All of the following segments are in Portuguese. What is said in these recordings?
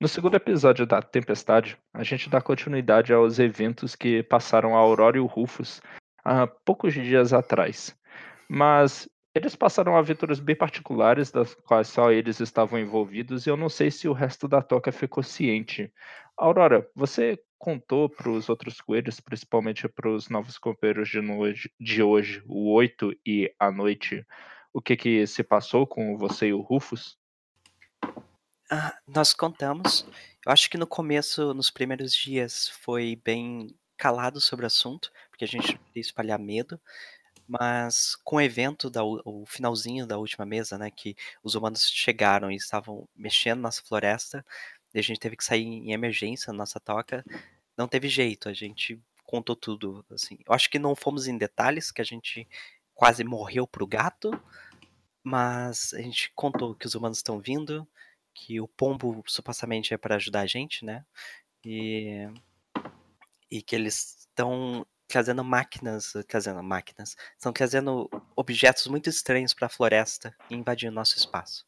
No segundo episódio da Tempestade, a gente dá continuidade aos eventos que passaram a Aurora e o Rufus há poucos dias atrás. Mas eles passaram aventuras bem particulares, das quais só eles estavam envolvidos, e eu não sei se o resto da toca ficou ciente. Aurora, você contou para os outros coelhos, principalmente para os novos companheiros de, noite, de hoje, o 8 e a noite, o que, que se passou com você e o Rufus? Ah, nós contamos. Eu acho que no começo, nos primeiros dias, foi bem calado sobre o assunto, porque a gente queria espalhar medo. Mas com o evento, da, o finalzinho da última mesa, né, que os humanos chegaram e estavam mexendo nossa floresta, e a gente teve que sair em emergência na nossa toca, não teve jeito, a gente contou tudo, assim. Eu acho que não fomos em detalhes, que a gente quase morreu pro gato, mas a gente contou que os humanos estão vindo, que o pombo supostamente é para ajudar a gente, né? E, e que eles estão trazendo máquinas, trazendo máquinas, estão trazendo objetos muito estranhos para a floresta e invadindo nosso espaço.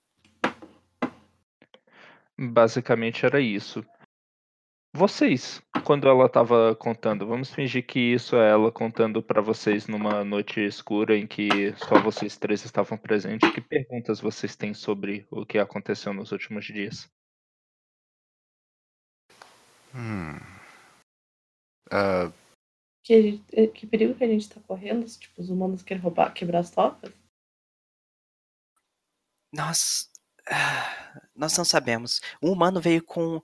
Basicamente era isso. Vocês, quando ela estava contando, vamos fingir que isso é ela contando para vocês numa noite escura em que só vocês três estavam presentes. Que perguntas vocês têm sobre o que aconteceu nos últimos dias? Hum. Ah, Que, eh, que perigo que a gente tá correndo? se, Tipo, os humanos querem roubar, quebrar as tocas? Nós. ah, Nós não sabemos. Um humano veio com.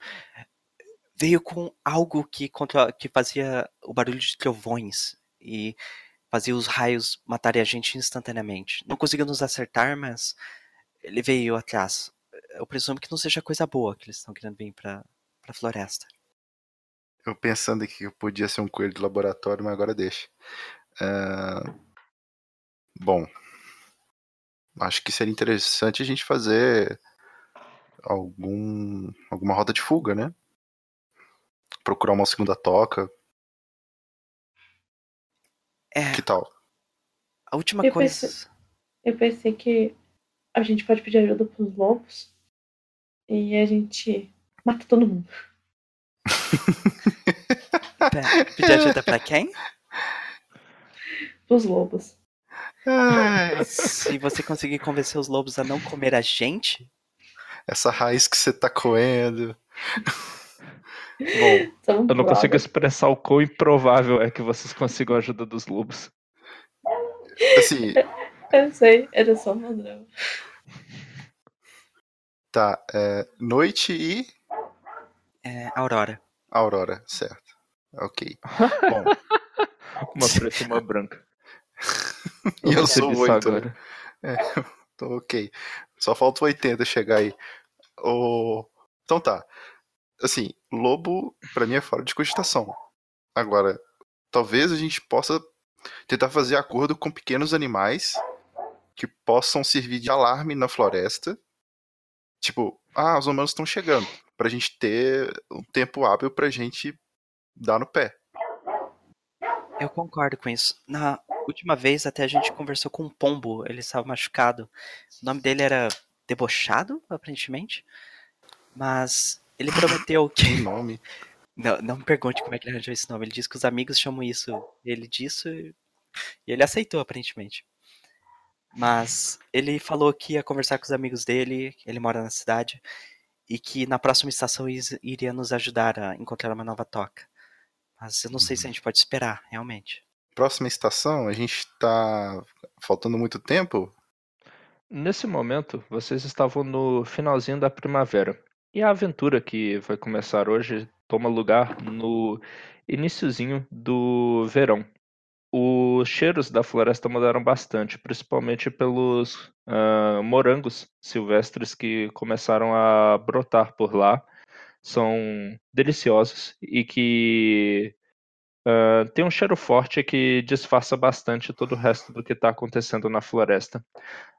Veio com algo que, contra, que fazia o barulho de trovões e fazia os raios matarem a gente instantaneamente. Não conseguiu nos acertar, mas ele veio atrás. Eu presumo que não seja coisa boa que eles estão querendo vir pra, pra floresta. eu pensando que eu podia ser um coelho de laboratório, mas agora deixa. Ah, bom, acho que seria interessante a gente fazer algum alguma roda de fuga, né? Procurar uma segunda toca, É, que tal? a última Eu coisa. pensei- Eu pensei que a gente pode pedir ajuda pros lobos e a gente mata todo mundo. Pedir ajuda pra quem? Pros lobos. Ai, Se você conseguir convencer os lobos a não comer a gente, essa raiz que você tá coendo. Bom, São eu não consigo expressar o quão improvável é que vocês consigam a ajuda dos lobos. Assim, Eu sei, era só um drama. tá. é, noite e é Aurora. aurora, certo. Ok. Bom, Uma preta e uma branca. e eu percebi sou oito. né? agora. É, tô ok. Só falta o 80 chegar aí. O... Então tá. Assim, lobo pra mim é fora de cogitação. Agora, talvez a gente possa tentar fazer acordo com pequenos animais que possam servir de alarme na floresta. Tipo, ah, os humanos estão chegando. Pra gente ter um tempo hábil pra gente dar no pé. Eu concordo com isso. Na, última vez até a gente conversou com um pombo, ele estava machucado. O nome dele era Debochado, aparentemente. Mas ele prometeu que. Que nome. Não, não me pergunte como é que ele arranjou esse nome. Ele disse que os amigos chamam isso ele disso e ele aceitou, aparentemente. Mas ele falou que ia conversar com os amigos dele, ele mora na cidade, e que na próxima estação iria nos ajudar a encontrar uma nova toca. Mas eu não sei se a gente pode esperar, realmente. Próxima estação, a gente tá faltando muito tempo. Nesse momento, vocês estavam no finalzinho da primavera. E a aventura que vai começar hoje toma lugar no iniciozinho do verão. Os cheiros da floresta mudaram bastante, principalmente pelos ah, morangos silvestres que começaram a brotar por lá. São deliciosos e que ah, tem um cheiro forte que disfarça bastante todo o resto do que está acontecendo na floresta.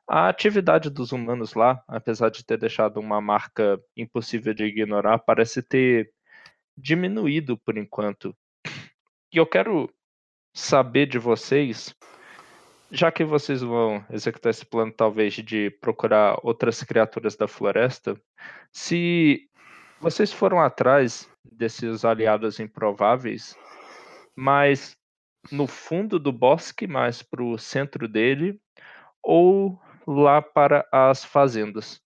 A atividade dos humanos lá, apesar de ter deixado uma marca impossível de ignorar, parece ter diminuído por enquanto. E eu quero saber de vocês, já que vocês vão executar esse plano, talvez, de procurar outras criaturas da floresta, se vocês foram atrás desses aliados improváveis, mas no fundo do bosque, mais para o centro dele, ou lá para as fazendas.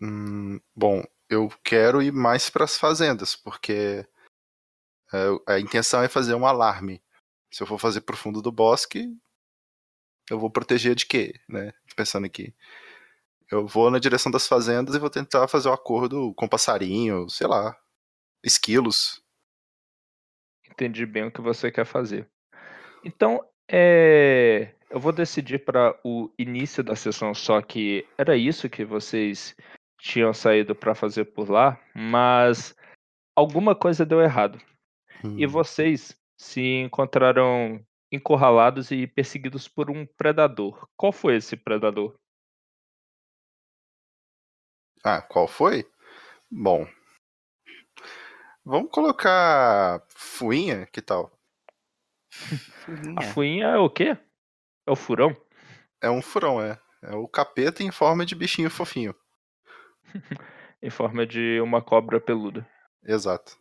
Hum, bom, eu quero ir mais para as fazendas, porque é, a intenção é fazer um alarme. Se eu for fazer pro fundo do bosque, eu vou proteger de quê, né? Pensando aqui. Eu vou na direção das fazendas e vou tentar fazer um acordo com passarinho, sei lá, esquilos. Entendi bem o que você quer fazer. Então, é, eu vou decidir para o início da sessão só que era isso que vocês tinham saído para fazer por lá, mas alguma coisa deu errado. E Hum, vocês se encontraram encurralados e perseguidos por um predador. Qual foi esse predador? Ah, qual foi? Bom. Vamos colocar fuinha, que tal? A Furinha. fuinha é o quê? É o furão? É um furão, é. É o capeta em forma de bichinho fofinho. Em forma de uma cobra peluda. Exato.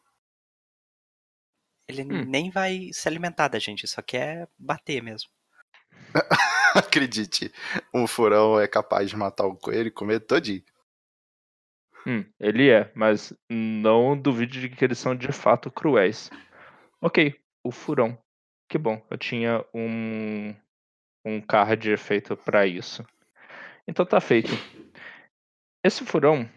Ele Hum. nem vai se alimentar da gente, só quer bater mesmo. Acredite, um furão é capaz de matar um coelho e comer todinho. Hum, ele é, mas não duvide de que eles são de fato cruéis. Ok, o furão. Que bom, eu tinha um, um card feito para isso. Então tá feito. Esse furão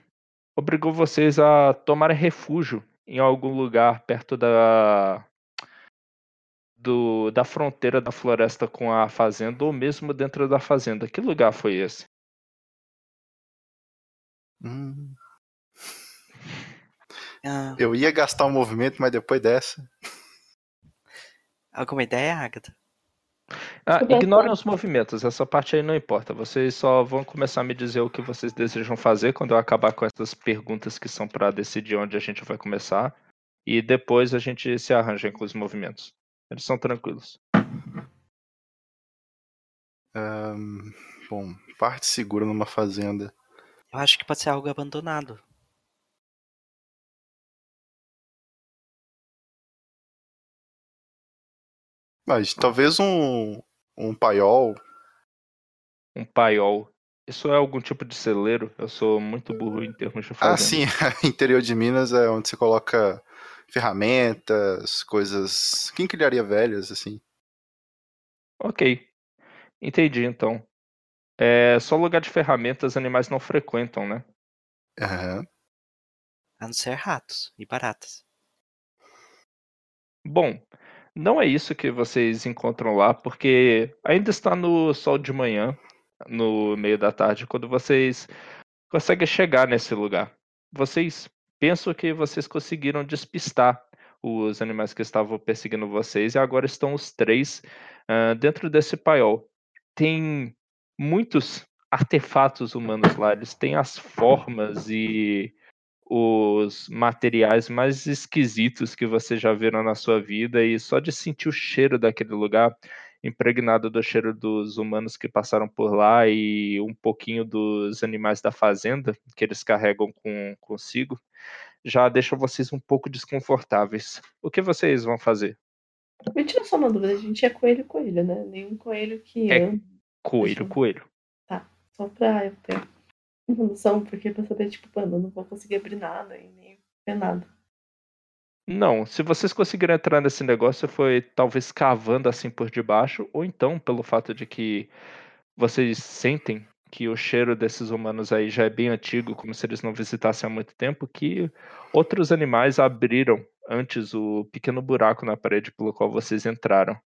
obrigou vocês a tomar refúgio em algum lugar perto da do, da fronteira da floresta com a fazenda ou mesmo dentro da fazenda. Que lugar foi esse? Hum, Ah, eu ia gastar um movimento, mas depois dessa. alguma ideia, Agatha? Ah, ignorem os movimentos, essa parte aí não importa. Vocês só vão começar a me dizer o que vocês desejam fazer quando eu acabar com essas perguntas que são para decidir onde a gente vai começar. E depois a gente se arranja com os movimentos. Eles são tranquilos. Ahn, bom, parte segura numa fazenda. Eu acho que pode ser algo abandonado. Mas talvez um, um paiol. Um paiol. Isso é algum tipo de celeiro? Eu sou muito burro em termos de fazenda. Ah, sim, interior de Minas é onde você coloca ferramentas, coisas. Quinquilharia velhas, assim. Ok. Entendi, então. É só lugar de ferramentas animais não frequentam, né? Aham. A não ser ratos e baratas. Bom, não é isso que vocês encontram lá, porque ainda está no sol de manhã, no meio da tarde, quando vocês conseguem chegar nesse lugar. Vocês pensam que vocês conseguiram despistar os animais que estavam perseguindo vocês e agora estão os três ah, dentro desse paiol. Tem muitos artefatos humanos lá, eles têm as formas e os materiais mais esquisitos que vocês já viram na sua vida e só de sentir o cheiro daquele lugar, impregnado do cheiro dos humanos que passaram por lá e um pouquinho dos animais da fazenda que eles carregam com, consigo, já deixa vocês um pouco desconfortáveis. O que vocês vão fazer? Me tira só uma dúvida, a gente é coelho coelho, né? Nenhum coelho que É. Coelho, coelho. Só pra eu ter noção, porque pra saber, tipo, mano, eu não vou conseguir abrir nada e nem ver nada. Não, se vocês conseguirem entrar nesse negócio, foi talvez cavando assim por debaixo, ou então pelo fato de que vocês sentem que o cheiro desses humanos aí já é bem antigo, como se eles não visitassem há muito tempo, que outros animais abriram antes o pequeno buraco na parede pelo qual vocês entraram.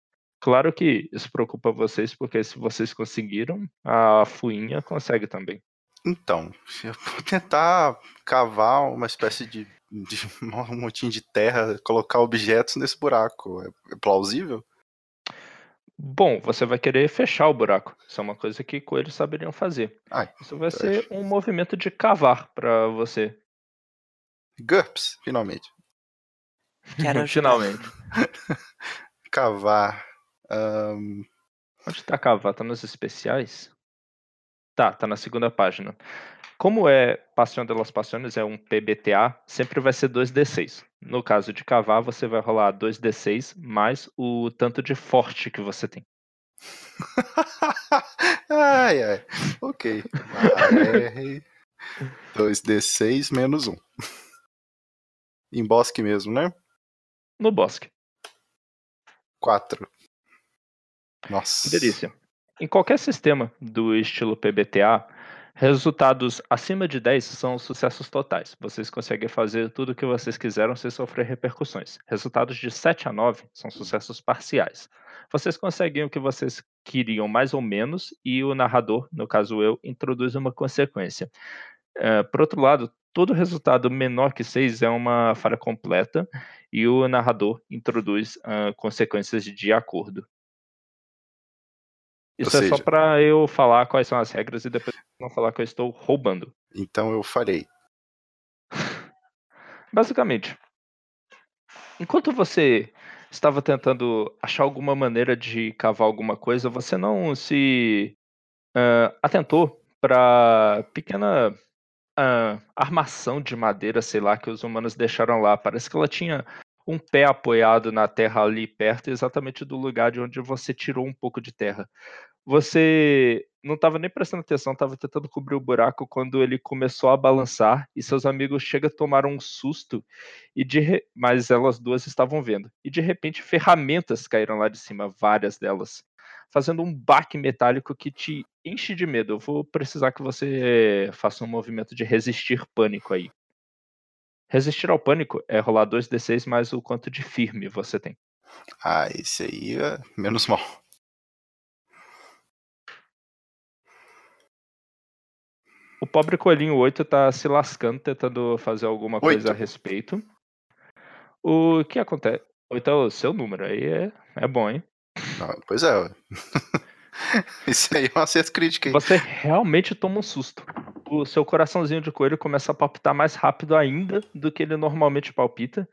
Claro que isso preocupa vocês, porque se vocês conseguiram, a fuinha consegue também. Então, eu vou tentar cavar uma espécie de, de um montinho de terra, colocar objetos nesse buraco. É, é plausível? Bom, você vai querer fechar o buraco. Isso é uma coisa que coelhos saberiam fazer. Ai, Isso vai ser um movimento de cavar para você. GURPS, finalmente. Quero. Finalmente. Cavar. ahn, Onde tá cavar? Tá nos especiais? Tá, tá na segunda página. Como é Passion de las Passiones, é um PBTA, sempre vai ser 2d6. No caso de cavar, você vai rolar 2d6 mais o tanto de forte que você tem. ai, ai. Ok. R 2D6 menos 1. Em bosque mesmo, né? No bosque. 4. Nossa. Delícia. Em qualquer sistema do estilo PBTA, resultados acima de 10 são sucessos totais. Vocês conseguem fazer tudo o que vocês quiseram sem sofrer repercussões. Resultados de 7 a 9 são sucessos parciais. Vocês conseguem o que vocês queriam mais ou menos e o narrador, no caso eu, introduz uma consequência. Eh, por outro lado, todo resultado menor que 6 é uma falha completa e o narrador introduz ah, consequências de acordo. Isso é só para eu falar quais são as regras e depois não falar que eu estou roubando. Então eu farei. Basicamente, enquanto você estava tentando achar alguma maneira de cavar alguma coisa, você não se ah, atentou para pequena ah, armação de madeira, sei lá, que os humanos deixaram lá. Parece que ela tinha um pé apoiado na terra ali perto, exatamente do lugar de onde você tirou um pouco de terra. Você não estava nem prestando atenção, estava tentando cobrir o buraco quando ele começou a balançar e seus amigos chega a tomar um susto e de re- mas elas duas estavam vendo. E de repente ferramentas caíram lá de cima, várias delas, fazendo um baque metálico que te enche de medo. Eu vou precisar que você faça um movimento de resistir pânico aí. Resistir ao pânico é rolar 2d6 mais o quanto de firme você tem. Ah, esse aí é menos mal. O pobre coelhinho 8 tá se lascando tentando fazer alguma coisa Oito. a respeito. O que acontece? 8 é o seu número, aí é, é bom, hein? Não, pois é. Isso aí é um acerto crítico, hein? Você realmente toma um susto. O seu coraçãozinho de coelho começa a palpitar mais rápido ainda do que ele normalmente palpita.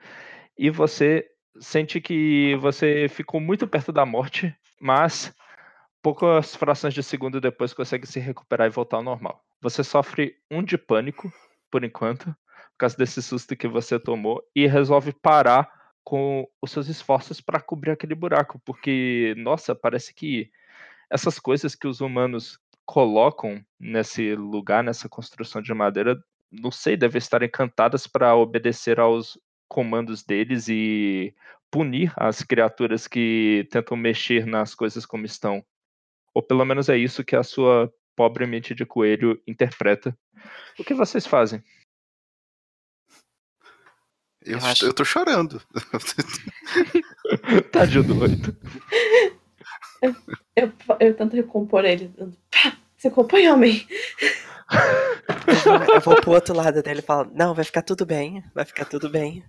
E você sente que você ficou muito perto da morte, mas poucas frações de segundo depois consegue se recuperar e voltar ao normal. Você sofre um de pânico, por enquanto, por causa desse susto que você tomou, e resolve parar com os seus esforços para cobrir aquele buraco, porque, nossa, parece que essas coisas que os humanos colocam nesse lugar, nessa construção de madeira, não sei, devem estar encantadas para obedecer aos comandos deles e punir as criaturas que tentam mexer nas coisas como estão. Ou pelo menos é isso que a sua pobre mente de coelho interpreta. O que vocês fazem? Eu, Eu acho- eu tô chorando. Tadinho do oito. Eu, eu tento recompor ele. Pá, se compõe, homem. Eu vou, eu pro outro lado dele e falo, não, vai ficar tudo bem, vai ficar tudo bem.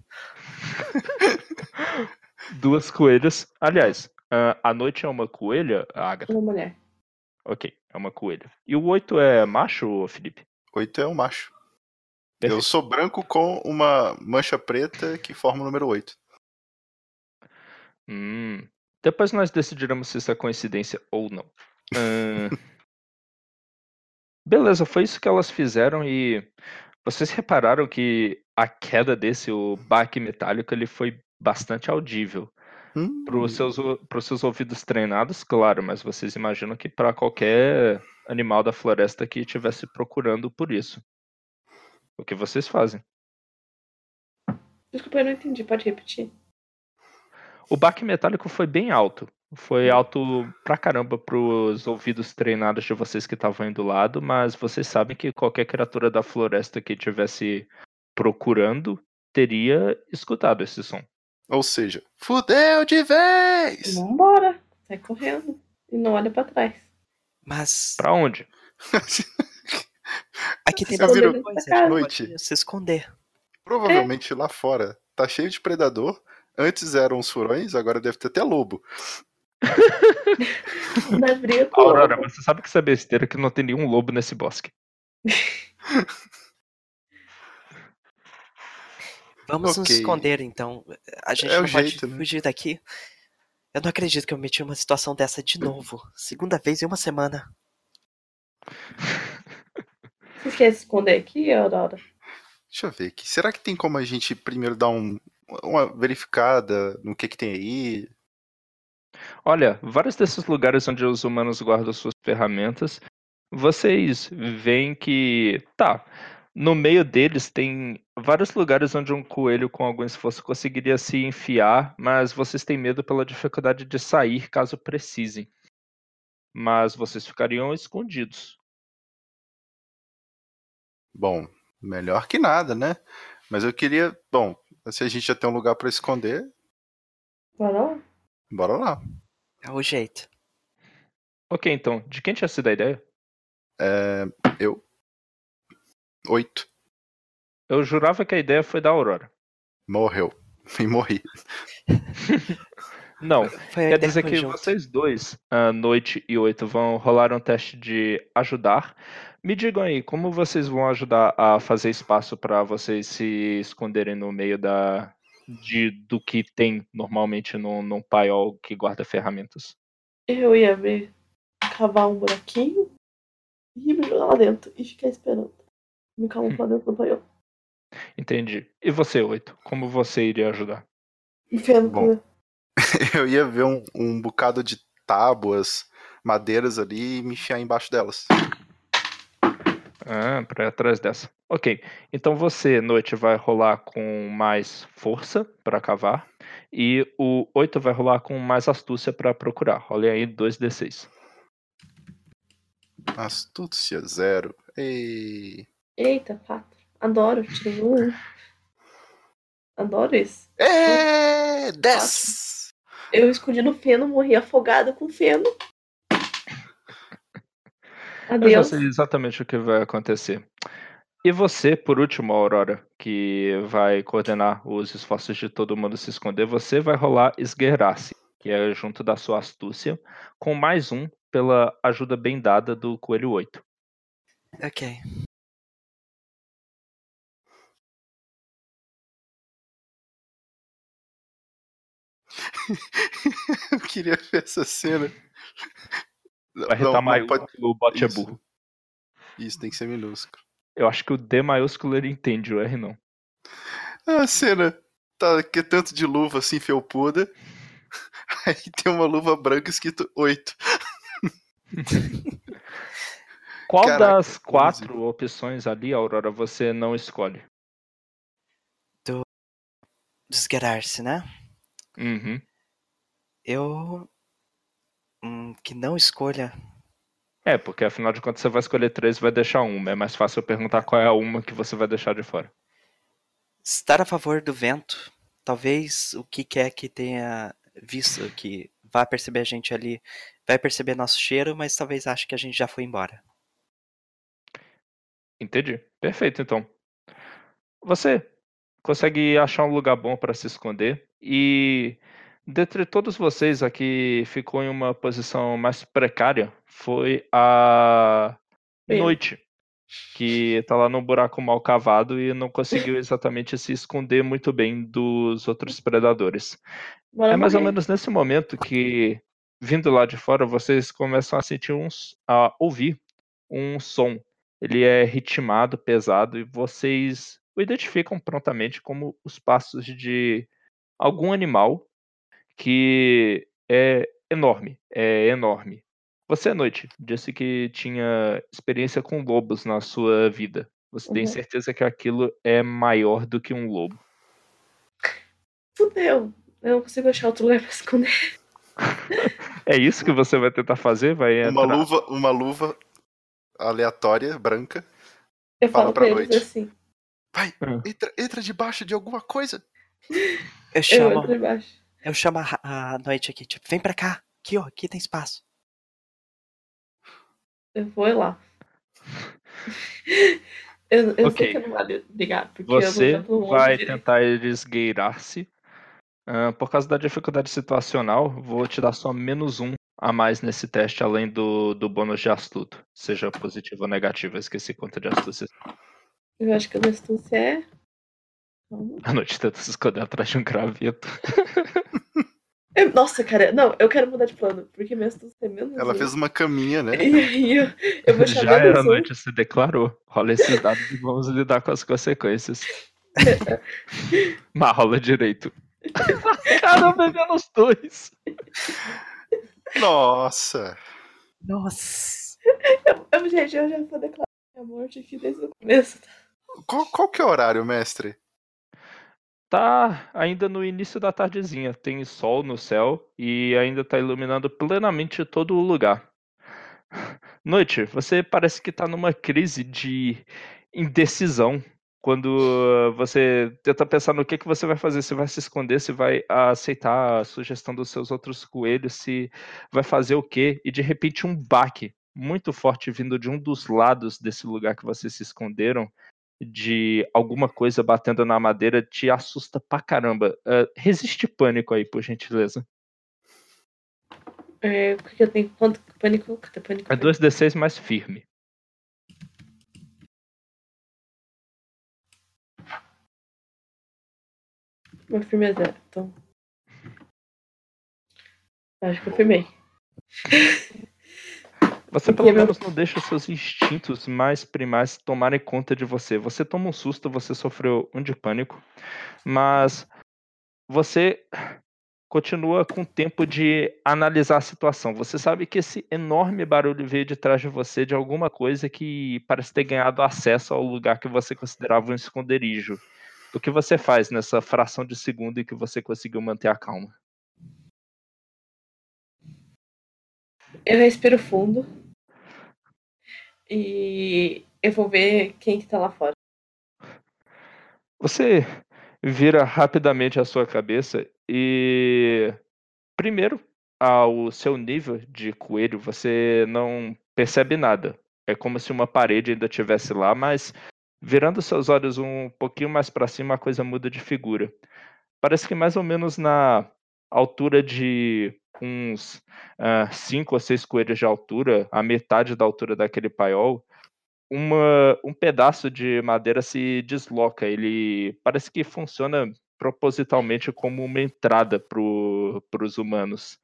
Duas coelhas. Aliás, ah, a noite é uma coelha, Agatha? Uma mulher. Ok, é uma coelha. E o oito é macho, Felipe? Oito é um macho. Eu Perfeito. sou branco com uma mancha preta que forma o número 8. Hum, depois nós decidiremos se isso é coincidência ou não. Beleza, foi isso que elas fizeram e vocês repararam que a queda desse, o baque metálico, ele foi bastante audível. Hum, Para os seus, o- pros seus ouvidos treinados, claro, mas vocês imaginam que para qualquer animal da floresta que estivesse procurando por isso. O que vocês fazem? Desculpa, eu não entendi. Pode repetir? O baque metálico foi bem alto. Foi alto pra caramba pros ouvidos treinados de vocês que estavam aí do lado, mas vocês sabem que qualquer criatura da floresta que estivesse procurando teria escutado esse som. Ou seja, fudeu de vez! Vambora. Sai correndo. E não olha pra trás. Mas Pra onde? aqui tem bastante coisa. gente noite? se esconder. Provavelmente lá fora tá cheio de predador. Antes eram os furões, agora deve ter até lobo. Na briga Aurora, lobo. você sabe que isso é besteira que não tem nenhum lobo nesse bosque. Vamos nos Ok. esconder, então. A gente É não pode jeito, né? fugir daqui. Eu não acredito que eu meti uma situação dessa de novo. Segunda vez em uma semana. Você quer se esconder aqui, Aurora? Deixa eu ver aqui. Será que tem como a gente primeiro dar um- uma verificada no que que tem aí? Olha, vários desses lugares onde os humanos guardam suas ferramentas, vocês veem que, tá, no meio deles tem vários lugares onde um coelho com algum esforço conseguiria se enfiar, mas vocês têm medo pela dificuldade de sair caso precisem. Mas vocês ficariam escondidos. Bom, melhor que nada, né? Mas eu queria. Bom, se a gente já tem um lugar pra esconder, Bora lá. bora lá. É o jeito. Ok, então, de quem tinha sido a ideia? É, eu. Oito. Eu jurava que a ideia foi da Aurora. Morreu. E morri. Não, Foi Quer dizer que conjunta. vocês dois, a Noite e Oito, vão rolar um teste de ajudar. Me digam aí, como vocês vão ajudar a fazer espaço para vocês se esconderem no meio da de, do que tem normalmente num, num paiol que guarda ferramentas? Eu ia abrir, cavar um buraquinho e me jogar lá dentro e ficar esperando. Me camuflar dentro do banheiro. Entendi. E você, Oito, como você iria ajudar? Enfiando Bom. tudo. Eu ia ver um, um bocado de tábuas, madeiras ali e me enfiar embaixo delas. Ah, pra ir atrás dessa. Ok. Então você, Noite, vai rolar com mais força para cavar. E o 8 vai rolar com mais astúcia para procurar. Rolem aí 2d6. Astúcia zero. Ei. Eita, quatro. Adoro, tirei um. Adoro isso. É, dez. Eu escondi no feno, morri afogada com feno. Eu já Adeus. sei exatamente o que vai acontecer. E você, por último, Aurora, que vai coordenar os esforços de todo mundo se esconder, você vai rolar esgueirar-se, que é junto da sua astúcia, com mais um pela ajuda bem dada do Coelho 8. Ok. Eu queria ver essa cena. Vai retar maiúsculo, pode- o bote é burro. Isso, tem que ser minúsculo. Eu acho que o D maiúsculo ele entende, o R não. A cena tá que é tanto de luva assim, felpuda. Aí tem uma luva branca escrito 8. Qual Caraca, das quatro opções ali, Aurora, você não escolhe? Desgueirar-se, né? Uhum. Eu. Hum, que não escolha. É, porque afinal de contas você vai escolher três e vai deixar uma. É mais fácil eu perguntar qual é a uma que você vai deixar de fora. Estar a favor do vento. Talvez o que quer que tenha visto que vá perceber a gente ali vai perceber nosso cheiro, mas talvez ache que a gente já foi embora. Entendi. Perfeito, então. Você consegue achar um lugar bom para se esconder e dentre todos vocês a que ficou em uma posição mais precária foi a. Noite. que tá lá num buraco mal cavado e não conseguiu exatamente se esconder muito bem dos outros predadores. Bora É mais ou morrer. menos nesse momento que, vindo lá de fora, vocês começam a sentir uns. a ouvir um som. Ele é ritmado, pesado, e vocês o identificam prontamente como os passos de algum animal que é enorme. É enorme. Você, Noite, disse que tinha experiência com lobos na sua vida. Você tem Uhum. certeza que aquilo é maior do que um lobo. Fudeu. Eu não consigo achar outro lugar pra esconder. É isso que você vai tentar fazer? Vai Uma entrar... luva, uma luva aleatória, branca. Eu Fala falo pra pra eles noite. assim. Vai, Ah. entra, entra debaixo de alguma coisa. Eu Eu chamo, entro embaixo. Eu chamo a, a noite aqui, tipo, vem pra cá. Aqui, ó, aqui tem espaço. Eu vou lá. Eu, eu Ok. sei que não vale brigar, porque eu Você vou pelo vai direito. tentar esgueirar-se. Ah, por causa da dificuldade situacional, vou te dar só menos um a mais nesse teste, além do, do bônus de astuto. Seja positivo ou negativo, eu esqueci quanto de astúcia. Eu acho que a minha astúcia é. A noite tenta se esconder atrás de um graveto. Eu- Nossa, cara, não, eu quero mudar de plano, porque minha astúcia é menos Ela fez uma caminha, né? E aí eu, eu vou Já chamar era menos um. noite, você declarou. Rola esses dados e vamos lidar com as consequências. Mas rola direito. Caramba, é menos dois. Nossa. Nossa. Eu, eu- gente, eu já vou declarar minha morte aqui desde o começo. tá? Qual, qual que é o horário, mestre? Tá ainda no início da tardezinha, tem sol no céu e ainda tá iluminando plenamente todo o lugar. Noite, você parece que tá numa crise de indecisão. Quando você tenta pensar no que que você vai fazer, se vai se esconder, se vai aceitar a sugestão dos seus outros coelhos, se vai fazer o quê, e de repente um baque muito forte vindo de um dos lados desse lugar que vocês se esconderam de alguma coisa batendo na madeira te assusta pra caramba. Ah, resiste pânico aí, por gentileza. É, o que eu tenho? Quanto pânico? Cadê pânico? É 2d6 mais firme. Meu firme é zero, então. Acho que eu firmei. Você pelo menos não deixa os seus instintos mais primais tomarem conta de você. Você toma um susto, você sofreu um de pânico, mas você continua com tempo de analisar a situação. Você sabe que esse enorme barulho veio de trás de você de alguma coisa que parece ter ganhado acesso ao lugar que você considerava um esconderijo. O que você faz nessa fração de segundo em que você conseguiu manter a calma? Eu respiro fundo. E eu vou ver quem que tá lá fora. Você vira rapidamente a sua cabeça e primeiro, ao seu nível de coelho, você não percebe nada. É como se uma parede ainda estivesse lá, mas virando seus olhos um pouquinho mais para cima, a coisa muda de figura. Parece que mais ou menos na altura de uns 5 ou 6 coelhos de altura, a metade da altura daquele paiol, uma, um pedaço de madeira se desloca. Ele parece que funciona propositalmente como uma entrada para os humanos.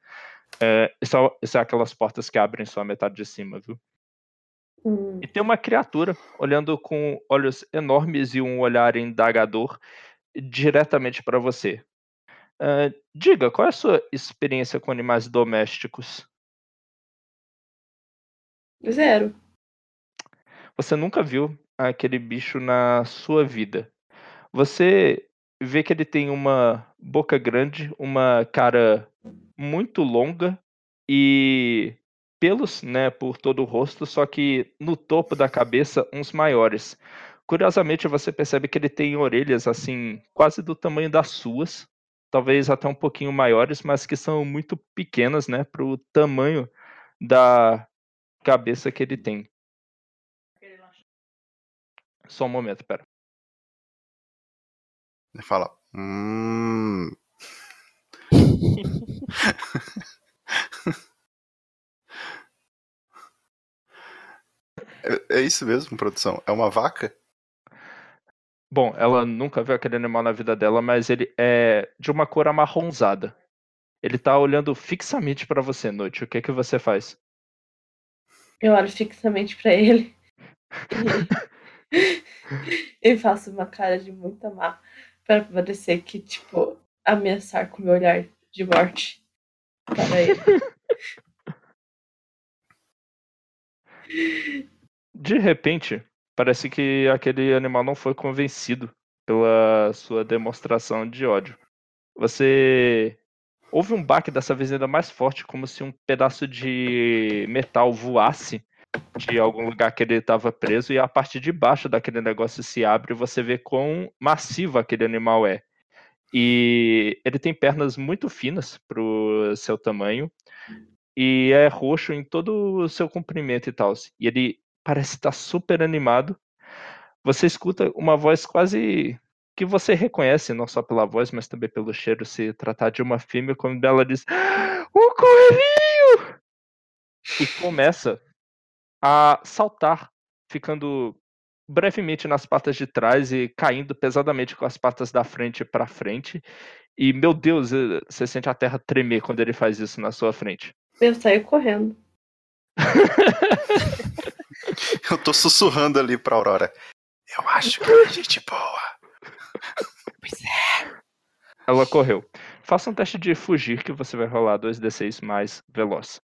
É, isso, isso é aquelas portas que abrem só a metade de cima, viu? Hum, E tem uma criatura olhando com olhos enormes e um olhar indagador diretamente para você. Ah, diga, qual é a sua experiência com animais domésticos? zero. Você nunca viu aquele bicho na sua vida. Você vê que ele tem uma boca grande, uma cara muito longa e pelos, né, por todo o rosto, só que no topo da cabeça uns maiores. Curiosamente, você percebe que ele tem orelhas assim, quase do tamanho das suas, talvez até um pouquinho maiores, mas que são muito pequenas, né, para o tamanho da cabeça que ele tem. Só um momento, pera. Ele fala. Hum. É, é isso mesmo, produção? É uma vaca? Bom, ela nunca viu aquele animal na vida dela, mas ele é de uma cor amarronzada. Ele tá olhando fixamente pra você, Noite. O que que você faz? Eu olho fixamente pra ele. e faço uma cara de muita má para parecer que, tipo, ameaçar com meu olhar de morte para ele. De repente, parece que aquele animal não foi convencido pela sua demonstração de ódio. Você houve um baque dessa vez ainda mais forte, como se um pedaço de metal voasse de algum lugar que ele estava preso e a parte de baixo daquele negócio se abre e você vê quão massivo aquele animal é. E ele tem pernas muito finas para o seu tamanho e é roxo em todo o seu comprimento e tal. E ele parece estar super animado. Você escuta uma voz quase que você reconhece, não só pela voz, mas também pelo cheiro, se tratar de uma fêmea, quando ela diz: O coelhinho! E começa a saltar, ficando brevemente nas patas de trás e caindo pesadamente com as patas da frente para frente. E, meu Deus, eh, você sente a terra tremer quando ele faz isso na sua frente. Eu saio correndo. Eu tô sussurrando ali pra Aurora. Eu acho que é gente boa. Pois é. Ela correu. Faça um teste de fugir que você vai rolar 2d6 mais veloz.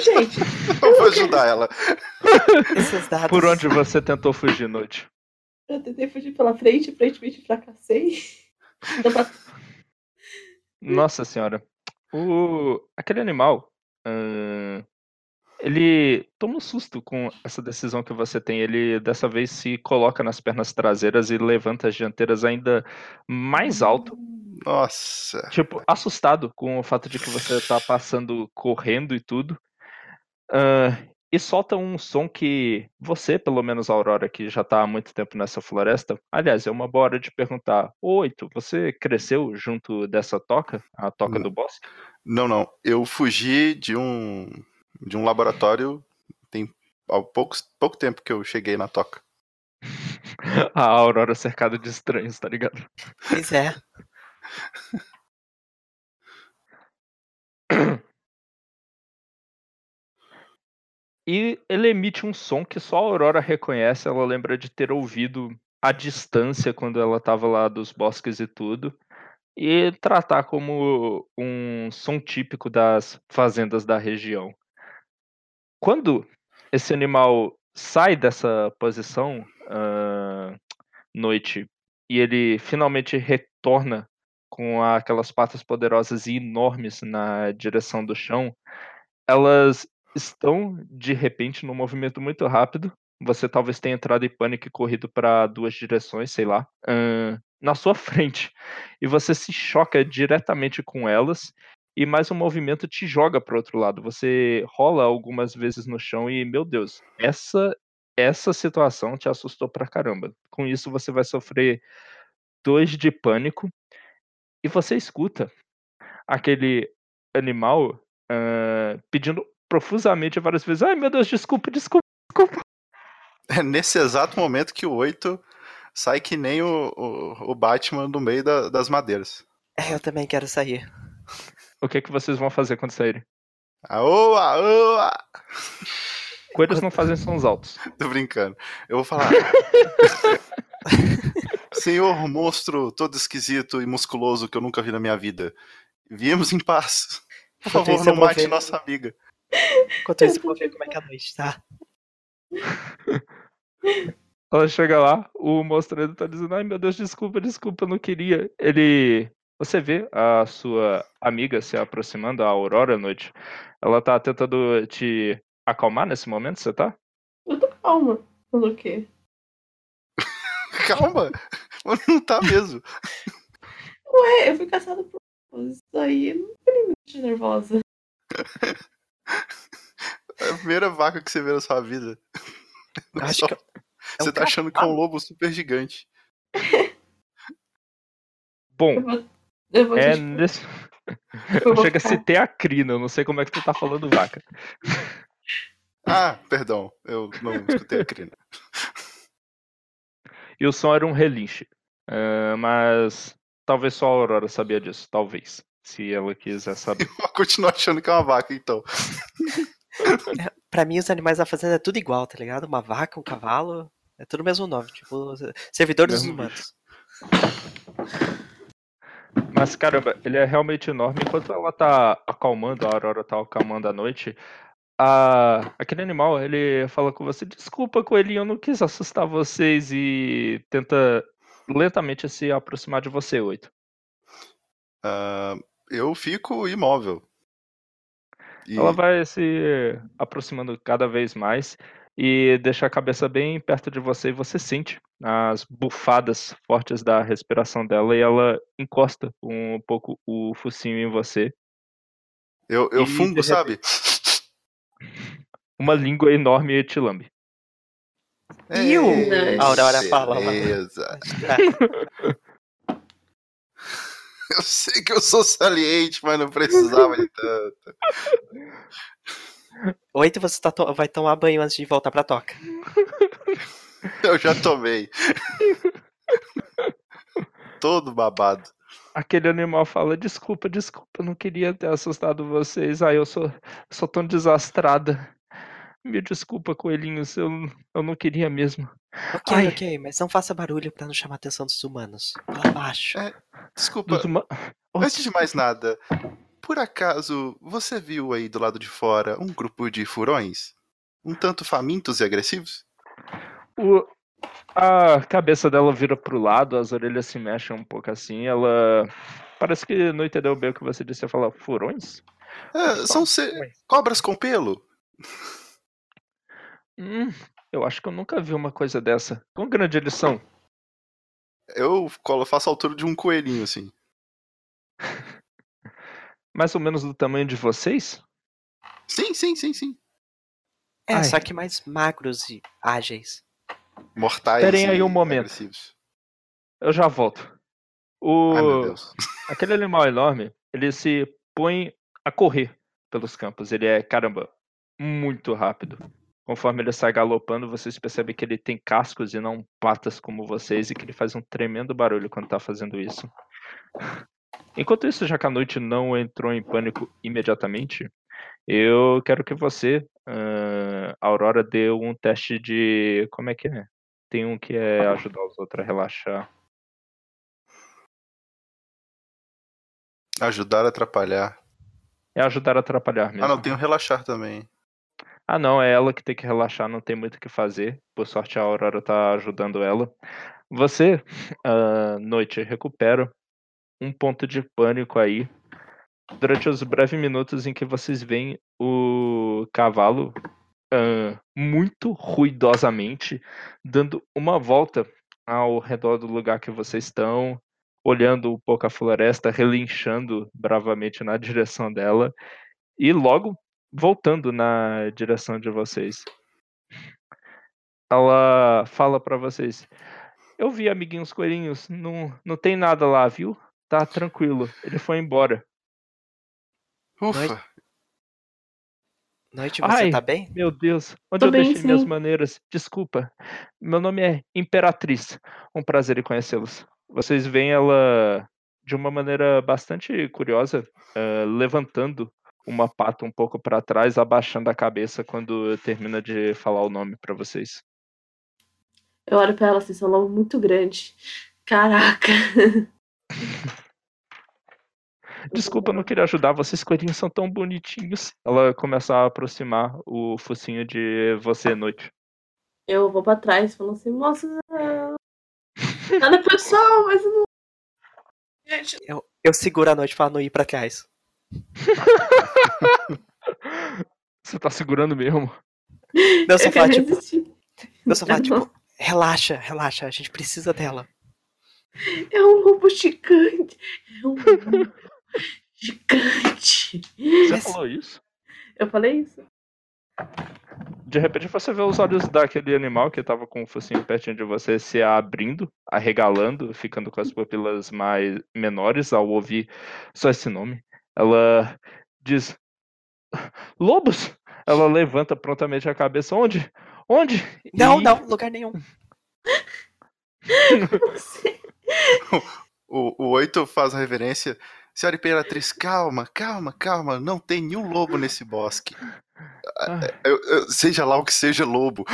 Gente, Eu vou ajudar ela. Esses dados. Por onde você tentou fugir, Noite? Eu tentei fugir pela frente, aparentemente fracassei. Deu pra... Nossa senhora. O... Aquele animal. ahn, Ele toma um susto com essa decisão que você tem. Ele dessa vez se coloca nas pernas traseiras e levanta as dianteiras ainda mais alto. Nossa. Tipo, assustado com o fato de que você tá passando correndo e tudo. Ah, e solta um som que você, pelo menos a Aurora, que já tá há muito tempo nessa floresta. Aliás, é uma boa hora de perguntar: Oito, você cresceu junto dessa toca? A toca Não. do bosque? Não, não. Eu fugi de um de um laboratório tem há poucos, pouco tempo que eu cheguei na toca. A Aurora cercada de estranhos, tá ligado? Pois é. E ele emite um som que só a Aurora reconhece, ela lembra de ter ouvido à distância quando ela estava lá dos bosques e tudo. E tratar como um som típico das fazendas da região. Quando esse animal sai dessa posição, ah, noite, e ele finalmente retorna com aquelas patas poderosas e enormes na direção do chão, elas estão de repente num movimento muito rápido. Você talvez tenha entrado em pânico e corrido para duas direções, sei lá, ahn, na sua frente. E você se choca diretamente com elas. E mais um movimento te joga para outro lado. Você rola algumas vezes no chão e, meu Deus, essa essa situação te assustou pra caramba. Com isso, você vai sofrer dois de pânico. E você escuta aquele animal ah, pedindo profusamente várias vezes: Ai meu Deus, desculpa, desculpa, desculpa. É nesse exato momento que o 8 sai que nem o, o, o Batman no meio da- das madeiras. É, Eu também quero sair. O que, que vocês vão fazer quando saírem? Aoa, aoa! Coelhos não fazem sons altos. Tô brincando. Eu vou falar. Senhor monstro todo esquisito e musculoso que eu nunca vi na minha vida. Viemos em paz. Por favor, não mate nossa amiga. Enquanto isso, eu vou ver como é que é a noite, tá? Ela chega lá, o monstro ainda tá dizendo: Ai meu Deus, desculpa, desculpa, eu não queria. Ele. Você vê a sua amiga se aproximando, a Aurora à noite. Ela tá tentando te acalmar nesse momento, você tá? Eu tô calma. Pelo quê? Calma. Mas não tá mesmo. Ué, eu fui caçada por isso aí não tem deixa nervosa. É a primeira vaca que você vê na sua vida. Eu acho que é Você um tá achando que é um lobo super gigante. Bom, Eu vou, eu vou é te- nesse. eu vou Chega a citar a crina, eu não sei como é que tu tá falando vaca. Ah, perdão, eu não escutei a crina. E o som era um relinche. Ah, mas talvez só a Aurora sabia disso, talvez. Se ela quiser saber. Eu continuo achando que é uma vaca, então. Pra mim, os animais da fazenda é tudo igual, tá ligado? Uma vaca, um cavalo, é tudo o mesmo nome. Tipo, servidores dos Mesmo humanos. Mas caramba, ele é realmente enorme. Enquanto ela tá acalmando, a Aurora tá acalmando a noite, a... aquele animal, ele fala com você, desculpa, coelhinho, eu não quis assustar vocês e tenta lentamente se aproximar de você, Oito. Ah, eu fico imóvel. E Ela vai se aproximando cada vez mais e deixa a cabeça bem perto de você e você sente as bufadas fortes da respiração dela e ela encosta um pouco o focinho em você. eu, eu e fungo, sabe? Uma língua enorme te lambe. Iu! A Aurora fala lá. Eu sei que eu sou saliente, mas não precisava de tanto. Oito, você tá to- vai tomar banho antes de voltar pra toca. Eu já tomei. Todo babado. Aquele animal fala: Desculpa, desculpa, eu não queria ter assustado vocês. Ai, eu sou, sou tão desastrada. Me desculpa, coelhinhos, eu, eu não queria mesmo. Ok, Ai. ok, mas não faça barulho pra não chamar a atenção dos humanos. Lá abaixo. É. Desculpa, Dos huma- Oh, antes de mais nada, por acaso você viu aí do lado de fora um grupo de furões? Um tanto famintos e agressivos? O- a cabeça dela vira pro lado, as orelhas se mexem um pouco assim. Ela parece que não entendeu bem o que você disse. Ela fala: Furões? É, são ce- cobras com pelo? Hum, eu acho que eu nunca vi uma coisa dessa. Quão grande eles são? Eu colo- faço a altura de um coelhinho, assim. Mais ou menos do tamanho de vocês? Sim, sim, sim, sim. É, Ai. só que mais magros e ágeis. Mortais. Esperem aí um momento. agressivos. Eu já volto. O... Ai, meu Deus. Aquele animal enorme, ele se põe a correr pelos campos. Ele é, caramba, muito rápido. Conforme ele sai galopando, vocês percebem que ele tem cascos e não patas como vocês e que ele faz um tremendo barulho quando tá fazendo isso. Enquanto isso, já que a noite não entrou em pânico imediatamente, eu quero que você, ah, Aurora, dê um teste de. Como é que é? Tem um que é ajudar os outros a relaxar. Ajudar a atrapalhar. É ajudar a atrapalhar mesmo. Ah, não, tem o relaxar também. Ah, não, é ela que tem que relaxar, não tem muito o que fazer. Por sorte, a Aurora tá ajudando ela. Você, ah, Noite, recupera um ponto de pânico aí. Durante os breves minutos em que vocês veem o cavalo ah, muito ruidosamente dando uma volta ao redor do lugar que vocês estão, olhando um pouco a floresta, relinchando bravamente na direção dela, e logo voltando na direção de vocês. Ela fala pra vocês: Eu vi, amiguinhos coelhinhos, não, não tem nada lá, viu? Tá tranquilo, ele foi embora. Ufa. Noite, você Ai. tá bem? Meu Deus, onde Tô eu bem, deixei minhas sim. maneiras? Desculpa. Meu nome é Imperatriz. Um prazer em conhecê-los. Vocês veem ela de uma maneira bastante curiosa, eh, levantando uma pata um pouco pra trás, abaixando a cabeça quando termina de falar o nome pra vocês. Eu olho pra ela assim, são lobo muito grande. Caraca. Desculpa, eu não queria ajudar, vocês coelhinhos são tão bonitinhos. Ela começa a aproximar o focinho de você, Noite. Eu vou pra trás falando assim, moça. Nada pessoal, mas eu não. Gente, Eu, eu seguro a noite pra não ir pra trás. Você tá segurando mesmo? Não, só eu falar, quero tipo, não, só falar, Eu não- tipo, relaxa, relaxa, a gente precisa dela. É um lobo gigante. É um lobo gigante. Você Mas- falou isso? Eu falei isso? De repente você vê os olhos daquele animal que tava com o focinho pertinho de você se abrindo, arregalando, ficando com as pupilas mais menores ao ouvir só esse nome. Ela diz: Lobos! Ela levanta prontamente a cabeça. Onde? Onde? Não, E- não, lugar nenhum. O, o oito faz a reverência. Senhora Imperatriz, calma, calma, calma. Não tem nenhum lobo nesse bosque. Ah, Eu- eu- seja lá o que seja lobo.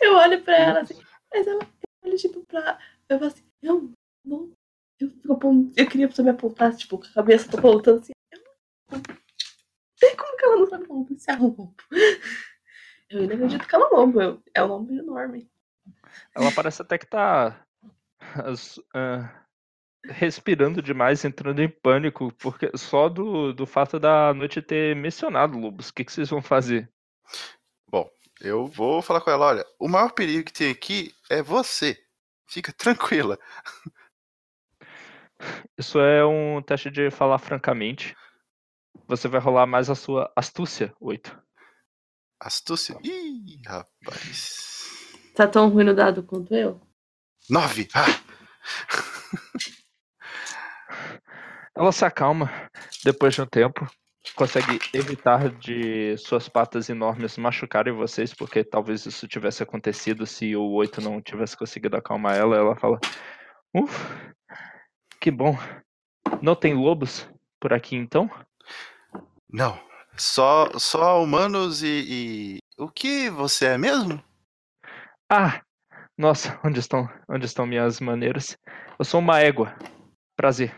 Eu olho pra ela assim, mas ela eu olho tipo pra. Eu falo assim, eu não. Eu, fico eu queria que você me apontasse, tipo, com a cabeça tô apontando assim. Eu. Tem como que ela não sabe pronunciar um lobo? Eu ainda acredito que ela é um lobo. eu- É um lobo enorme. Ela parece até que tá as- ah, respirando demais, entrando em pânico, porque só do, do fato da noite ter mencionado lobos. O que, que vocês vão fazer? Eu vou falar com ela, olha, o maior perigo que tem aqui é você. Fica tranquila. Isso é um teste de falar francamente. Você vai rolar mais a sua astúcia, 8. Astúcia. Ih, rapaz. Tá tão ruim no dado quanto eu? Nove. Ah, Ela se acalma depois de um tempo, consegue evitar de suas patas enormes machucarem vocês, porque talvez isso tivesse acontecido se o 8 não tivesse conseguido acalmar ela. Ela fala: Ufa, que bom. Não tem lobos por aqui então? não. Só, só humanos e, e. O que você é mesmo? Ah, nossa, onde estão, onde estão minhas maneiras? Eu sou uma égua. Prazer.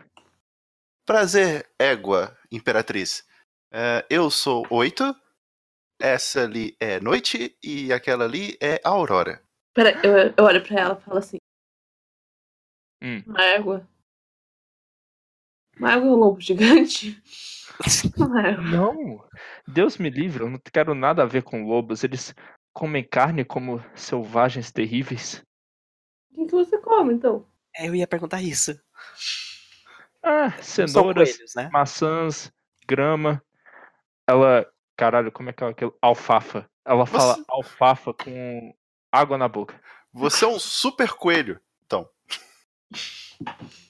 Prazer, égua, imperatriz. É, eu sou oito. Essa ali é noite e aquela ali é aurora. Pera, eu, eu olho pra ela e falo assim. Hum. Uma égua. Uma égua é um lobo gigante? Égua. Não, Deus me livre, eu não quero nada a ver com lobos. Eles comem carne como selvagens terríveis. O que, você come, então? É, Eu ia perguntar isso. Ah, Não cenouras, coelhos, né? maçãs, grama. Ela. Caralho, como é que é aquilo? Alfafa. Ela fala Você- alfafa com água na boca. Você é um super coelho. Então,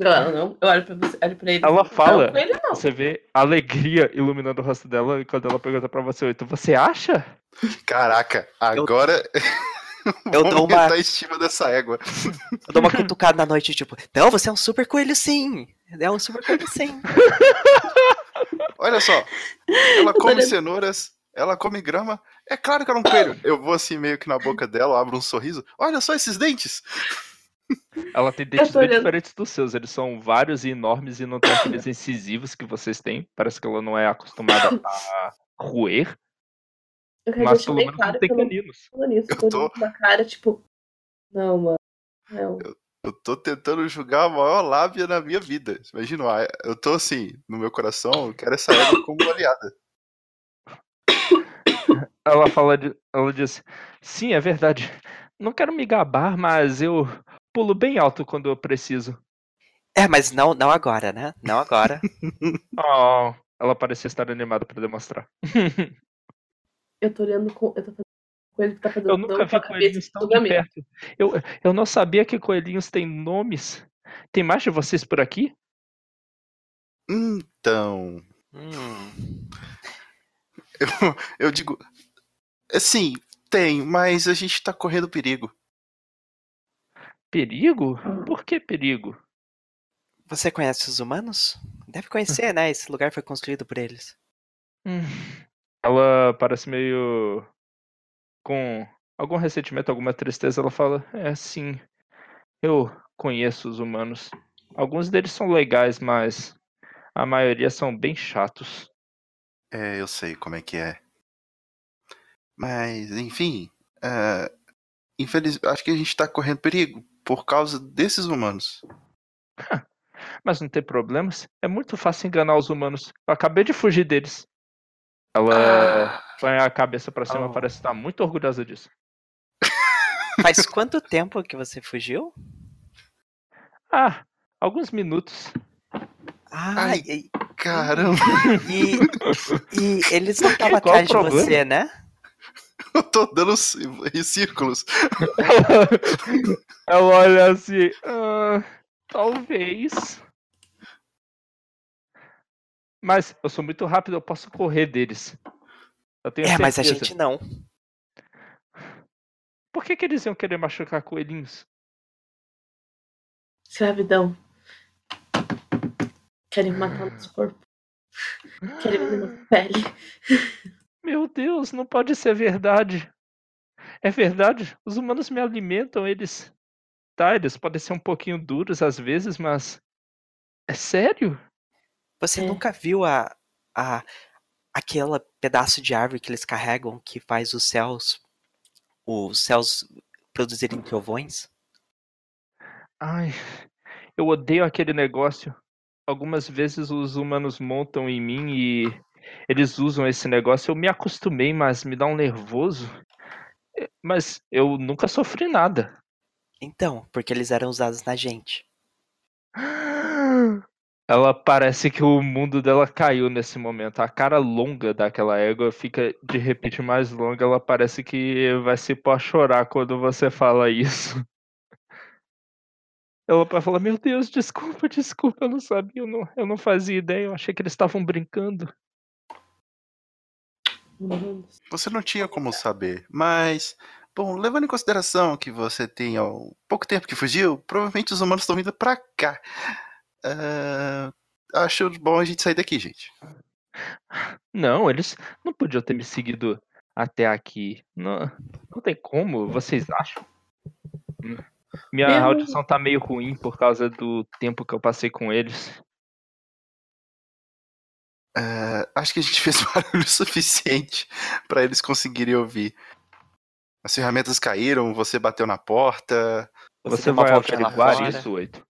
Não, não. Eu olho pra você, olho pra ele. Ela fala. Ele não. Você vê alegria iluminando o rosto dela quando ela pergunta pra você, Oito, você acha? caraca, agora Eu vamos dou uma- a estima dessa égua. Eu dou uma cutucada na noite, tipo, não, você é um super coelho sim. É um super coelho sim. Olha só, ela come cenouras, ela come grama. É claro que ela é um coelho. Eu vou assim meio que na boca dela, abro um sorriso. Olha só esses dentes. Ela tem dentes bem olhando. diferentes dos seus. Eles são vários e enormes e não tem aqueles incisivos que vocês têm. Parece que ela não é acostumada a roer, Eu mas pelo menos claro não tem eu caninos. Eu Eu tô com uma cara, tipo... Não, mano. Não. Eu tô tentando julgar a maior lábia na minha vida. Imagina, ah, eu tô assim, no meu coração, eu quero essa égua como aliada. Ela fala, de, ela diz, sim, é verdade. Não quero me gabar, mas eu pulo bem alto quando eu preciso. É, mas não, não agora, né? Não agora. Oh, ela parecia estar animada pra demonstrar. Eu tô olhando com... Eu tô fazendo com ele que tá fazendo Eu nunca vi coelhinhos tão de perto. Eu, eu não sabia que coelhinhos têm nomes. Tem mais de vocês por aqui? Então, Hum. eu, eu digo, assim, tem, mas a gente tá correndo perigo. Perigo? Por que perigo? Você conhece os humanos? Deve conhecer, né? Esse lugar foi construído por eles. Hum. Ela parece meio com algum ressentimento, alguma tristeza. Ela fala: É, sim, eu conheço os humanos. Alguns deles são legais, mas a maioria são bem chatos. É, eu sei como é que é. Mas, enfim, é, infeliz... acho que a gente tá correndo perigo por causa desses humanos. Mas não tem problemas. É muito fácil enganar os humanos. Eu acabei de fugir deles. Ela Ah. põe a cabeça pra cima, Oh. parece estar muito orgulhosa disso. Faz quanto tempo que você fugiu? Ah, alguns minutos. Ai. e- Caramba, E, e eles não estavam atrás de você, né? eu tô dando em círculos. Ela olha assim. "Ah, talvez. Mas eu sou muito rápido, eu posso correr deles. Eu tenho É, mas a certeza. gente não. Por que, que eles iam querer machucar coelhinhos? Escravidão. Querem matar nosso corpo. Querem vender nossa pele. Meu Deus, não pode ser verdade. É verdade, os humanos me alimentam, eles. Tá, eles podem ser um pouquinho duros às vezes, mas. É sério? Você É. nunca viu a, a aquela pedaço de árvore que eles carregam que faz os céus os céus produzirem trovões? Ai, eu odeio aquele negócio. Algumas vezes os humanos montam em mim e eles usam esse negócio. Eu me acostumei, mas me dá um nervoso. É, Mas eu nunca sofri nada. Então, porque eles eram usados na gente. Ela parece que o mundo dela caiu nesse momento. A cara longa daquela égua fica de repente mais longa. Ela parece que vai se pôr a chorar quando você fala isso. Ela vai falar: Meu Deus, desculpa, desculpa, eu não sabia, eu não, eu não fazia ideia, eu achei que eles estavam brincando. Humanos. Você não tinha como saber, mas. Bom, levando em consideração que você tem ó, pouco tempo que fugiu, provavelmente os humanos estão vindo pra cá. Ah, acho bom a gente sair daqui, gente. Não, eles não podiam ter me seguido até aqui. Não, não tem como, vocês acham? Minha audição tá meio ruim por causa do tempo que eu passei com eles. Ah, acho que a gente fez barulho suficiente pra eles conseguirem ouvir. As ferramentas caíram, você bateu na porta. Você, uma vai averiguar fora. isso, Oito?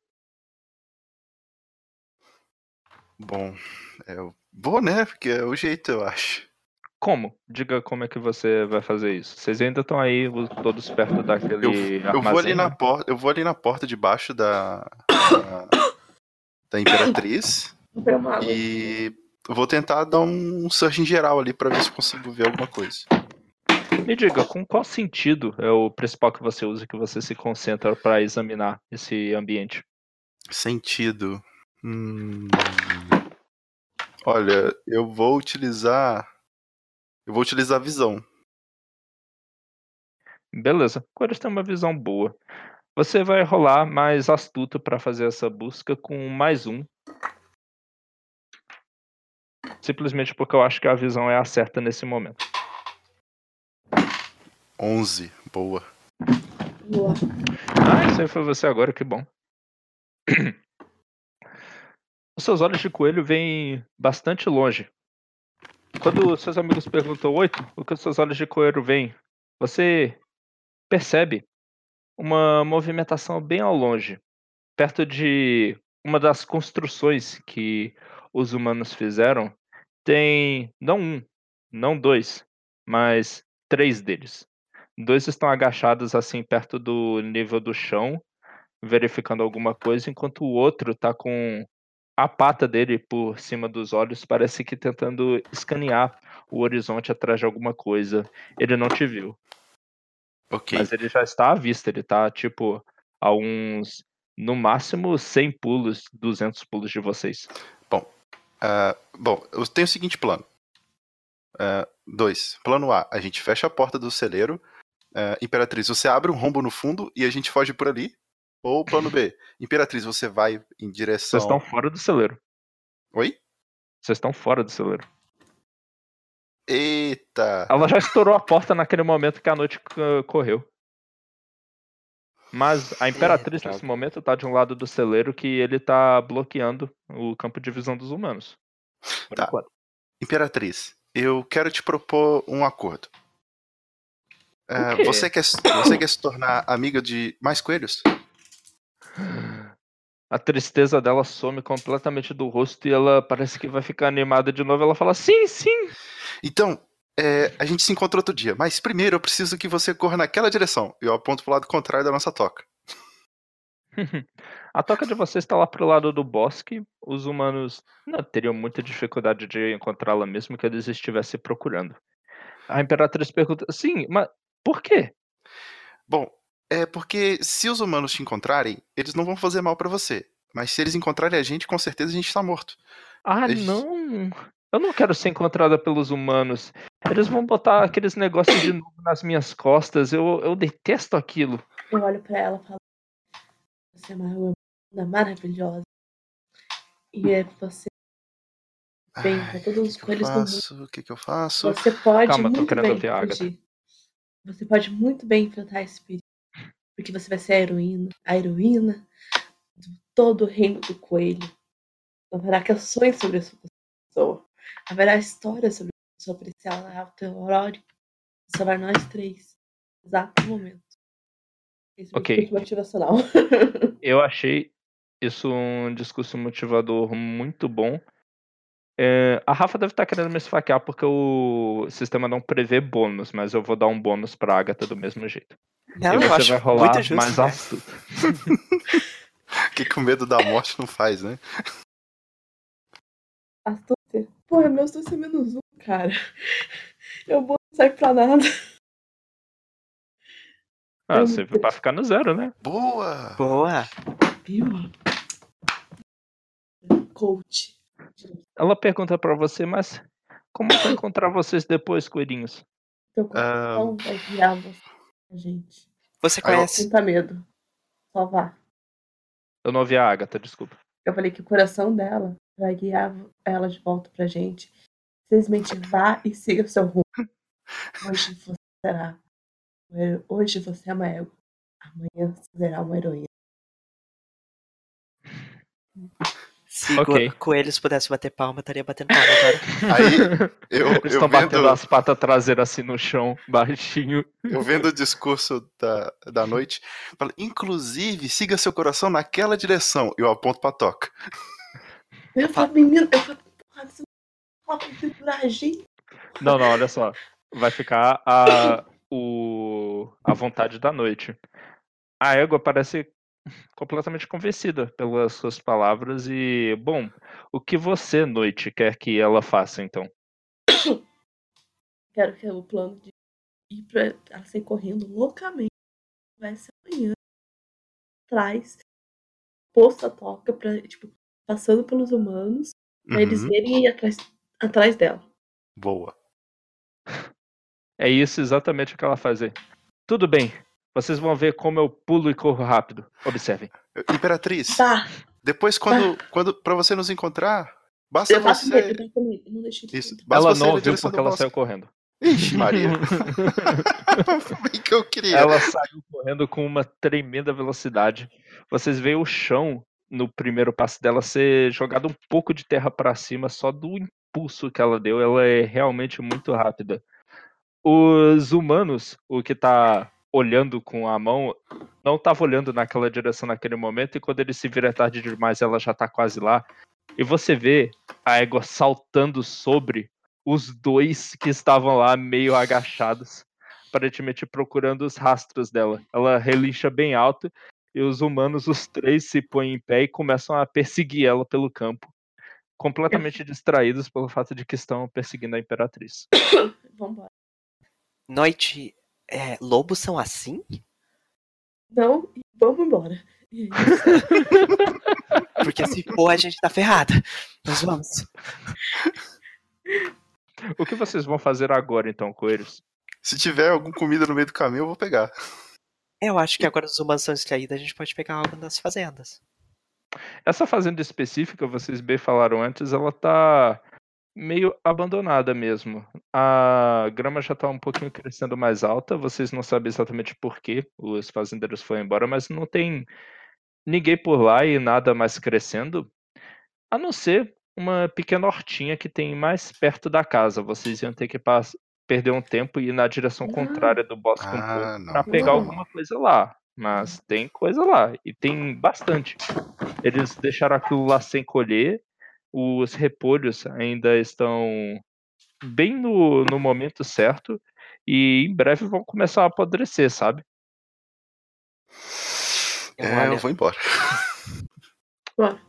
Bom, eu vou, né? Porque é o jeito, eu acho. Como? Diga como é que você vai fazer isso. Vocês ainda estão aí os- todos perto daquele Eu vou ali na porta, eu vou ali na porta debaixo da da, da Imperatriz e vou tentar dar um search em geral ali pra ver se consigo ver alguma coisa. Me diga, com qual sentido é o principal que você usa, que você se concentra para examinar esse ambiente? Sentido. Hum, Olha, eu vou utilizar eu vou utilizar a visão. Beleza, Coras tem uma visão boa. Você vai rolar mais astuto para fazer essa busca com mais um. Simplesmente porque eu acho que a visão é a certa nesse momento. 11, boa. Boa. Ah, isso aí foi você agora, que bom. Os seus olhos de coelho vêm bastante longe. Quando seus amigos perguntam, oito, o que os seus olhos de coelho veem? Você percebe uma movimentação bem ao longe, perto de uma das construções que os humanos fizeram. Tem não um, não dois, mas três deles. Dois estão agachados assim perto do nível do chão, verificando alguma coisa, enquanto o outro tá com a pata dele por cima dos olhos, parece que tentando escanear o horizonte atrás de alguma coisa. Ele não te viu, Ok. mas ele já está à vista, ele tá tipo a uns no máximo 100 pulos, 200 pulos de vocês. Ah, bom, eu tenho o seguinte plano. Ah, dois. Plano A, a gente fecha a porta do celeiro. Ah, Imperatriz, você abre um rombo no fundo e a gente foge por ali. Ou plano B, Imperatriz, você vai em direção. Vocês estão fora do celeiro. Oi? Vocês estão fora do celeiro. Eita! Ela já estourou a porta naquele momento que a noite correu. Mas a Imperatriz droga. nesse momento tá de um lado do celeiro que ele tá bloqueando o campo de visão dos humanos. Tá. Imperatriz, eu quero te propor um acordo. Quê? você, quer, você quer se tornar amiga de mais coelhos? A tristeza dela some completamente do rosto e ela parece que vai ficar animada de novo. Ela fala: Sim, sim. Então, é, a gente se encontra outro dia, mas primeiro eu preciso que você corra naquela direção. Eu aponto pro lado contrário da nossa toca. A toca de vocês está lá pro lado do bosque. Os humanos não teriam muita dificuldade de encontrá-la mesmo que eles estivessem procurando. A Imperatriz pergunta: Sim, mas por quê? Bom, é porque se os humanos te encontrarem, eles não vão fazer mal pra você. Mas se eles encontrarem a gente, com certeza a gente tá morto. Ah, Eles- não! Eu não quero ser encontrada pelos humanos. Eles vão botar aqueles negócios de novo nas minhas costas. Eu, eu detesto aquilo. Eu olho pra ela e falo: Você é uma uma maravilhosa. E é você bem Ai, pra todos os coelhos do mundo. O que, que eu faço? Você pode Calma, tô muito querendo bem fugir. Você pode muito bem enfrentar esse perigo. Porque você vai ser a heroína. A heroína de todo o reino do coelho. Haverá canções sobre a sua pessoa. Haverá histórias sobre, sobre esse alto Aurório. Salvar nós três. Exato momento. Esse é o Ok. motivacional. Eu achei isso um discurso motivador muito bom. É, a Rafa deve estar querendo me esfaquear porque o sistema não prevê bônus, mas eu vou dar um bônus pra Agatha do mesmo jeito. Não, e eu você vai rolar justo. mais né? astuto. O que, o medo da morte não faz, né? Astúcia. Porra, meu astúcia é menos um, cara. Eu vou não serve pra nada. Ah, você vai ficar no zero, né? Boa! Boa. Viu? Coach. Ela pergunta pra você, mas como eu vou encontrar vocês depois, coelhinhos? Teu Ah, coração vai guiar você, gente. Você conhece. Sinta medo. Só vá. Eu não ouvi a Agatha, desculpa. Eu falei que o coração dela vai guiar ela de volta pra gente. Simplesmente vá e siga o seu rumo. Hoje você será. Hoje você é uma égua. Amanhã você será uma heroína. Se Ok. co- coelhos pudessem bater palma, eu estaria batendo palma agora. Aí eu, Eles estão batendo vendo, as patas traseiras assim no chão, baixinho. eu vendo o discurso da, da noite, falo, inclusive, siga seu coração naquela direção. Eu aponto pra toca. Eu falo, menino, eu falo, porra, você não fala gente. Não, não, olha só. Vai ficar a, o, a vontade da noite. A égua parece completamente convencida pelas suas palavras e, bom, o que você, noite, quer que ela faça, então? Quero que o plano de ir pra ela sair correndo loucamente vai ser amanhã. Atrás, posto a toca pra, tipo, passando pelos humanos, pra eles Uhum, verem e ir atrás, atrás dela. Boa. É isso exatamente o que ela faz aí. Tudo bem, vocês vão ver como eu pulo e corro rápido. Observem. Imperatriz, Tá, depois quando, quando pra você nos encontrar, basta eu você... medo, eu medo, não deixo ele Isso, ela não na viu direção porque ela saiu correndo. Ixi, Maria. Bem que eu queria. Ela saiu correndo com uma tremenda velocidade. Vocês veem o chão no primeiro passo dela ser jogado um pouco de terra para cima só do impulso que ela deu. Ela é realmente muito rápida. Os humanos, o que tá olhando com a mão, não tava olhando naquela direção naquele momento e quando ele se vira tarde demais, ela já tá quase lá. E você vê a égua saltando sobre os dois que estavam lá meio agachados aparentemente procurando os rastros dela. Ela relincha bem alto e os humanos, os três, se põem em pé e começam a perseguir ela pelo campo, completamente distraídos pelo fato de que estão perseguindo a Imperatriz. Vambora. Noite. É, lobos são assim? Não, e vamos embora. Porque se for, a gente tá ferrada. Nós vamos. O que vocês vão fazer agora, então, coelhos? Se tiver alguma comida no meio do caminho, eu vou pegar. Eu acho que agora os humanos são distraídos, a gente pode pegar algo das fazendas. Essa fazenda específica, vocês bem falaram antes, ela tá meio abandonada mesmo. A grama já tá um pouquinho crescendo mais alta, vocês não sabem exatamente por que os fazendeiros foram embora, mas não tem ninguém por lá e nada mais crescendo, a não ser uma pequena hortinha que tem mais perto da casa. Vocês iam ter que perder um tempo e ir na direção contrária do bosque um Ah, pra pegar Não. alguma coisa lá. Mas tem coisa lá, e tem bastante. Eles deixaram aquilo lá sem colher, os repolhos ainda estão bem no, no momento certo, e em breve vão começar a apodrecer, sabe? Eu, É, olho, eu vou embora. Bora.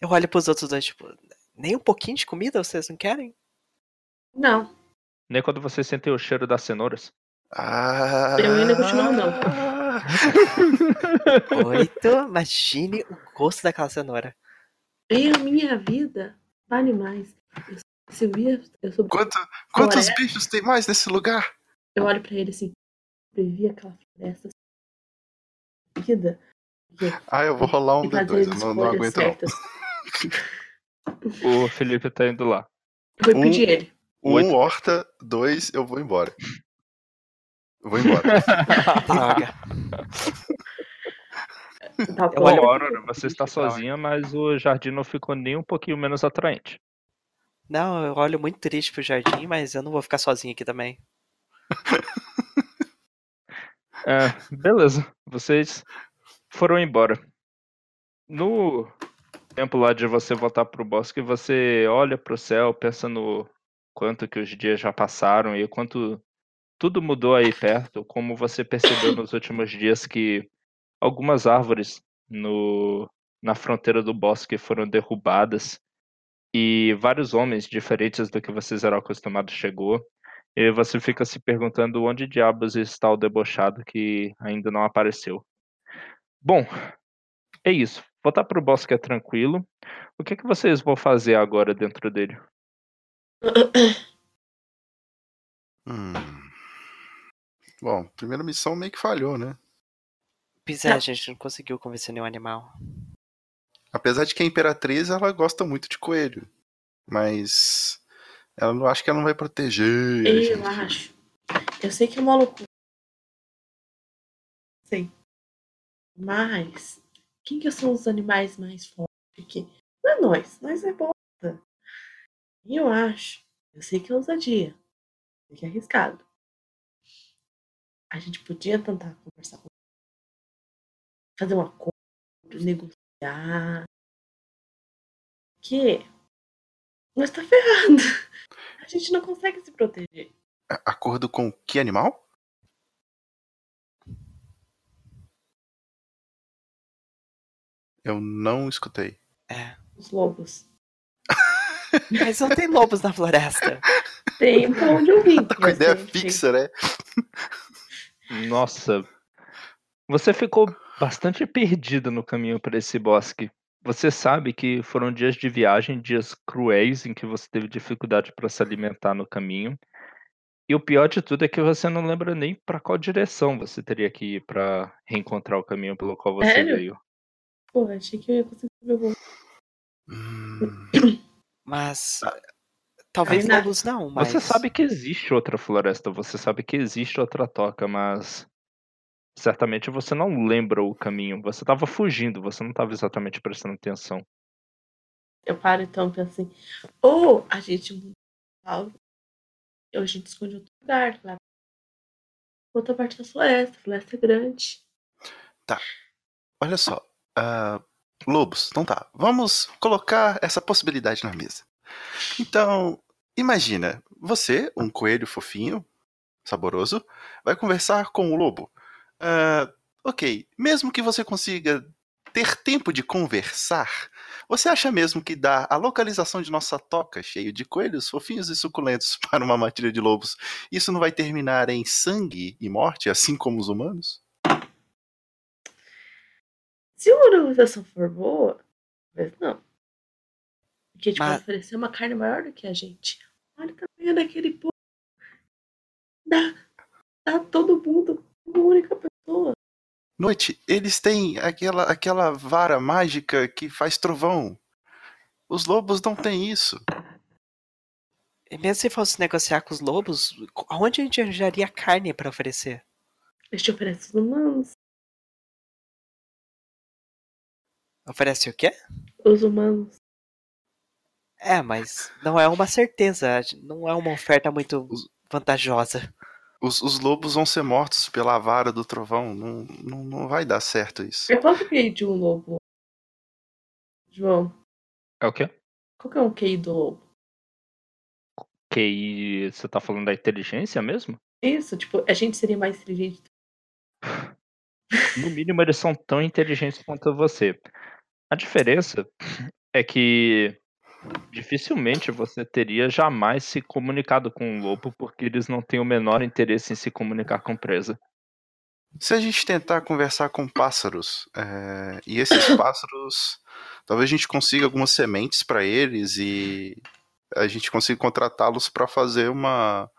eu olho pros outros dois, tipo, nem um pouquinho de comida vocês não querem? Não. Nem quando você sentem o cheiro das cenouras. Ah, Eu ainda continuo não. Oito, imagine o gosto daquela cenoura. Em a minha vida, vale mais. Eu, sou Quanto, quantos é? bichos tem mais nesse lugar? Eu olho pra ele assim, sobrevivi aquela floresta vida. Ah, eu vou rolar um e fazer D2, as eu não, não aguento não. O Felipe tá indo lá. Eu vou Um- impedir ele. Um Oito. horta, dois, eu vou embora. Eu vou embora. Tá Eu bom. olho- Ô, Aurora, você está sozinha, mas o jardim não ficou nem um pouquinho menos atraente. Não, eu olho muito triste pro jardim, mas eu não vou ficar sozinho aqui também. É, beleza. Vocês foram embora. No tempo lá de você voltar pro bosque, você olha pro céu, pensa no quanto que os dias já passaram e quanto tudo mudou aí perto, como você percebeu nos últimos dias que algumas árvores no, na fronteira do bosque foram derrubadas e vários homens diferentes do que vocês eram acostumados chegou. E você fica se perguntando onde diabos está o debochado que ainda não apareceu. Bom, é isso. Voltar pro bosque é tranquilo. O que, que vocês vão fazer agora dentro dele? Hum. Bom, primeira missão meio que falhou, né? Pois é, a gente não conseguiu convencer nenhum animal. Apesar de que a Imperatriz ela gosta muito de coelho. Mas ela não acho que ela não vai proteger. a Eu gente. acho. Eu sei que é uma loucura. Sei. Mas, quem que são os animais mais fortes aqui? Não é nós, nós é bosta. E eu acho, eu sei que é ousadia. Sei que é arriscado. A gente podia tentar conversar com fazer um acordo, negociar. Que nós tá ferrado. A gente não consegue se proteger. Acordo com que animal? Eu não escutei. É. Os lobos. Mas não tem lobos na floresta. Tem pra onde eu vim. Tá com ideia tem- fixa, né? Nossa, você ficou bastante perdida no caminho para esse bosque. Você sabe que foram dias de viagem, dias cruéis em que você teve dificuldade para se alimentar no caminho. E o pior de tudo é que você não lembra nem para qual direção você teria que ir para reencontrar o caminho pelo qual você Sério? veio. Pô, achei que eu ia conseguir ver o voo. Hum, Mas. Talvez Ainda- lobos não, mas. Você sabe que existe outra floresta, você sabe que existe outra toca, mas certamente você não lembra o caminho. Você estava fugindo, você não estava exatamente prestando atenção. Eu paro então e penso assim. Ou a gente muda o alvo, ou a gente esconde outro lugar. Lá. Outra parte da floresta. A floresta é grande. olha só. ah, lobos, então tá. Vamos colocar essa possibilidade na mesa. Então, imagina, você, um coelho fofinho, saboroso, vai conversar com o lobo. Ah, ok, mesmo que você consiga ter tempo de conversar, você acha mesmo que dar a localização de nossa toca, cheio de coelhos fofinhos e suculentos, para uma matilha de lobos, isso não vai terminar em sangue e morte, assim como os humanos? Se a organização for boa, talvez não. Porque a gente Mas- pode oferecer uma carne maior do que a gente. Olha o tamanho daquele povo. Dá, dá todo mundo uma única pessoa. Noite, eles têm aquela, aquela vara mágica que faz trovão. Os lobos não têm isso. E mesmo se fosse negociar com os lobos, aonde a gente arranjaria carne pra oferecer? A gente oferece os humanos. Oferece o quê? Os humanos. É, mas não é uma certeza, não é uma oferta muito vantajosa. Os, os lobos vão ser mortos pela vara do trovão. Não, não, não vai dar certo isso. É quanto QI de um lobo? João, É o quê? qual que é um QI do lobo? Que você tá falando da inteligência mesmo? Isso, tipo, a gente seria mais inteligente. no mínimo eles são tão inteligentes quanto você. A diferença é que dificilmente você teria jamais se comunicado com um lobo porque eles não têm o menor interesse em se comunicar com presa. Se a gente tentar conversar com pássaros, é, e esses pássaros, talvez a gente consiga algumas sementes para eles e a gente consiga contratá-los para fazer uma,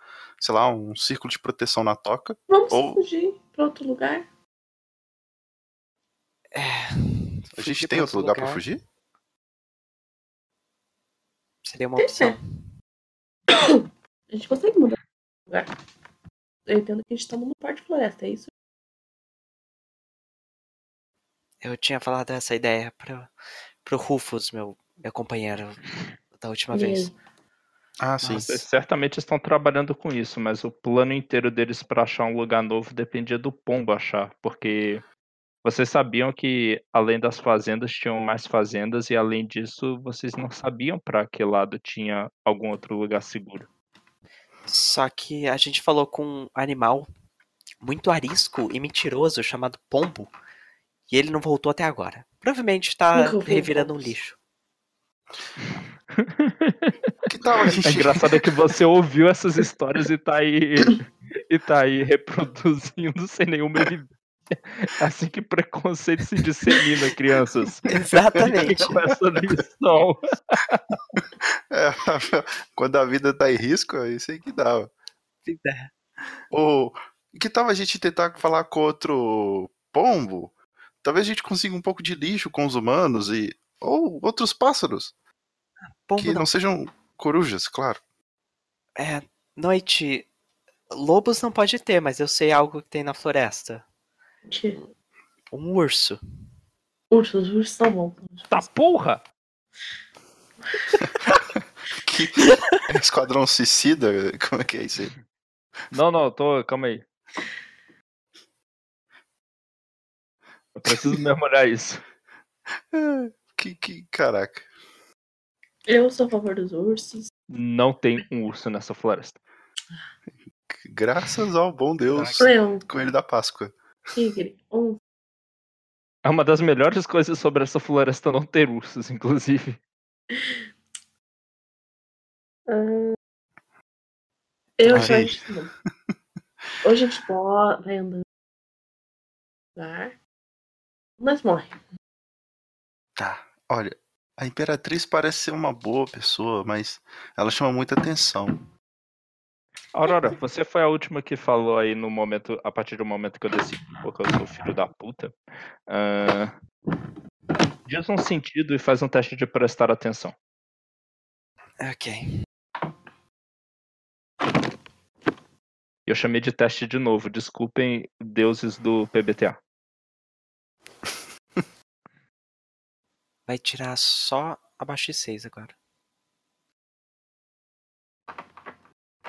sei lá, um círculo de proteção na toca. Vamos Ou- fugir pra outro lugar? É, A gente tem outro lugar para fugir? Seria uma Tem opção. A gente consegue mudar de lugar. Eu entendo que a gente tá no parque de floresta, é isso? Eu tinha falado essa ideia pro, pro Rufus, meu, meu companheiro, da última vez. Ah, sim. Nossa. Vocês certamente estão trabalhando com isso, mas o plano inteiro deles para achar um lugar novo dependia do pombo achar, porque vocês sabiam que além das fazendas tinham mais fazendas e além disso vocês não sabiam para que lado tinha algum outro lugar seguro. Só que a gente falou com um animal muito arisco e mentiroso chamado Pombo. E ele não voltou até agora. Provavelmente tá ouvi revirando um lixo. Que tal a gente. É engraçado é que você ouviu essas histórias e tá aí e tá aí reproduzindo sem nenhuma evidência. É assim que preconceito se dissemina, crianças. Exatamente. Com essa lição. É, quando a vida tá em risco, é isso aí que dá. ó. É. Ou que tal a gente tentar falar com outro pombo? Talvez a gente consiga um pouco de lixo com os humanos e ou outros pássaros Pombo que não. não sejam corujas, claro. É, noite. Lobos não pode ter, mas eu sei algo que tem na floresta. Que... Um urso. Ursos, os ursos são bons. Tá porra! Que é esquadrão suicida, como é que é isso aí? Não, não, tô. Calma aí. Eu preciso memorar isso. Que, que caraca. Eu sou a favor dos ursos. Não tem um urso nessa floresta. Graças ao bom Deus, Leão, coelho da Páscoa. Tigre, um. É uma das melhores coisas sobre essa floresta não ter ursos, inclusive. ah, Eu acho Ai. que não. Hoje a gente pode, vai andando. Mas morre. Tá, olha, a Imperatriz parece ser uma boa pessoa, mas ela chama muita atenção. Aurora, você foi a última que falou aí no momento, a partir do momento que eu decidi, porque eu sou filho da puta. Ah, diz um sentido e faz um teste de prestar atenção. Ok. Eu chamei de teste de novo, desculpem, deuses do PBTA. Vai tirar só abaixo de 6 agora.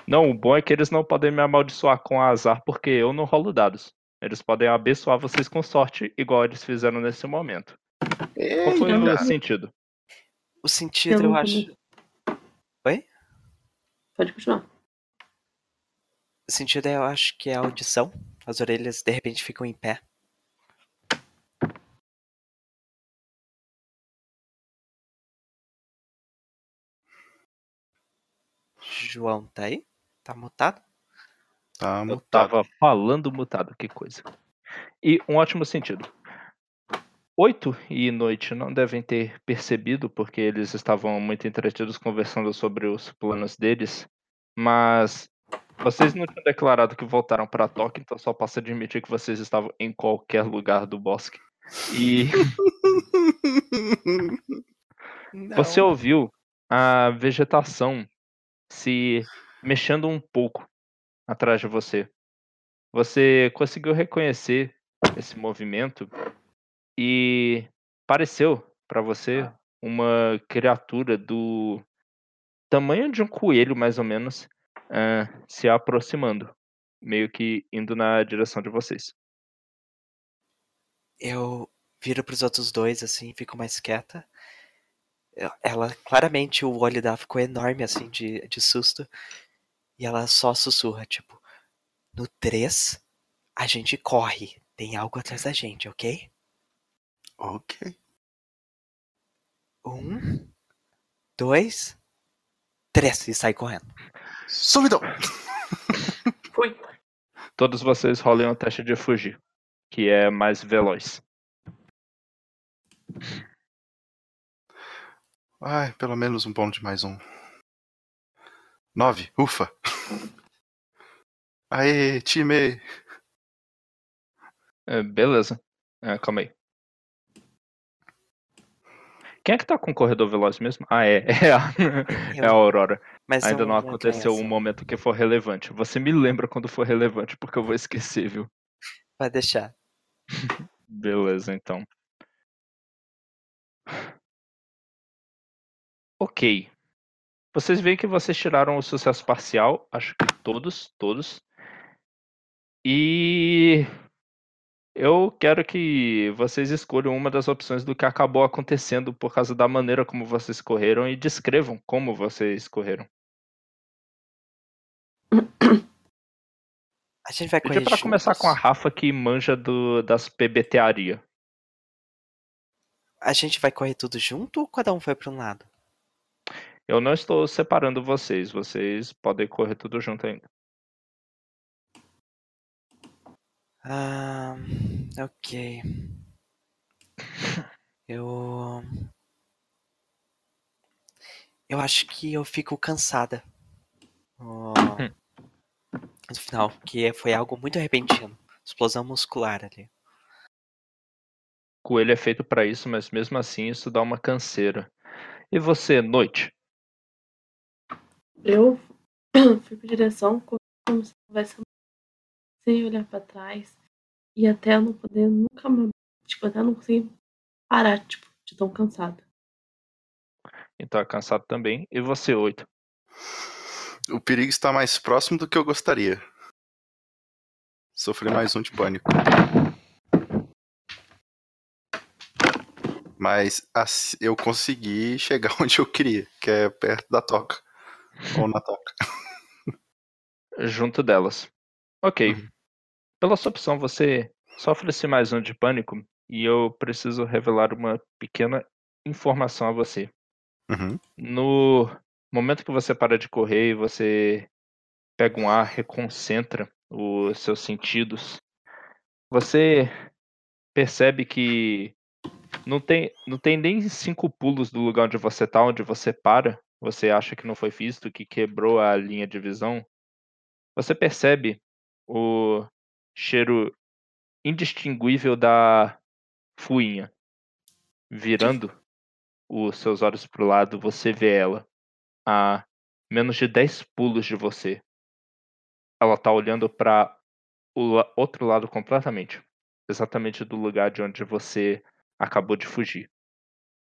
Não, o bom é que eles não podem me amaldiçoar com azar, porque eu não rolo dados. Eles podem abençoar vocês com sorte, igual eles fizeram nesse momento. Qual foi o sentido? O sentido, eu, não acho. Pode continuar. O sentido eu acho que é a audição. As orelhas de repente ficam em pé. João tá aí? Tá mutado? Tá, Eu mutado. tava falando mutado, que coisa. E um ótimo sentido. Oito e Noite não devem ter percebido, porque eles estavam muito entretidos conversando sobre os planos deles, mas vocês não tinham declarado que voltaram para Tóquio, então só posso admitir que vocês estavam em qualquer lugar do bosque. E você ouviu a vegetação se mexendo um pouco atrás de você. Você conseguiu reconhecer esse movimento e pareceu para você uma criatura do tamanho de um coelho, mais ou menos, ah, se aproximando, meio que indo na direção de vocês. Eu viro pros outros dois, assim, fico mais quieta. Ela, claramente, o olho dela ficou enorme, assim, de, de susto. E ela só sussurra, tipo, no 3, a gente corre. Tem algo atrás da gente, ok? Ok. Um, dois, três e sai correndo. Subidão! Fui. Todos vocês rolem um teste de fugir, que é mais veloz. Ai, pelo menos um bônus de mais um. Nove, ufa! Aê, time! É, beleza. É, calma aí. Quem é que tá com o corredor veloz mesmo? Ah, é. É a, é a Aurora. Mas Ainda eu não aconteceu um momento que for relevante. Você me lembra quando for relevante, porque eu vou esquecer, viu? Vai deixar. Beleza, então. Ok. Vocês veem que vocês tiraram o sucesso parcial, acho que todos, todos. E eu quero que vocês escolham uma das opções do que acabou acontecendo por causa da maneira como vocês correram e descrevam como vocês correram. A gente vai correr pra começar com a? Rafa que manja do, das PBTaria. A gente vai correr tudo junto ou cada um vai para um lado? Eu não estou separando vocês, vocês podem correr tudo junto ainda. Ah, ok. Eu. Eu acho que eu fico cansada. Oh, no final, que foi algo muito repentino. Explosão muscular ali. Coelho é feito pra isso, mas mesmo assim isso dá uma canseira. E você, noite? Eu fui pra direção como se tivesse sem olhar pra trás e até eu não poder nunca mais, tipo, até eu não conseguir parar, tipo, de tão cansada. Então é cansado também. E você, oito? O perigo está mais próximo do que eu gostaria. Sofri mais um de pânico. Mas assim, eu consegui chegar onde eu queria, que é perto da toca. Ou na toca. Junto delas. Ok. Uhum. Pela sua opção, você sofre-se mais um de pânico e eu preciso revelar uma pequena informação a você. Uhum. No momento que você para de correr e você pega um ar, reconcentra os seus sentidos, você percebe que não tem, não tem nem cinco pulos do lugar onde você tá, onde você para. Você acha que não foi visto, que quebrou a linha de visão. Você percebe o cheiro indistinguível da fuinha. Virando os seus olhos para o lado, você vê ela a menos de 10 pulos de você. Ela tá olhando para o outro lado completamente, exatamente do lugar de onde você acabou de fugir.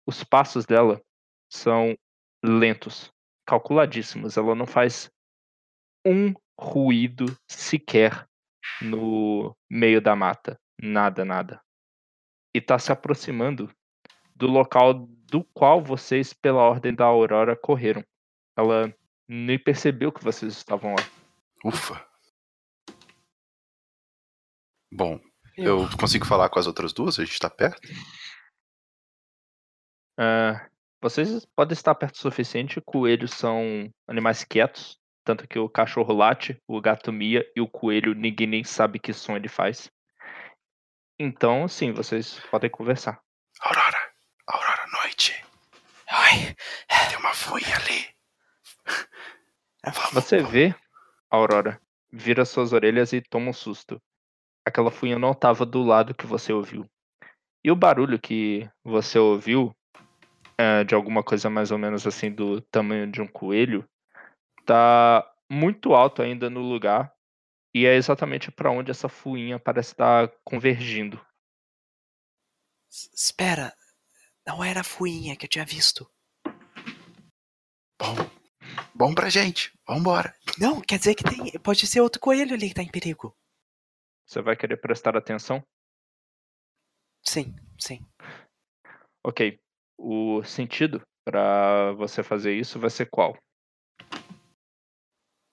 Os passos dela são lentos, calculadíssimos. Ela não faz um ruído sequer no meio da mata. Nada, nada. E tá se aproximando do local do qual vocês, pela ordem da Aurora, correram. Ela nem percebeu que vocês estavam lá. Ufa. Bom, eu consigo falar com as outras duas? A gente tá perto? Ah, vocês podem estar perto o suficiente. Coelhos são animais quietos. Tanto que o cachorro late, o gato mia e o coelho ninguém nem sabe que som ele faz. Então, sim, vocês podem conversar. Aurora, Aurora, noite. Ai, Tem uma fuinha ali. Vamos. Você vê, Aurora, vira suas orelhas e toma um susto. Aquela fuinha não estava do lado que você ouviu. E o barulho que você ouviu, é, de alguma coisa mais ou menos assim do tamanho de um coelho, tá muito alto ainda no lugar. E é exatamente para onde essa fuinha parece estar convergindo. s- espera. Não era a fuinha que eu tinha visto. Bom, bom pra gente. Vambora. Não, quer dizer que tem. Pode ser outro coelho ali que tá em perigo. Você vai querer prestar atenção? Sim, sim. Ok. O sentido para você fazer isso vai ser qual?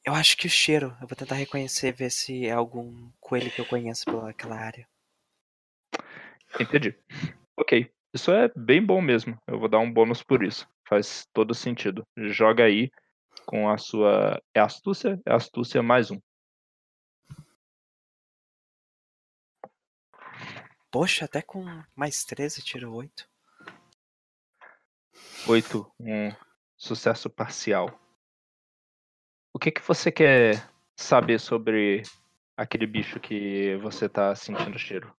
Eu acho que o cheiro. Eu vou tentar reconhecer, ver se é algum coelho que eu conheço pelaquela área. Entendi. Ok. Isso é bem bom mesmo. Eu vou dar um bônus por isso. Faz todo sentido. Joga aí com a sua. É astúcia? É astúcia mais um. Poxa, até com mais 13 tira 8. 8, um sucesso parcial. O que que você quer saber sobre aquele bicho que você tá sentindo cheiro?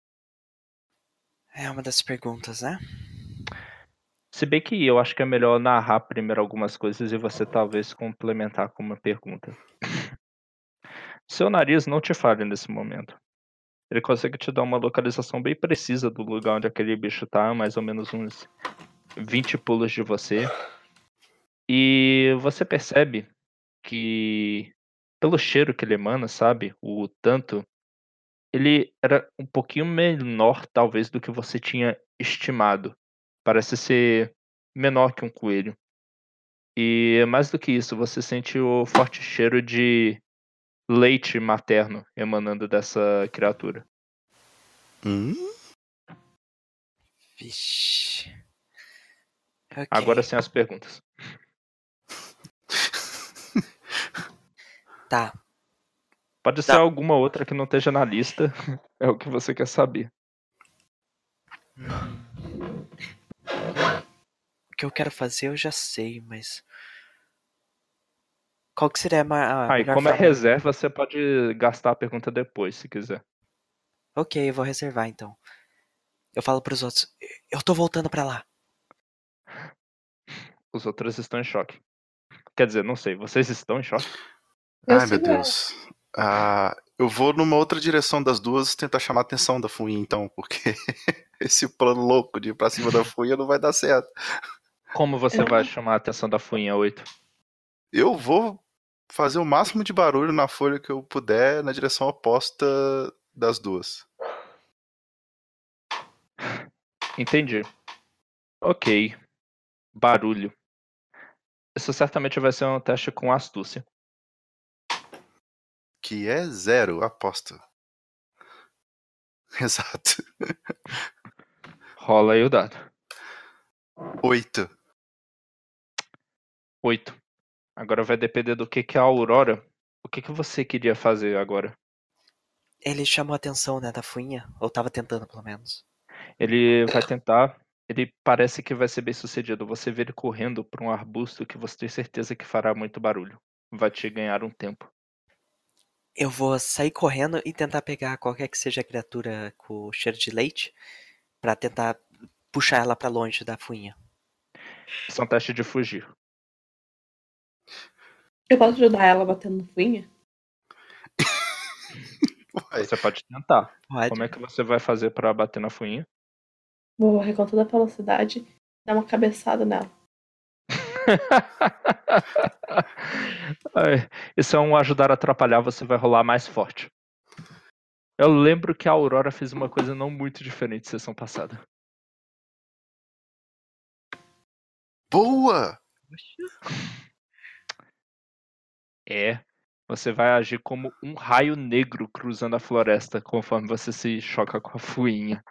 É uma das perguntas, né? Se bem que eu acho que é melhor narrar primeiro algumas coisas e você talvez complementar com uma pergunta. Seu nariz não te falha nesse momento. Ele consegue te dar uma localização bem precisa do lugar onde aquele bicho tá, mais ou menos uns 20 pulos de você. E você percebe que, pelo cheiro que ele emana, sabe? O tanto, ele era um pouquinho menor, talvez, do que você tinha estimado. Parece ser menor que um coelho. E mais do que isso, você sente o forte cheiro de leite materno emanando dessa criatura. Hum? Vixe. Ok. Agora sim as perguntas. Tá. Pode ser Tá. alguma outra que não esteja na lista. É o que você quer saber. O que eu quero fazer eu já sei, mas. Qual que seria a, ma- a Ah, e como é forma? reserva, você pode gastar a pergunta depois, se quiser. Ok, eu vou reservar então. Eu falo pros outros. Eu tô voltando pra lá. Os outros estão em choque. Quer dizer, não sei, vocês estão em choque? Eu Ai, meu. Deus. Ah, eu vou numa outra direção das duas tentar chamar a atenção da Fuinha, então, porque esse plano louco de ir pra cima da Fuinha não vai dar certo. Como você Eu- vai chamar a atenção da Fuinha 8? Eu vou fazer o máximo de barulho na folha que eu puder na direção oposta das duas. Entendi. Ok. Barulho. Isso certamente vai ser um teste com astúcia. Que é zero, aposto. Exato. Rola aí o dado. Oito. 8. Agora vai depender do que, que a Aurora. O que, que você queria fazer agora? Ele chamou a atenção, né, da fuinha? Ou tava tentando, pelo menos. Ele vai tentar. Ele parece que vai ser bem sucedido. Você vê ele correndo para um arbusto que você tem certeza que fará muito barulho. Vai te ganhar um tempo. Eu vou sair correndo e tentar pegar qualquer que seja a criatura com cheiro de leite pra tentar puxar ela pra longe da fuinha. Isso é um teste de fugir. Eu posso ajudar ela batendo no fuinha? Você pode tentar. Pode? Como é que você vai fazer para bater na fuinha? Vou arrear com toda a velocidade e dar uma cabeçada nela. Ai, Isso é um ajudar a atrapalhar, você vai rolar mais forte. Eu lembro que a Aurora fez uma coisa não muito diferente sessão passada. Boa! É. Você vai agir como um raio negro cruzando a floresta conforme você se choca com a fuinha.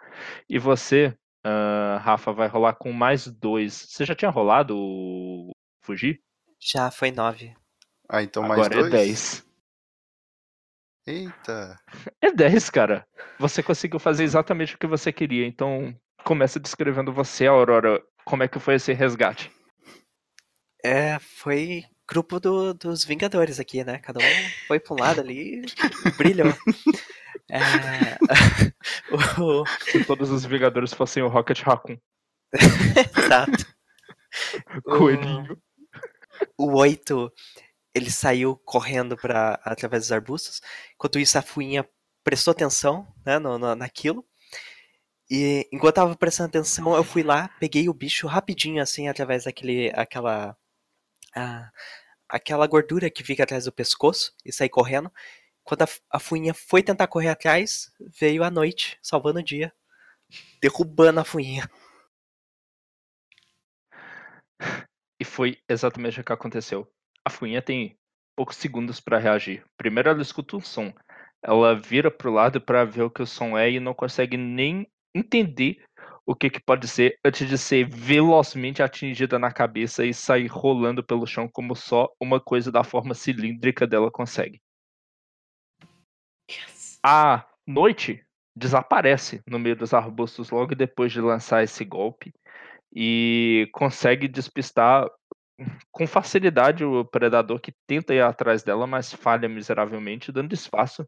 E você, ah, Rafa, vai rolar com mais dois. Você já tinha rolado o fugir? Já foi nove. Ah, então mais Agora dois? é 10. Eita. É 10, cara. Você conseguiu fazer exatamente o que você queria. Então, começa descrevendo você, Aurora, como é que foi esse resgate. É, foi grupo do- dos Vingadores aqui, né? Cada um foi pra um lado ali e brilhou. É, o- Se todos os Vingadores fossem o Rocket Raccoon. Exato. Coelhinho. O 8, ele saiu correndo para através dos arbustos. Enquanto isso, a fuinha prestou atenção né, no, no- naquilo. E enquanto eu tava prestando atenção, eu fui lá, peguei o bicho rapidinho, assim, através daquele. aquela. a- aquela gordura que fica atrás do pescoço e saí correndo. Quando a, a fuinha foi tentar correr atrás, veio a noite, salvando o dia, derrubando a fuinha. E foi exatamente o que aconteceu. A fuinha tem poucos segundos para reagir. Primeiro ela escuta um som. Ela vira pro lado para ver o que o som é e não consegue nem entender o que, que pode ser antes de ser velozmente atingida na cabeça e sair rolando pelo chão como só uma coisa da forma cilíndrica dela consegue. A noite desaparece no meio dos arbustos logo depois de lançar esse golpe e consegue despistar com facilidade o predador que tenta ir atrás dela, mas falha miseravelmente, dando espaço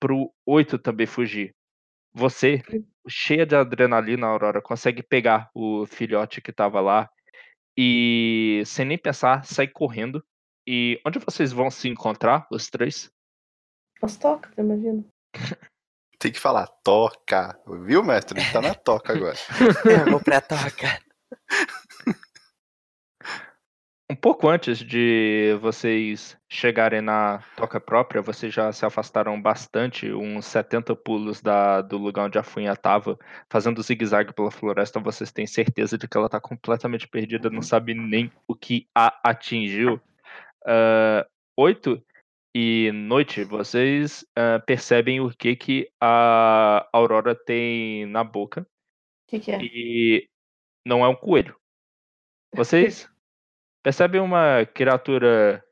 pro 8 também fugir. Você, cheia de adrenalina, Aurora, consegue pegar o filhote que tava lá e, sem nem pensar, sai correndo. E onde vocês vão se encontrar, os três? As tocas, imagina. Tem que falar toca. Viu, mestre? Ele tá na toca agora. Eu vou pra toca. Um pouco antes de vocês chegarem na toca própria, vocês já se afastaram bastante, uns 70 pulos da, do lugar onde a Funha estava, fazendo zigue-zague pela floresta. Vocês têm certeza de que ela está completamente perdida, não sabe nem o que a atingiu. Uh, oito e noite, vocês uh, percebem o que, que a Aurora tem na boca. O que, que é? E não é um coelho. Vocês percebem uma criatura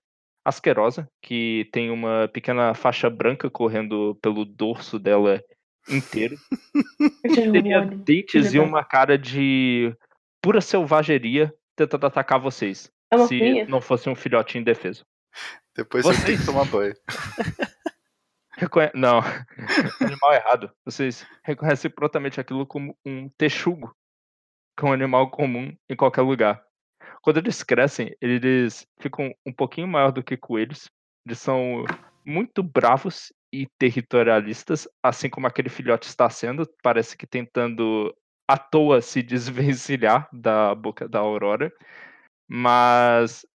asquerosa que tem uma pequena faixa branca correndo pelo dorso dela inteiro. Teria dentes e uma cara de pura selvageria tentando atacar vocês. É se não fosse um filhote indefeso. Depois você Vocês- tem que tomar banho. Reconhe... Não, animal errado. Vocês reconhecem prontamente aquilo como um texugo, que é um animal comum em qualquer lugar. Quando eles crescem, eles ficam um pouquinho maior do que coelhos. Eles são muito bravos e territorialistas, assim como aquele filhote está sendo, parece que tentando à toa se desvencilhar da boca da Aurora, mas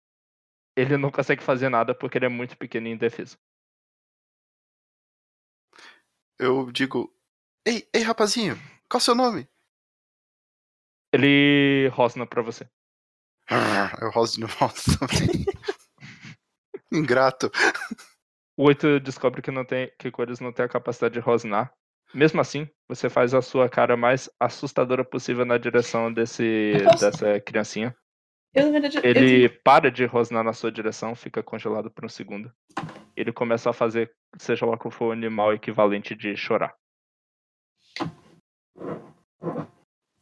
ele não consegue fazer nada porque ele é muito pequeno e indefeso. Eu digo, ei, ei, rapazinho, qual é o seu nome? Ele rosna pra você. Eu volta também. Ingrato. O 8 descobre que não tem que coelhos não têm a capacidade de rosnar. Mesmo assim, você faz a sua cara mais assustadora possível na direção desse dessa criancinha. Eu, verdade, eu Ele para de rosnar na sua direção, fica congelado por um segundo. Ele começa a fazer, seja lá qual for o animal equivalente de chorar.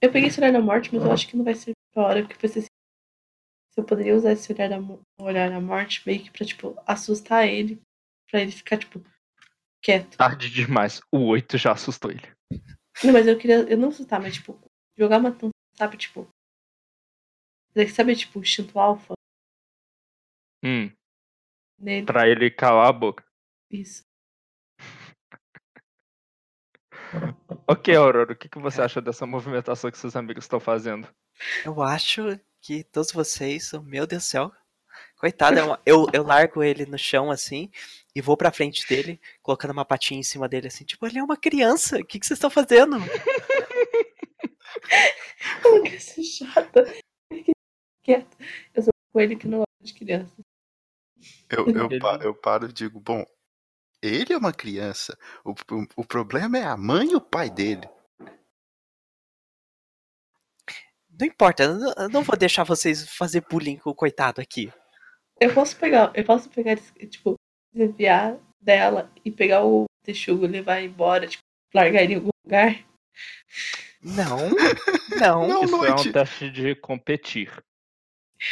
Eu peguei esse olhar da morte, mas eu acho que não vai ser pra hora, porque assim, se eu poderia usar esse olhar da, olhar da morte meio que pra, tipo, assustar ele, pra ele ficar, tipo, quieto. Tarde demais. O 8 já assustou ele. Não, mas eu queria, eu não assustar, mas, tipo, jogar uma sabe, tipo, sabe, tipo, o instinto alfa Hum, nele, pra ele calar a boca. isso. Ok, Aurora, o que, que você acha dessa movimentação que seus amigos estão fazendo? Eu acho que todos vocês, meu Deus do céu. Coitado, é eu, eu largo ele no chão assim e vou pra frente dele, colocando uma patinha em cima dele assim, tipo, ele é uma criança, o que, que vocês estão fazendo? Eu não quero ser chata. Quieto. Eu sou com ele que não gosta de criança. Eu, eu, eu paro e digo, bom, ele é uma criança. O, o, o problema é a mãe e o pai dele. Não importa, eu não, eu não vou deixar vocês fazer bullying com o coitado aqui. Eu posso pegar, eu posso pegar, tipo, desviar dela e pegar o texugo e levar embora, tipo, largar ele em algum lugar. Não, não. Não, Isso é noite. um teste de competir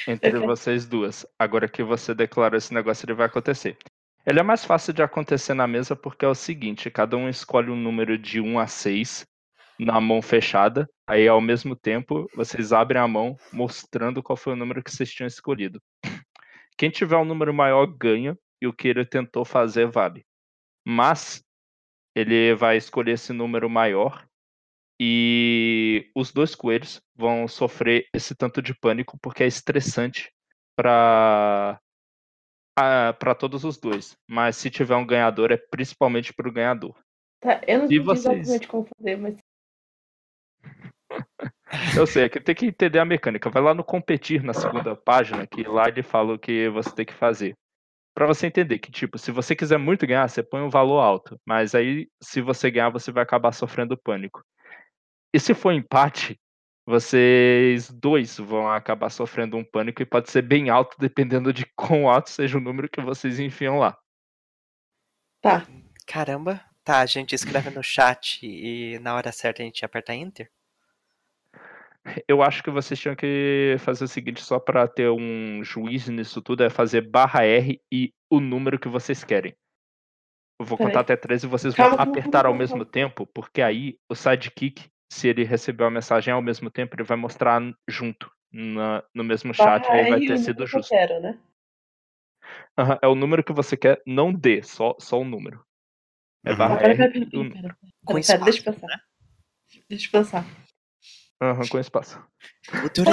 entre vocês duas. Agora que você declarou esse negócio, ele vai acontecer. Ele é mais fácil de acontecer na mesa porque é o seguinte: cada um escolhe um número de 1 a 6 na mão fechada. Aí, ao mesmo tempo, vocês abrem a mão mostrando qual foi o número que vocês tinham escolhido. Quem tiver um número maior ganha e o que ele tentou fazer vale. Mas ele vai escolher esse número maior e os dois coelhos vão sofrer esse tanto de pânico porque é estressante para para todos os dois. Mas se tiver um ganhador é principalmente para o ganhador. Tá, eu não sei exatamente como fazer, mas Eu sei, é que tem que entender a mecânica. Vai lá no competir na segunda página, que lá ele fala o que você tem que fazer. Pra você entender que, tipo, se você quiser muito ganhar, você põe um valor alto. Mas aí, se você ganhar, você vai acabar sofrendo pânico. E se for empate, vocês dois vão acabar sofrendo um pânico e pode ser bem alto, dependendo de quão alto seja o número que vocês enfiam lá. Tá. Caramba. Tá, a gente escreve no chat e na hora certa a gente aperta Enter? Eu acho que vocês tinham que fazer o seguinte, só para ter um juízo nisso tudo, é fazer barra R e o número que vocês querem. Eu vou Peraí. contar até 13 e vocês Calma, vão apertar calma, ao calma, mesmo tempo, porque aí o sidekick, se ele recebeu a mensagem ao mesmo tempo, ele vai mostrar junto na- no mesmo chat, aí vai ter o sido número que eu justo. quero, né? Aham, é o número que você quer, não D, só, só o número. É Uhum. barra Pera, R número. Com pera, pera, deixa eu espaço, pensar. Deixa eu pensar. Aham, com espaço.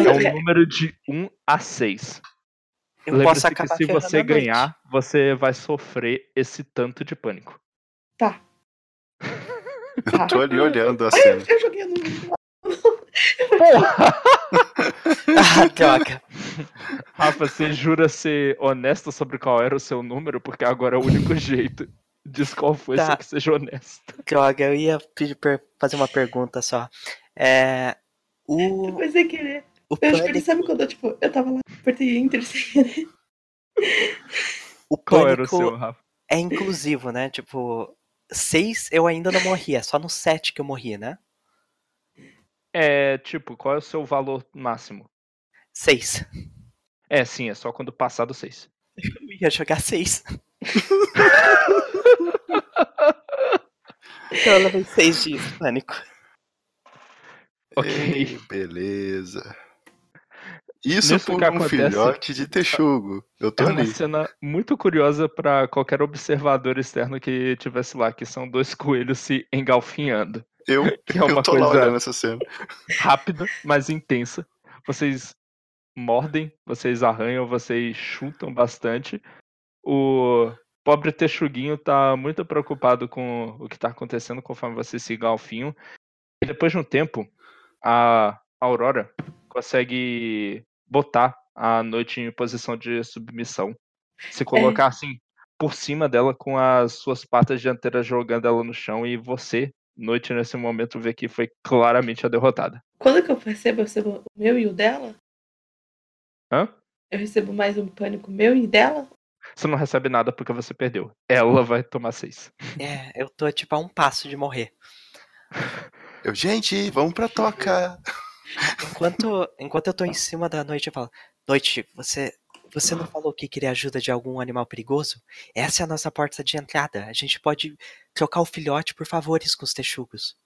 É um número de 1 a 6. eu Lembre-se posso que acabar se ferrando você ganhar, você vai sofrer esse tanto de pânico. Tá. Tá. Tô ali olhando a cena. eu, eu joguei no número. Ah, droga. Rafa, você jura ser honesto sobre qual era o seu número? Porque agora é o único jeito. Diz qual foi, Tá. só que seja honesto. Droga, eu ia pedir per- fazer uma pergunta só. É. O, Foi sem querer. o, Eu pânico, sabe quando eu, tipo, eu tava lá, apertei Enter sem querer. o Qual era o seu, Rafa? é inclusivo, né? Tipo, seis eu ainda não morri, é só no sete que eu morri, né? É, tipo, qual é o seu valor máximo? Seis. É, sim, é só quando passar do 6. Eu ia jogar seis. então eu levei seis dias, de pânico. Ok. Ei, beleza. Isso Nisso por um acontece- filhote de texugo. Eu É tô uma ali. cena muito curiosa pra qualquer observador externo que tivesse lá, que são dois coelhos se engalfinhando. Eu, Que é uma eu tô lá coisa- olhando essa cena. rápida, mas intensa. Vocês mordem, vocês arranham, vocês chutam bastante. O pobre Texuguinho tá muito preocupado com o que tá acontecendo conforme vocês se galfinham. E depois de um tempo, a Aurora consegue botar a noite em posição de submissão. Se colocar assim por cima dela com as suas patas dianteiras jogando ela no chão e você, noite nesse momento, vê que foi claramente a derrotada. Quando que eu recebo, eu recebo o meu e o dela? Hã? Eu recebo mais um pânico meu e dela? Você não recebe nada porque você perdeu. Ela vai tomar seis. É, eu tô tipo a um passo de morrer. Eu, gente, vamos pra toca. Enquanto, enquanto eu tô em cima da noite, eu falo: Noite, você, você não falou que queria ajuda de algum animal perigoso? Essa é a nossa porta de entrada. A gente pode trocar o filhote por favores com os texugos.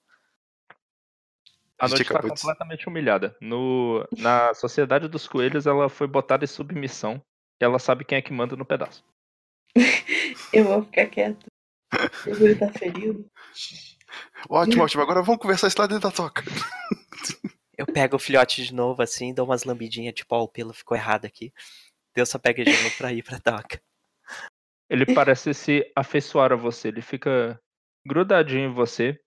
A noite está completamente humilhada. No, na Sociedade dos Coelhos, ela foi botada em submissão. E ela sabe quem é que manda no pedaço. Eu vou ficar quieto. O Yuri tá ferido. Ótimo, ótimo. Agora vamos conversar isso lá dentro da toca. Eu pego o filhote de novo assim, dou umas lambidinhas, tipo, ó, o pelo ficou errado aqui. Deus só pega de novo pra ir pra toca. Ele parece se afeiçoar a você. Ele fica grudadinho em você.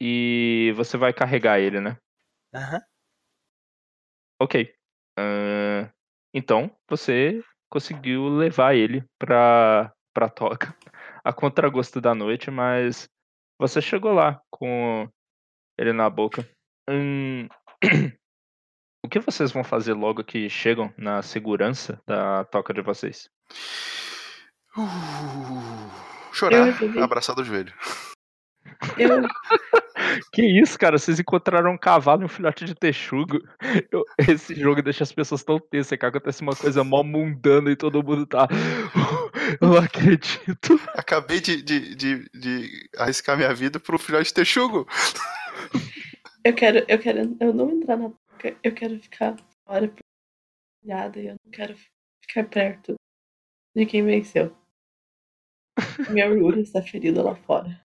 E você vai carregar ele, né? Aham. Ok. Ahn, então, você conseguiu levar ele pra, pra toca. A contragosto da noite, mas você chegou lá com ele na boca. Hum, o que vocês vão fazer logo que chegam na segurança da toca de vocês? Uh, chorar, abraçado ao joelho. Eu, Que isso, cara? Vocês encontraram um cavalo e um filhote de texugo. Eu- esse jogo deixa as pessoas tão tensas, que acontece uma coisa mó mundana e todo mundo tá. Eu não acredito. Acabei de, de, de, de arriscar minha vida pro filhote de texugo. Eu quero, eu quero, eu não entrar na toca, eu quero ficar fora olhada e eu não quero ficar perto de quem venceu. Meu orgulho está ferido lá fora.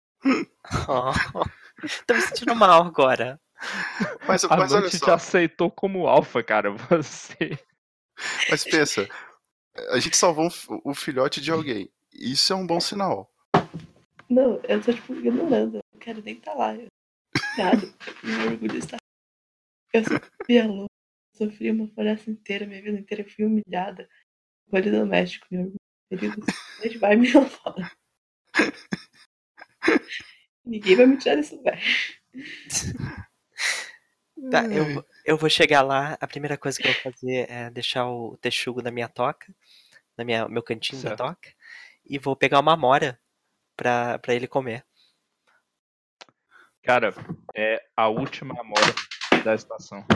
Oh, tô me sentindo mal agora. Mas, A mas olha noite te aceitou como alfa, cara. Você. mas pensa. A gente salvou o filhote de alguém. Isso é um bom sinal. Não, eu tô tipo ignorando. Eu não quero nem estar lá. Eu, nada. Meu orgulho está. Eu sofri a luta, sofri uma floresta inteira, minha vida inteira, eu fui humilhada. Vôlei doméstico, meu orgulho ferido. A gente vai me lá fora. Ninguém vai me tirar desse lugar. Tá, eu, eu vou chegar lá, a primeira coisa que eu vou fazer é deixar o texugo na minha toca, na minha meu cantinho Certo. da toca, e vou pegar uma amora pra, pra ele comer. Cara, é a última amora da estação.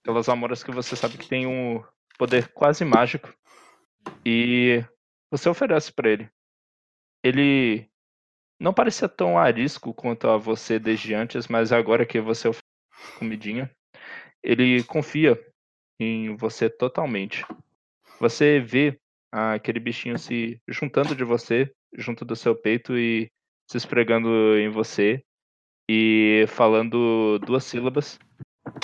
Aquelas amoras que você sabe que tem um poder quase mágico. E você oferece pra ele. Ele não parecia tão arisco quanto a você desde antes, mas agora que você oferece comidinha, ele confia em você totalmente. Você vê aquele bichinho se juntando de você, junto do seu peito e se esfregando em você e falando duas sílabas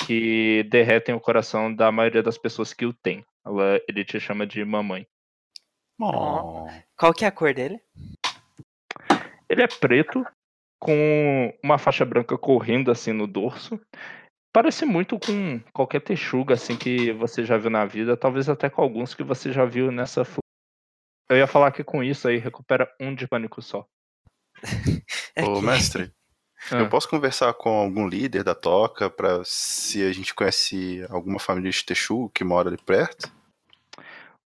que derretem o coração da maioria das pessoas que o tem. Ela, ele te chama de mamãe. Oh. Qual que é a cor dele? Ele é preto, com uma faixa branca correndo assim no dorso. Parece muito com qualquer texuga assim que você já viu na vida, talvez até com alguns que você já viu nessa. Eu ia falar que com isso aí recupera um de pânico só. É Ô, que- mestre, Ah. eu posso conversar com algum líder da toca pra se a gente conhece alguma família de Texugo que mora ali perto?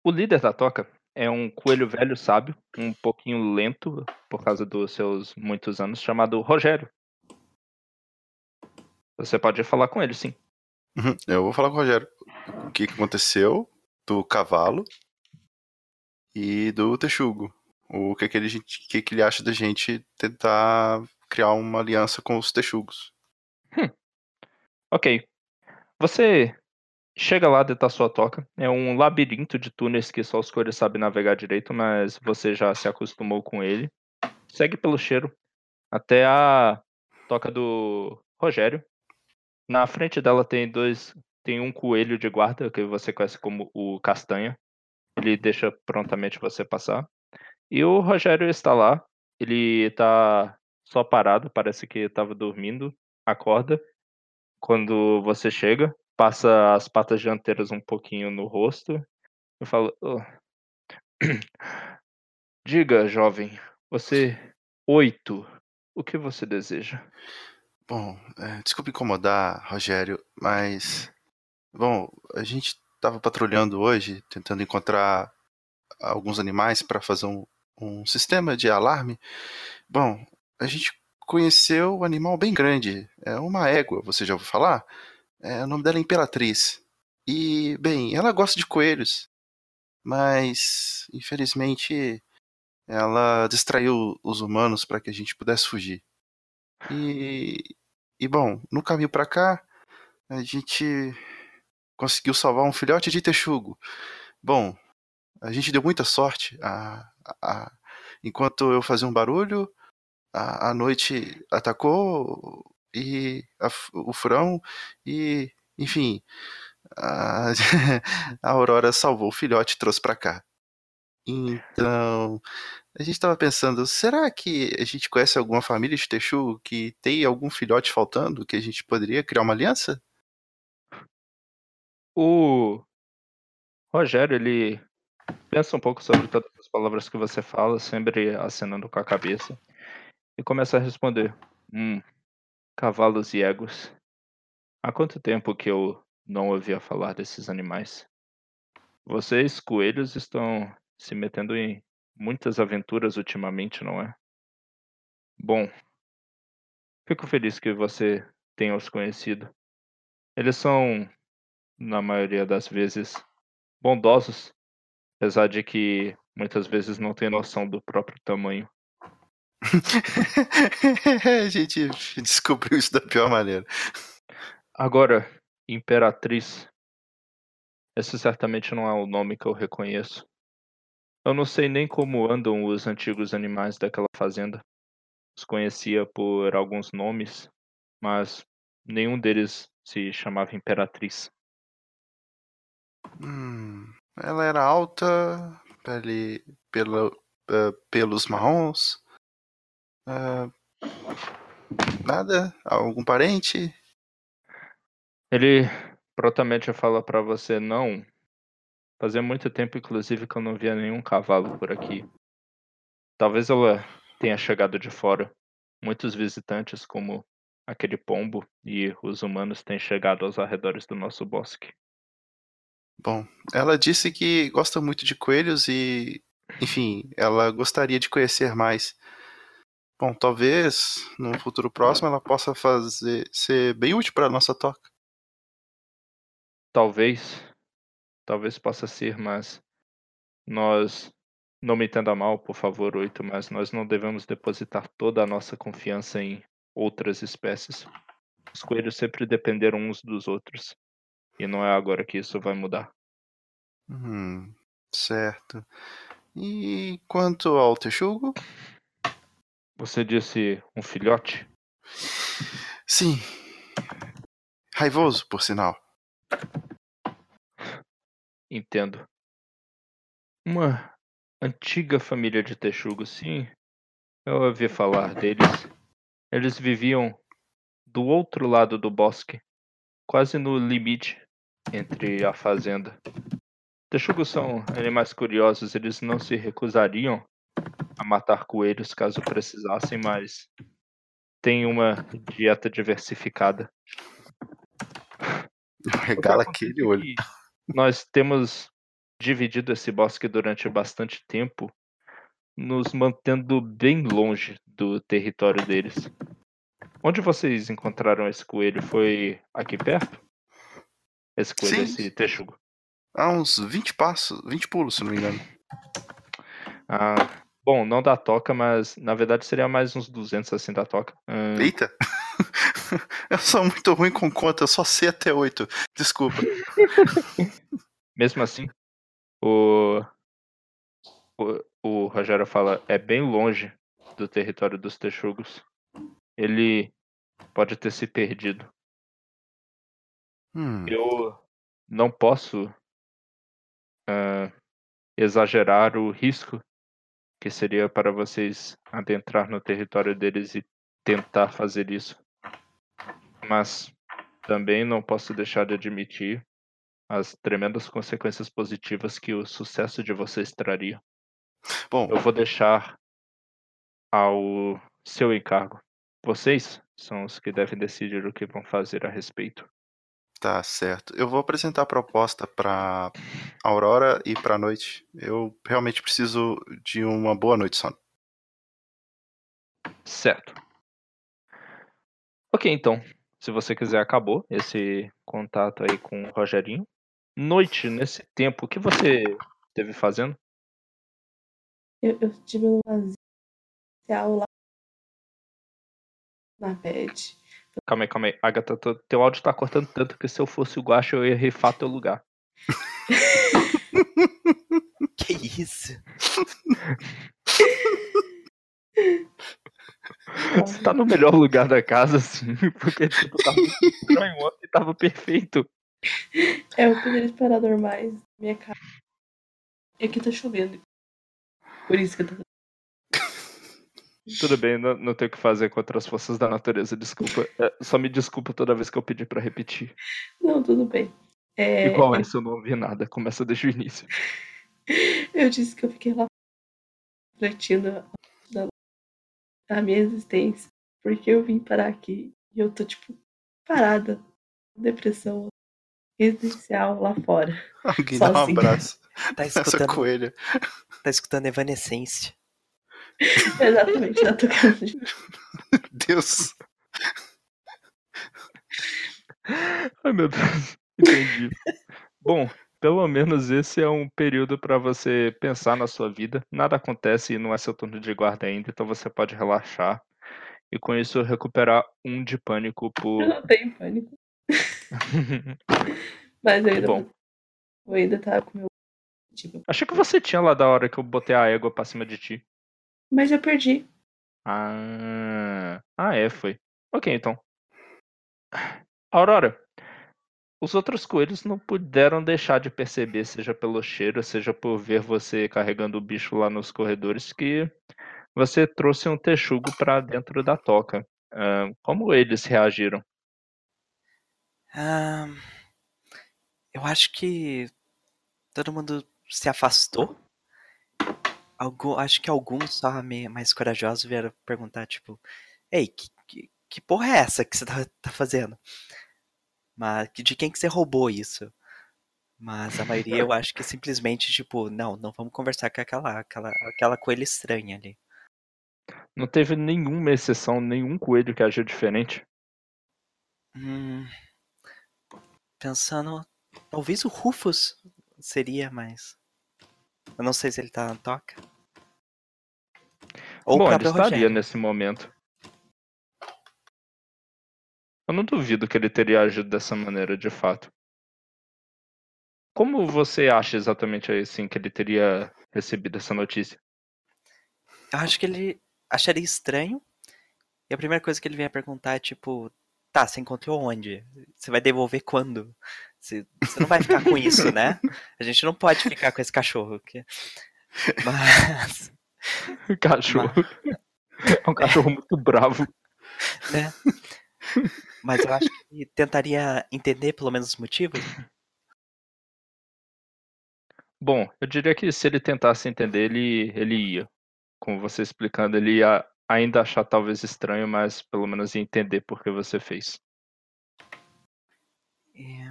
O líder da toca é um coelho velho sábio, um pouquinho lento por causa dos seus muitos anos, chamado Rogério. Você pode falar com ele, sim. Uhum, Eu vou falar com o Rogério. O que, aconteceu do cavalo e do Texugo? O que, que, ele, que, que ele acha da gente tentar criar uma aliança com os Texugos? Ok. Você chega lá dentro da sua toca. É um labirinto de túneis que só os coelhos sabem navegar direito, mas você já se acostumou com ele. Segue pelo cheiro até a toca do Rogério. Na frente dela tem dois. Tem um coelho de guarda, que você conhece como o Castanha. Ele deixa prontamente você passar. E o Rogério está lá. Ele está só parado, parece que estava dormindo. Acorda quando você chega, passa as patas dianteiras um pouquinho no rosto e fala: "Oh. Diga, jovem, você. Oito. O que você deseja? Bom, é, desculpe incomodar, Rogério, mas. Bom, a gente estava patrulhando hoje, tentando encontrar alguns animais para fazer um, um sistema de alarme. Bom, a gente conheceu um animal bem grande, é uma égua, você já ouviu falar? É, o nome dela é Imperatriz. E, bem, ela gosta de coelhos, mas infelizmente ela distraiu os humanos para que a gente pudesse fugir. E, e bom, no caminho para cá, a gente conseguiu salvar um filhote de texugo. Bom, a gente deu muita sorte. A, a, enquanto eu fazia um barulho, a, a noite atacou e a, o furão e, enfim, a, a Aurora salvou o filhote e trouxe para cá. Então, a gente estava pensando, será que a gente conhece alguma família de Texugo que tem algum filhote faltando que a gente poderia criar uma aliança? O Rogério, ele pensa um pouco sobre todas as palavras que você fala, sempre acenando com a cabeça, e começa a responder: Hum, cavalos e éguas. Há quanto tempo que eu não ouvia falar desses animais? Vocês, coelhos, estão se metendo em muitas aventuras ultimamente, não é? Bom, fico feliz que você tenha os conhecido. Eles são, na maioria das vezes, bondosos, apesar de que muitas vezes não têm noção do próprio tamanho. a gente descobriu isso da pior maneira. Agora, Imperatriz. Esse certamente não é o nome que eu reconheço. Eu não sei nem como andam os antigos animais daquela fazenda. Os conhecia por alguns nomes, mas nenhum deles se chamava Imperatriz. Hum, ela era alta, pele, pelo, uh, pelos marrons. Uh, nada? Algum parente? Ele prontamente fala para você não. Fazia muito tempo, inclusive, que eu não via nenhum cavalo por aqui. Talvez ela tenha chegado de fora. Muitos visitantes, como aquele pombo e os humanos têm chegado aos arredores do nosso bosque. Bom, ela disse que gosta muito de coelhos e, enfim, ela gostaria de conhecer mais. Bom, talvez no futuro próximo ela possa fazer ser bem útil para a nossa toca. Talvez, talvez possa ser, mas nós não me entenda mal, por favor, oito, mas nós não devemos depositar toda a nossa confiança em outras espécies. Os coelhos sempre dependeram uns dos outros. E não é agora que isso vai mudar. Hum, certo. E quanto ao texugo? Você disse um filhote? Sim. Raivoso, por sinal. Entendo. Uma antiga família de texugos, sim. Eu ouvi falar deles. Eles viviam do outro lado do bosque, quase no limite entre a fazenda. Texugos são animais curiosos, eles não se recusariam a matar coelhos caso precisassem, mas tem uma dieta diversificada. Regala aquele olho. Nós temos dividido esse bosque durante bastante tempo, nos mantendo bem longe do território deles. Onde vocês encontraram esse coelho? Foi aqui perto? Esse coelho, Sim. esse texugo? Há uns 20 passos, 20 pulos, se não me engano. Ah, bom, não da toca, mas na verdade seria mais uns 200 assim da toca. Ah, Eita! eu sou muito ruim com conta, eu só sei até 8. Desculpa. mesmo assim, o, o, o Rogério fala, é bem longe do território dos texugos. Ele pode ter se perdido. Hum, Eu não posso ah, exagerar o risco que seria para vocês adentrar no território deles e tentar fazer isso. Mas também não posso deixar de admitir as tremendas consequências positivas que o sucesso de vocês traria. bom, Eu vou deixar ao seu encargo. Vocês são os que devem decidir o que vão fazer a respeito. Tá certo. Eu vou apresentar a proposta pra Aurora e pra noite. Eu realmente preciso de uma boa noite de sono. Certo. Ok, então. Se você quiser, acabou esse contato aí com o Rogerinho. Noite, nesse tempo, o que você esteve fazendo? Eu, eu tive um lazer lá na pet. Calma aí, calma aí. Agatha, teu- teu áudio tá cortando tanto que se eu fosse o Guacha, eu ia rifar teu lugar. Que isso? Você tá no melhor lugar da casa, assim, porque tipo, tava estranho ontem, tava perfeito. É, eu poderia esperar normais na minha casa. E aqui tá chovendo. Por isso que eu tô. Tudo bem, não, não tenho o que fazer contra as forças da natureza, desculpa. É, só me desculpa toda vez que eu pedir pra repetir. Não, tudo bem. É, Igual essa eu não ouvi nada, começa desde o início. Eu disse que eu fiquei lá refletindo a- a minha existência. Porque eu vim parar aqui e eu tô, tipo, parada. Depressão residencial lá fora. Alguém dá um Sozinha. abraço Tá escutando, coelha. tá escutando Evanescência. Exatamente, tá tocando. de- Deus. Ai meu Deus, entendi. Bom, pelo menos esse é um período pra você pensar na sua vida. Nada acontece e não é seu turno de guarda ainda, então você pode relaxar. E com isso recuperar um de pânico Eu por. não tenho pânico. Mas eu ainda, Bom. eu ainda tava com meu. Tipo, Achei que você tinha lá da hora que eu botei a égua pra cima de ti. Mas eu perdi. Ah, ah é, foi. Ok, então. Aurora, os outros coelhos não puderam deixar de perceber, seja pelo cheiro, seja por ver você carregando o bicho lá nos corredores, que você trouxe um texugo pra dentro da toca. Ah, como eles reagiram? Ah, eu acho que todo mundo se afastou. Acho que alguns só mais corajosos vieram perguntar, tipo, Ei, que, que, que porra é essa que você tá, tá fazendo? Mas de quem que você roubou isso? Mas a maioria eu acho que simplesmente, tipo, não, não vamos conversar com aquela, aquela, aquela coelha estranha ali. Não teve nenhuma exceção, nenhum coelho que agiu diferente. Hum, pensando, talvez o Rufus seria, mas eu não sei se ele tá na toca. Ou Bom, o ele próprio estaria Rogério. nesse momento. Eu não duvido que ele teria agido dessa maneira, de fato. Como você acha exatamente assim que ele teria recebido essa notícia? Eu acho que ele acharia estranho. E a primeira coisa que ele vem a perguntar é tipo, tá, você encontrou onde? Você vai devolver quando? Você, você não vai ficar com isso, né? A gente não pode ficar com esse cachorro. que- Mas, Cachorro. É um cachorro muito bravo. né? Mas eu acho que tentaria entender pelo menos os motivos. Bom, eu diria que se ele tentasse entender, ele, ele ia. Com você explicando, ele ia ainda achar talvez estranho, mas pelo menos ia entender por que você fez. E,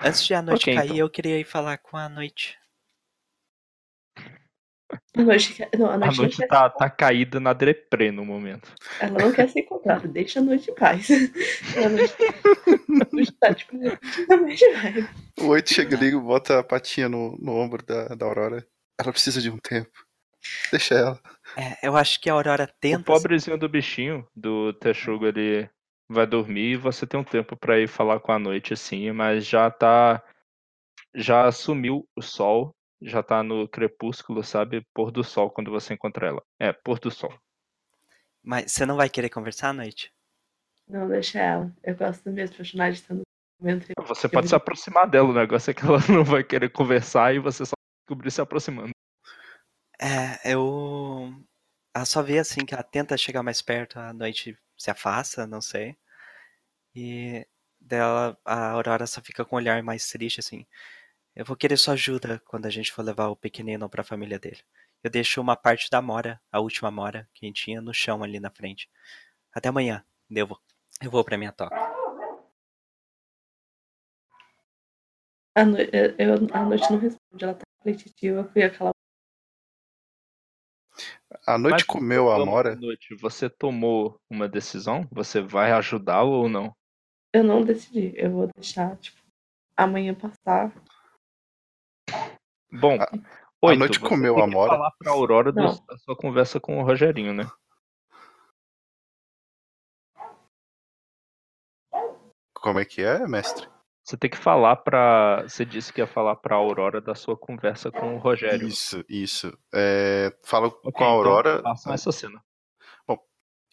Antes de a noite Ok, cair, então. eu queria ir falar com a noite. A noite, não, a A noite, não noite tá, tá caída na deprê no momento. ela não quer ser encontrada, deixa a noite em paz. A noite, a noite tá tipo. O oito chega ali e bota a patinha no, no ombro da, da Aurora. Ela precisa de um tempo. Deixa ela. É, eu acho que a Aurora O tenta. pobrezinho do bichinho, do Texugo, ele vai dormir e você tem um tempo pra ir falar com a noite, assim, mas já tá. Já sumiu o sol, já tá no crepúsculo, sabe? Pôr do sol quando você encontra ela. É, pôr do sol. Mas você não vai querer conversar à noite? Não, deixa ela. Eu gosto dos meus personagens estando no momento. Você pode se aproximar dela, o negócio é que ela não vai querer conversar e você só descobrir se aproximando. É, eu. Ela só vê assim que ela tenta chegar mais perto, a noite se afasta, não sei. E dela, a Aurora só fica com um olhar mais triste assim. Eu vou querer sua ajuda quando a gente for levar o pequenino pra família dele. Eu deixo uma parte da mora, a última mora que a gente tinha, no chão ali na frente. Até amanhã. Eu vou, eu vou pra minha toca. A, no... eu- eu- a noite não responde, ela tá repetitiva com aquela. A noite Mas, comeu a Amora. Noite, você tomou uma decisão? Você vai ajudá-lo ou não? Eu não decidi, eu vou deixar, tipo, amanhã passar. Bom, A- oito, noite você comeu tem a que Amora? falar pra Aurora do- da sua conversa com o Rogerinho, né? Como é que é, mestre? Você tem que falar pra. Você disse que ia falar pra Aurora da sua conversa com o Rogério. Isso, isso. É, fala Ok, com a Aurora. Então, façam essa cena.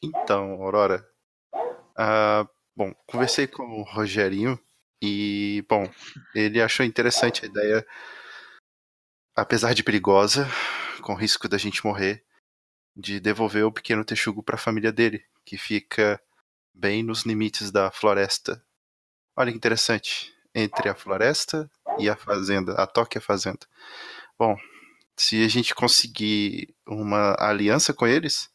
Então, Aurora. ah, bom, conversei com o Rogerinho e, bom, ele achou interessante a ideia, apesar de perigosa, com risco da gente morrer, de devolver o pequeno texugo para a família dele, que fica bem nos limites da floresta. Olha que interessante, entre a floresta e a fazenda, a toque a fazenda. Bom, se a gente conseguir uma aliança com eles,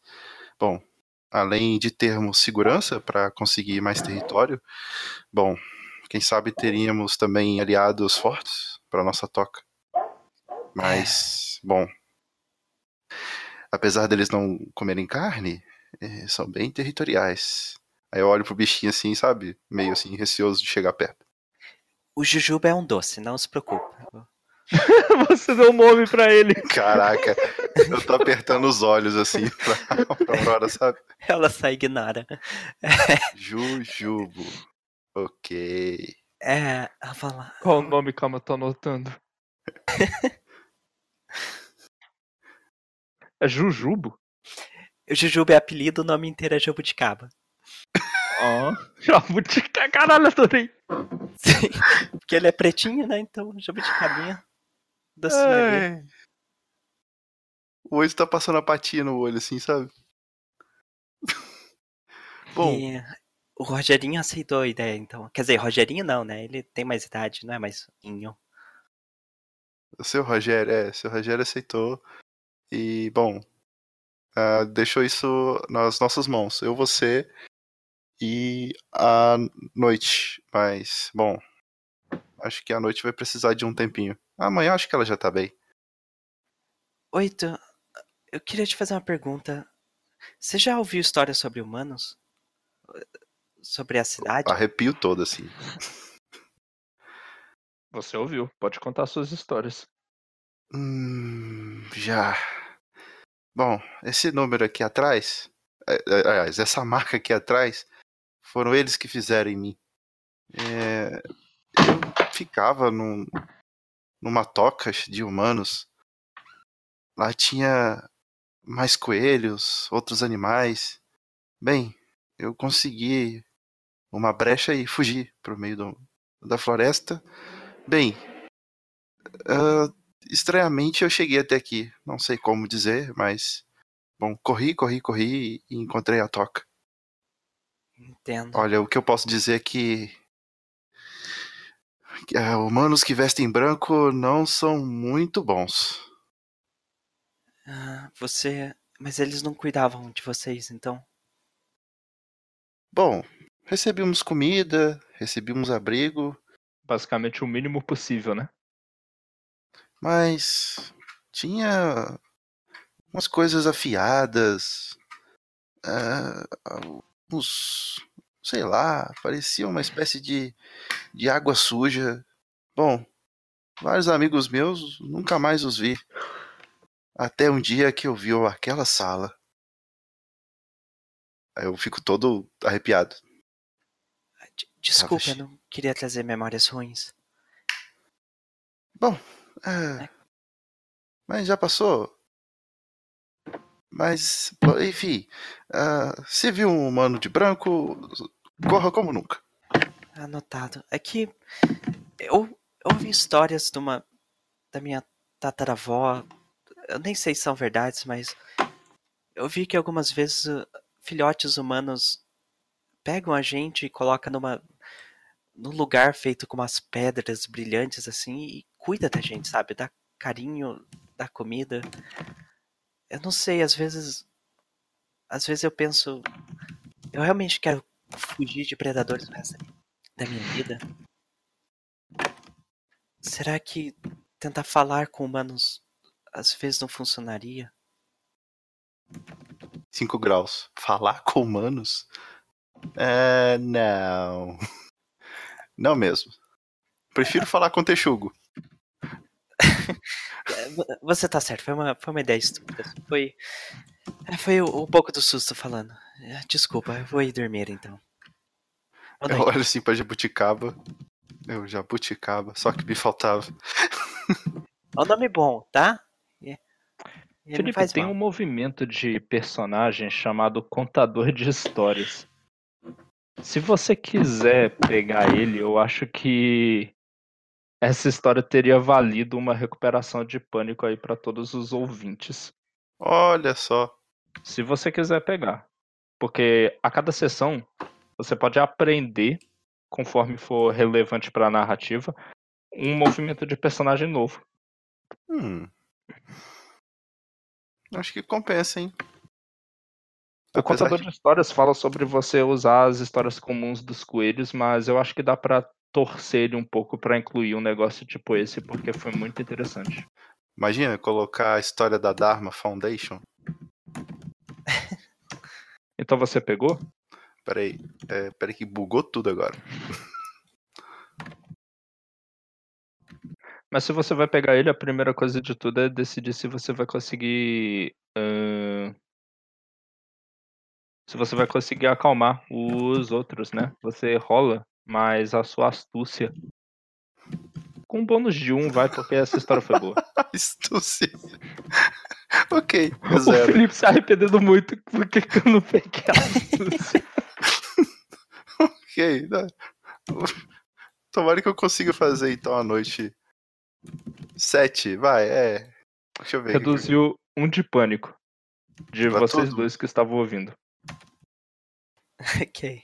bom, além de termos segurança para conseguir mais território, bom, quem sabe teríamos também aliados fortes para nossa toca. Mas, bom, apesar deles não comerem carne, eh, são bem territoriais. Aí eu olho pro bichinho assim, sabe? Meio assim, receoso de chegar perto. O Jujuba é um doce, não se preocupe. Você deu um nome pra ele. Caraca, eu tô apertando os olhos assim pra, pra Aurora, sabe? Ela só ignora. Jujubo. Ok. É, ela fala. Qual o nome? Calma, eu tô anotando. É Jujubo? O Jujuba é apelido, o nome inteiro é Jabuticaba. Ó. Jabutica, caralho, adorei. Sim, porque ele é pretinho, né? Então, Jabuticabinha. Docinho ali. Ai. O olho tá passando a patinha no olho, assim, sabe? Bom, E o Rogerinho aceitou a ideia, então. Quer dizer, Rogerinho não, né? Ele tem mais idade, não é mais inho. o seu Rogério, é, seu Rogério aceitou. E, bom, ah, deixou isso nas nossas mãos. Eu, você e a noite. Mas, bom, acho que a noite vai precisar de um tempinho. Amanhã acho que ela já tá bem. Oito, eu queria te fazer uma pergunta. Você já ouviu histórias sobre humanos? Sobre a cidade? Arrepio todo, assim. Você ouviu, pode contar suas histórias. Hum, já. Bom, esse número aqui atrás, é, é, aliás, essa marca aqui atrás, foram eles que fizeram em mim. É, eu ficava num, numa toca de humanos. Lá tinha mais coelhos, outros animais. Bem, eu consegui uma brecha e fugi pro meio do, da floresta. Bem, uh, estranhamente eu cheguei até aqui. Não sei como dizer, mas. Bom, corri, corri, corri e encontrei a toca. Entendo. Olha, o que eu posso dizer é que. que uh, humanos que vestem branco não são muito bons. Ah, você. Mas eles não cuidavam de vocês, então? Bom, recebemos comida, recebemos abrigo, Basicamente o mínimo possível, né? Mas tinha umas coisas afiadas, ah, uns, sei lá, parecia uma espécie de, de água suja. Bom, vários amigos meus nunca mais os vi. Até um dia que eu vi aquela sala. Aí eu fico todo arrepiado. D- Desculpa, che- eu não queria trazer memórias ruins. Bom, é, mas já passou. Mas, enfim, ah, se viu um humano de branco, corra como nunca. Anotado. É que eu, ouvi histórias de uma da minha tataravó. Eu nem sei se são verdades, mas eu vi que algumas vezes uh, filhotes humanos pegam a gente e colocam numa num lugar feito com umas pedras brilhantes assim e cuida da gente, sabe? Dá carinho, dá comida. Eu não sei, às vezes às vezes eu penso, eu realmente quero fugir de predadores o da minha vida. Será que tentar falar com humanos às vezes não funcionaria? 5 graus. Falar com humanos? É, não. Não mesmo. Prefiro falar com texugo. É, vo- Você tá certo, foi uma, foi uma ideia estúpida. Foi, é, foi um, pouco do susto falando. É, Desculpa, eu vou ir dormir então. Boa Eu noite. olho assim pra jabuticaba. Eu jabuticaba, só que me faltava. É um nome bom, tá? E- Ele Felipe, faz tem mal. um movimento de personagem chamado Contador de Histórias. Se você quiser pegar ele, eu acho que essa história teria valido uma recuperação de pânico aí pra todos os ouvintes. Olha só. Se você quiser pegar. Porque a cada sessão você pode aprender, conforme for relevante pra narrativa, um movimento de personagem novo. Hum. Acho que compensa, hein? O Apesar contador de- de histórias fala sobre você usar as histórias comuns dos coelhos, mas eu acho que dá pra torcer ele um pouco pra incluir um negócio tipo esse, porque foi muito interessante. Imagina colocar a história da Dharma Foundation. Então você pegou? Peraí. É, peraí que bugou tudo agora. Mas se você vai pegar ele, a primeira coisa de tudo é decidir se você vai conseguir. ahn, Se você vai conseguir acalmar os outros, né? Você rola, mas a sua astúcia. Com um bônus de um, vai, porque essa história foi boa. Astúcia. ok, O zero. Felipe se arrependendo muito porque que eu não peguei a astúcia. Ok. Tomara que eu consiga fazer então a noite. Sete, vai, é. Deixa eu ver. aqui. Reduziu um de pânico. De Pra vocês tudo? dois que estavam ouvindo. ok.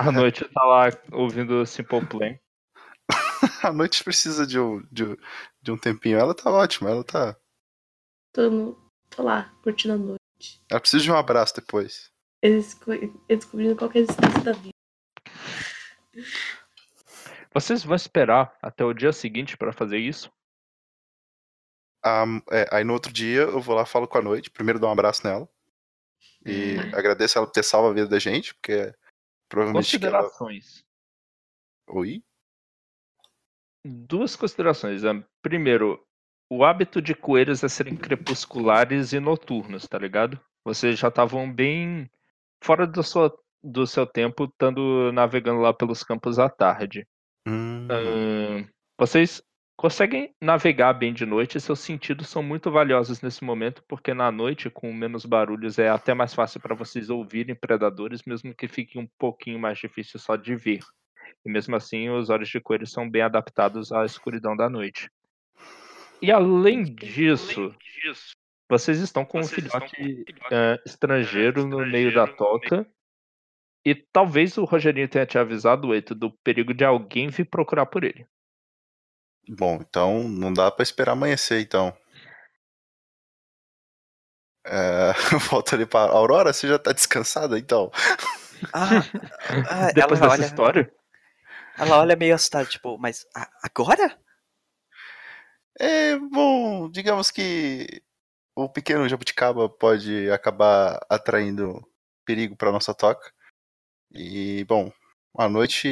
A noite tá lá ouvindo Simple Plan. A noite precisa de um, de, um- de um tempinho. Ela tá ótima, ela tá. Tô, no, tô lá, curtindo a noite. Ela precisa de um abraço depois. Eles, co- eles descobrindo qual que é a existência da vida. Vocês vão esperar até o dia seguinte pra fazer isso? Ah, é, aí no outro dia eu vou lá falo com a noite. Primeiro dou um abraço nela. E agradeço ela por ter salvo a vida da gente, porque provavelmente que ela. Considerações. Oi? Duas considerações. Primeiro, o hábito de coelhos é serem crepusculares e noturnos, tá ligado? Vocês já estavam bem fora do seu, do seu tempo, estando navegando lá pelos campos à tarde. Hum, Ahn, vocês conseguem navegar bem de noite e seus sentidos são muito valiosos nesse momento, porque na noite, com menos barulhos, é até mais fácil para vocês ouvirem predadores, mesmo que fique um pouquinho mais difícil só de ver. E mesmo assim, os olhos de coelho são bem adaptados à escuridão da noite. E além disso, vocês estão com um filhote eh, estrangeiro no meio da toca. E talvez o Rogerinho tenha te avisado, Eito, do perigo de alguém vir procurar por ele. Bom, então não dá pra esperar amanhecer, então. É, volta ali pra Aurora, você já tá descansada, então? Ah, ah, Depois ela dessa olha, história, ela olha meio assustada, tipo, mas a- agora? É, bom, digamos que o pequeno jabuticaba pode acabar atraindo perigo pra nossa toca. E, bom, a noite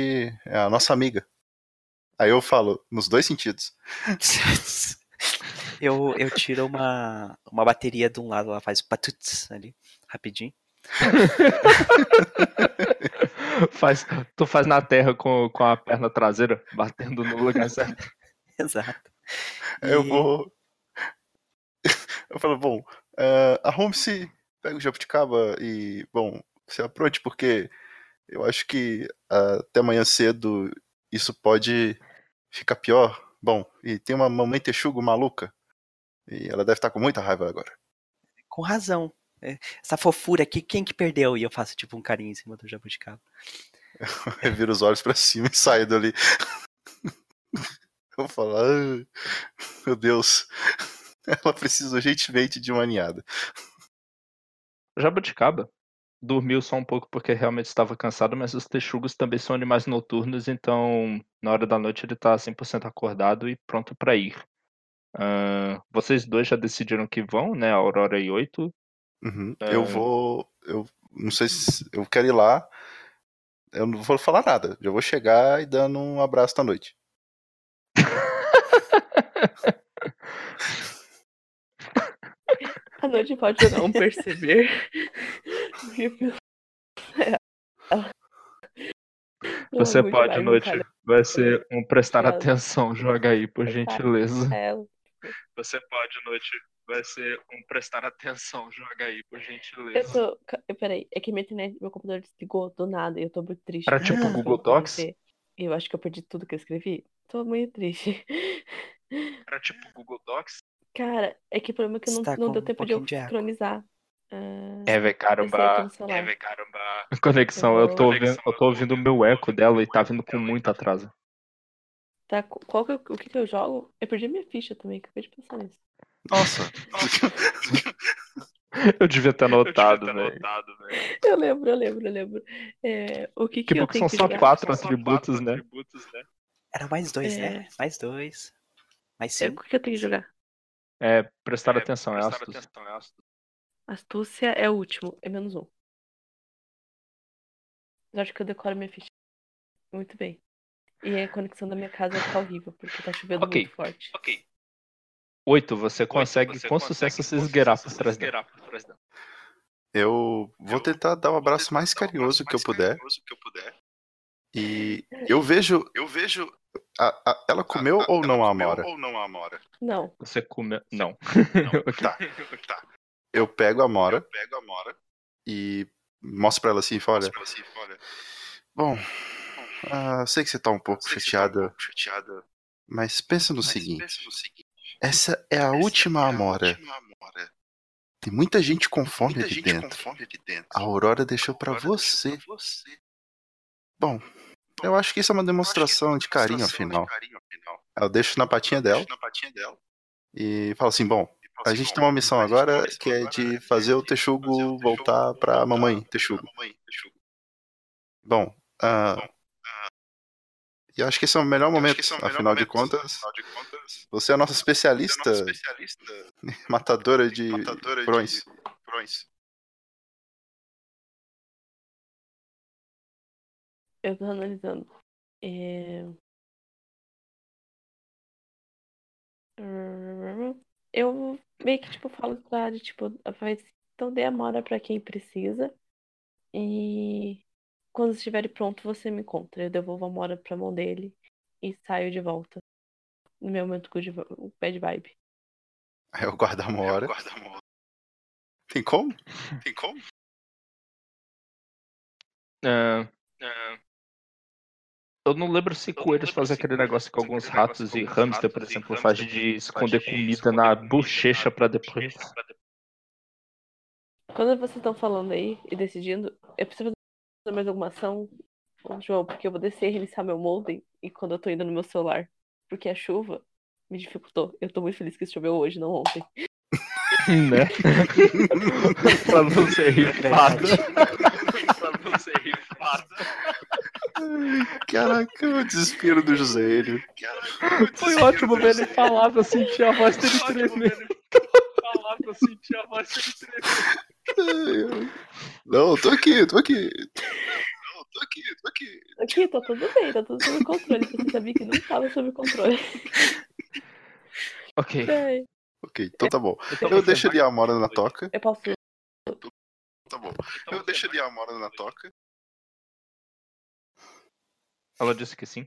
é a nossa amiga. Aí eu falo, nos dois sentidos. Eu, eu tiro uma, uma bateria de um lado, ela faz patuts ali, rapidinho. faz, tu faz na terra com, com a perna traseira, batendo no lugar certo. Exato. Eu E- vou. Eu falo, bom, eh, arrume-se, pega o jabuticaba e, bom, se apronte, porque eu acho que ah, até amanhã cedo isso pode ficar pior. Bom, e tem uma mamãe texugo maluca. E ela deve estar com muita raiva agora. Com razão. É, Essa fofura aqui, quem que perdeu? E eu faço tipo um carinho em cima do jabuticaba. Eu viro os olhos pra cima e saio dali. Eu vou falar, "Ah, meu Deus, ela precisa urgentemente de uma ninhada. Jabuticaba dormiu só um pouco porque realmente estava cansado, mas os texugos também são animais noturnos, então na hora da noite ele tá 100% acordado e pronto pra ir. Ahn, vocês dois já decidiram que vão, né? Aurora e Oito. Uhum. É. Eu vou. Eu não sei se. Eu quero ir lá. Eu não vou falar nada. Já vou chegar e dando um abraço da noite. A noite pode não perceber. Você Não, pode, noite. Vai ser um prestar Ela- atenção. Joga aí, por gentileza. ela. Você pode, noite. Vai ser um prestar atenção. Joga aí, por Eu gentileza. tô. ca- Peraí, é que minha internet, meu computador desligou do nada e eu tô muito triste. Era tipo Foi Google eu comecei- Docs? Eu acho que eu perdi tudo que eu escrevi. Tô muito triste. Era tipo Google Docs? Cara, é que o problema é que não, tá não deu um tempo de eu pouquinho de eco. sincronizar. Ah, É, eu aqui caramba. É, caramba. Conexão, eu tô, ouvindo, eu tô ouvindo o meu eco dela e tá vindo com muito atraso. Tá, qu- qual que eu- o que que eu jogo? Eu perdi minha ficha também, acabei de pensar nisso. Nossa! Eu devia ter anotado, velho. Eu lembro, eu lembro, eu lembro. É, o que que, Que eu tenho são que só jogar? quatro atributos, né? Era mais dois, É. né? Mais dois. Mais É, cinco. o que que eu tenho que jogar? É, prestar atenção, é astúcia. Astúcia é o último, é menos um. Eu acho que eu decoro minha ficha. Muito bem. E a conexão da minha casa vai ficar horrível, porque tá chovendo Ok. muito forte. Oito, você consegue com sucesso se esgueirar por trás dela. Eu vou tentar dar o abraço mais carinhoso que eu puder. E eu vejo. Eu vejo. A- a- ela comeu ou não a Amora? Não, Você come. Não. Tá. Eu pego a Amora. E mostro pra ela assim e falo, olha. Bom, eu sei que você tá um pouco chateada, mas pensa no seguinte. Essa é a última Amora. Tem muita gente com fome ali dentro. A Aurora deixou pra você. Bom, eu acho que isso é uma demonstração de carinho, afinal. Eu deixo na patinha dela e falo assim, bom, a gente tem uma missão agora que é de fazer o Texugo voltar pra mamãe Texugo. Bom, ah, E acho que esse é o melhor momento, é o melhor afinal, momento de contas, afinal, de contas, você é a nossa especialista, é a nossa especialista matadora de matadora prões. De prões. Eu tô analisando. É... Eu meio que, tipo, falo pra tipo, faz... então dê a mora pra quem precisa. E quando estiver pronto, você me encontra. Eu devolvo a mora pra mão dele e saio de volta. No meu momento good, bad vibe. Aí eu guardo a mora. Tem como? Tem como? Uh, uh, eu não lembro se coelhos fazem aquele negócio com alguns ratos e hamster, por exemplo, faz de esconder comida na bochecha para depois. Quando vocês estão falando aí e decidindo, eu preciso fazer mais alguma ação, João, porque eu vou descer e reiniciar meu modem e quando eu tô indo no meu celular, porque a chuva me dificultou. Eu tô muito feliz que choveu hoje, não ontem. né? pra não ser rifado. pra não ser rifado. Caraca, o desespero do José ele. Foi ótimo ver ele falar pra sentir a voz dele tremer. Falar pra sentir a voz dele tremer. Não, tô aqui, tô aqui. Não, tô aqui, tô aqui. Aqui, tá tudo bem, tá tudo sob controle. Você sabia que não tava sob controle. Ok. É. Ok, então tá bom. Então, eu deixo ali a Amora na toca. Eu posso. Tá bom. Eu deixo ali a Amora na toca. Ela disse que sim.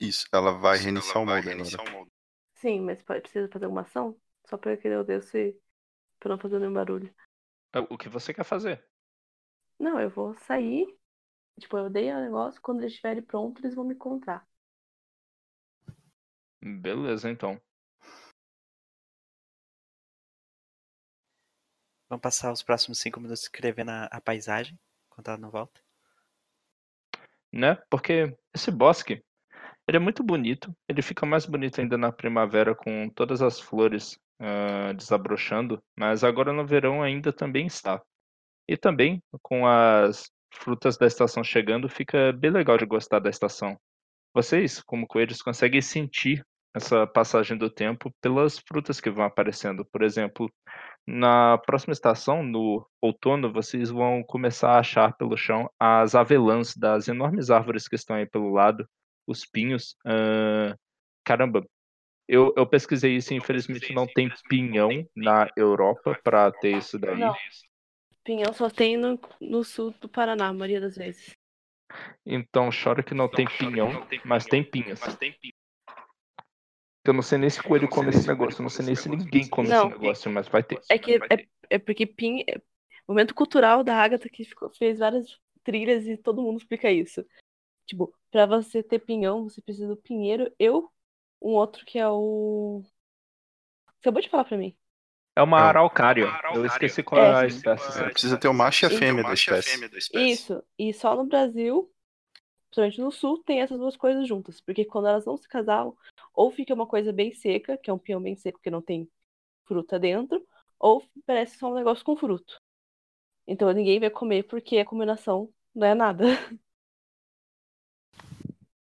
Isso, ela vai Isso, reiniciar ela o agora. Sim, mas precisa fazer uma ação? Só pra que eu desça pra não fazer nenhum barulho. É, o que você quer fazer? Não, eu vou sair. Tipo, eu dei o negócio, quando eles estiverem prontos, eles vão me encontrar. Beleza, então. Vamos passar os próximos cinco minutos escrevendo a, a paisagem, enquanto ela não volta né? Porque esse bosque, ele é muito bonito. Ele fica mais bonito ainda na primavera com todas as flores uh, desabrochando, mas agora no verão ainda também está. E também com as frutas da estação chegando, fica bem legal de gostar da estação. Vocês, como coelhos, conseguem sentir essa passagem do tempo pelas frutas que vão aparecendo. Por exemplo, na próxima estação, no outono, vocês vão começar a achar pelo chão as avelãs das enormes árvores que estão aí pelo lado, os pinhos. Uh, caramba, eu, eu pesquisei isso e infelizmente não tem pinhão na Europa para ter isso daí. Não. Pinhão só tem no, no sul do Paraná, a maioria das vezes. Então, chora que não tem pinhão, mas tem pinhas. Eu não sei nem se o coelho come esse negócio, eu não sei nem se ninguém come não, esse negócio, mas vai ter. É que é, é porque pin, é, momento cultural da Agatha que ficou, fez várias trilhas e todo mundo explica isso. Tipo, pra você ter pinhão, você precisa do pinheiro, eu, um outro que é o. Você acabou de falar pra mim. É uma é araucária. Eu esqueci qual é, a espécie. Você precisa ter o macho e a fêmea da espécie. Isso. E só no Brasil principalmente no sul, tem essas duas coisas juntas. Porque quando elas não se casalam, ou fica uma coisa bem seca, que é um pinhão bem seco que não tem fruta dentro, ou parece só um negócio com fruto. Então ninguém vai comer porque a combinação não é nada.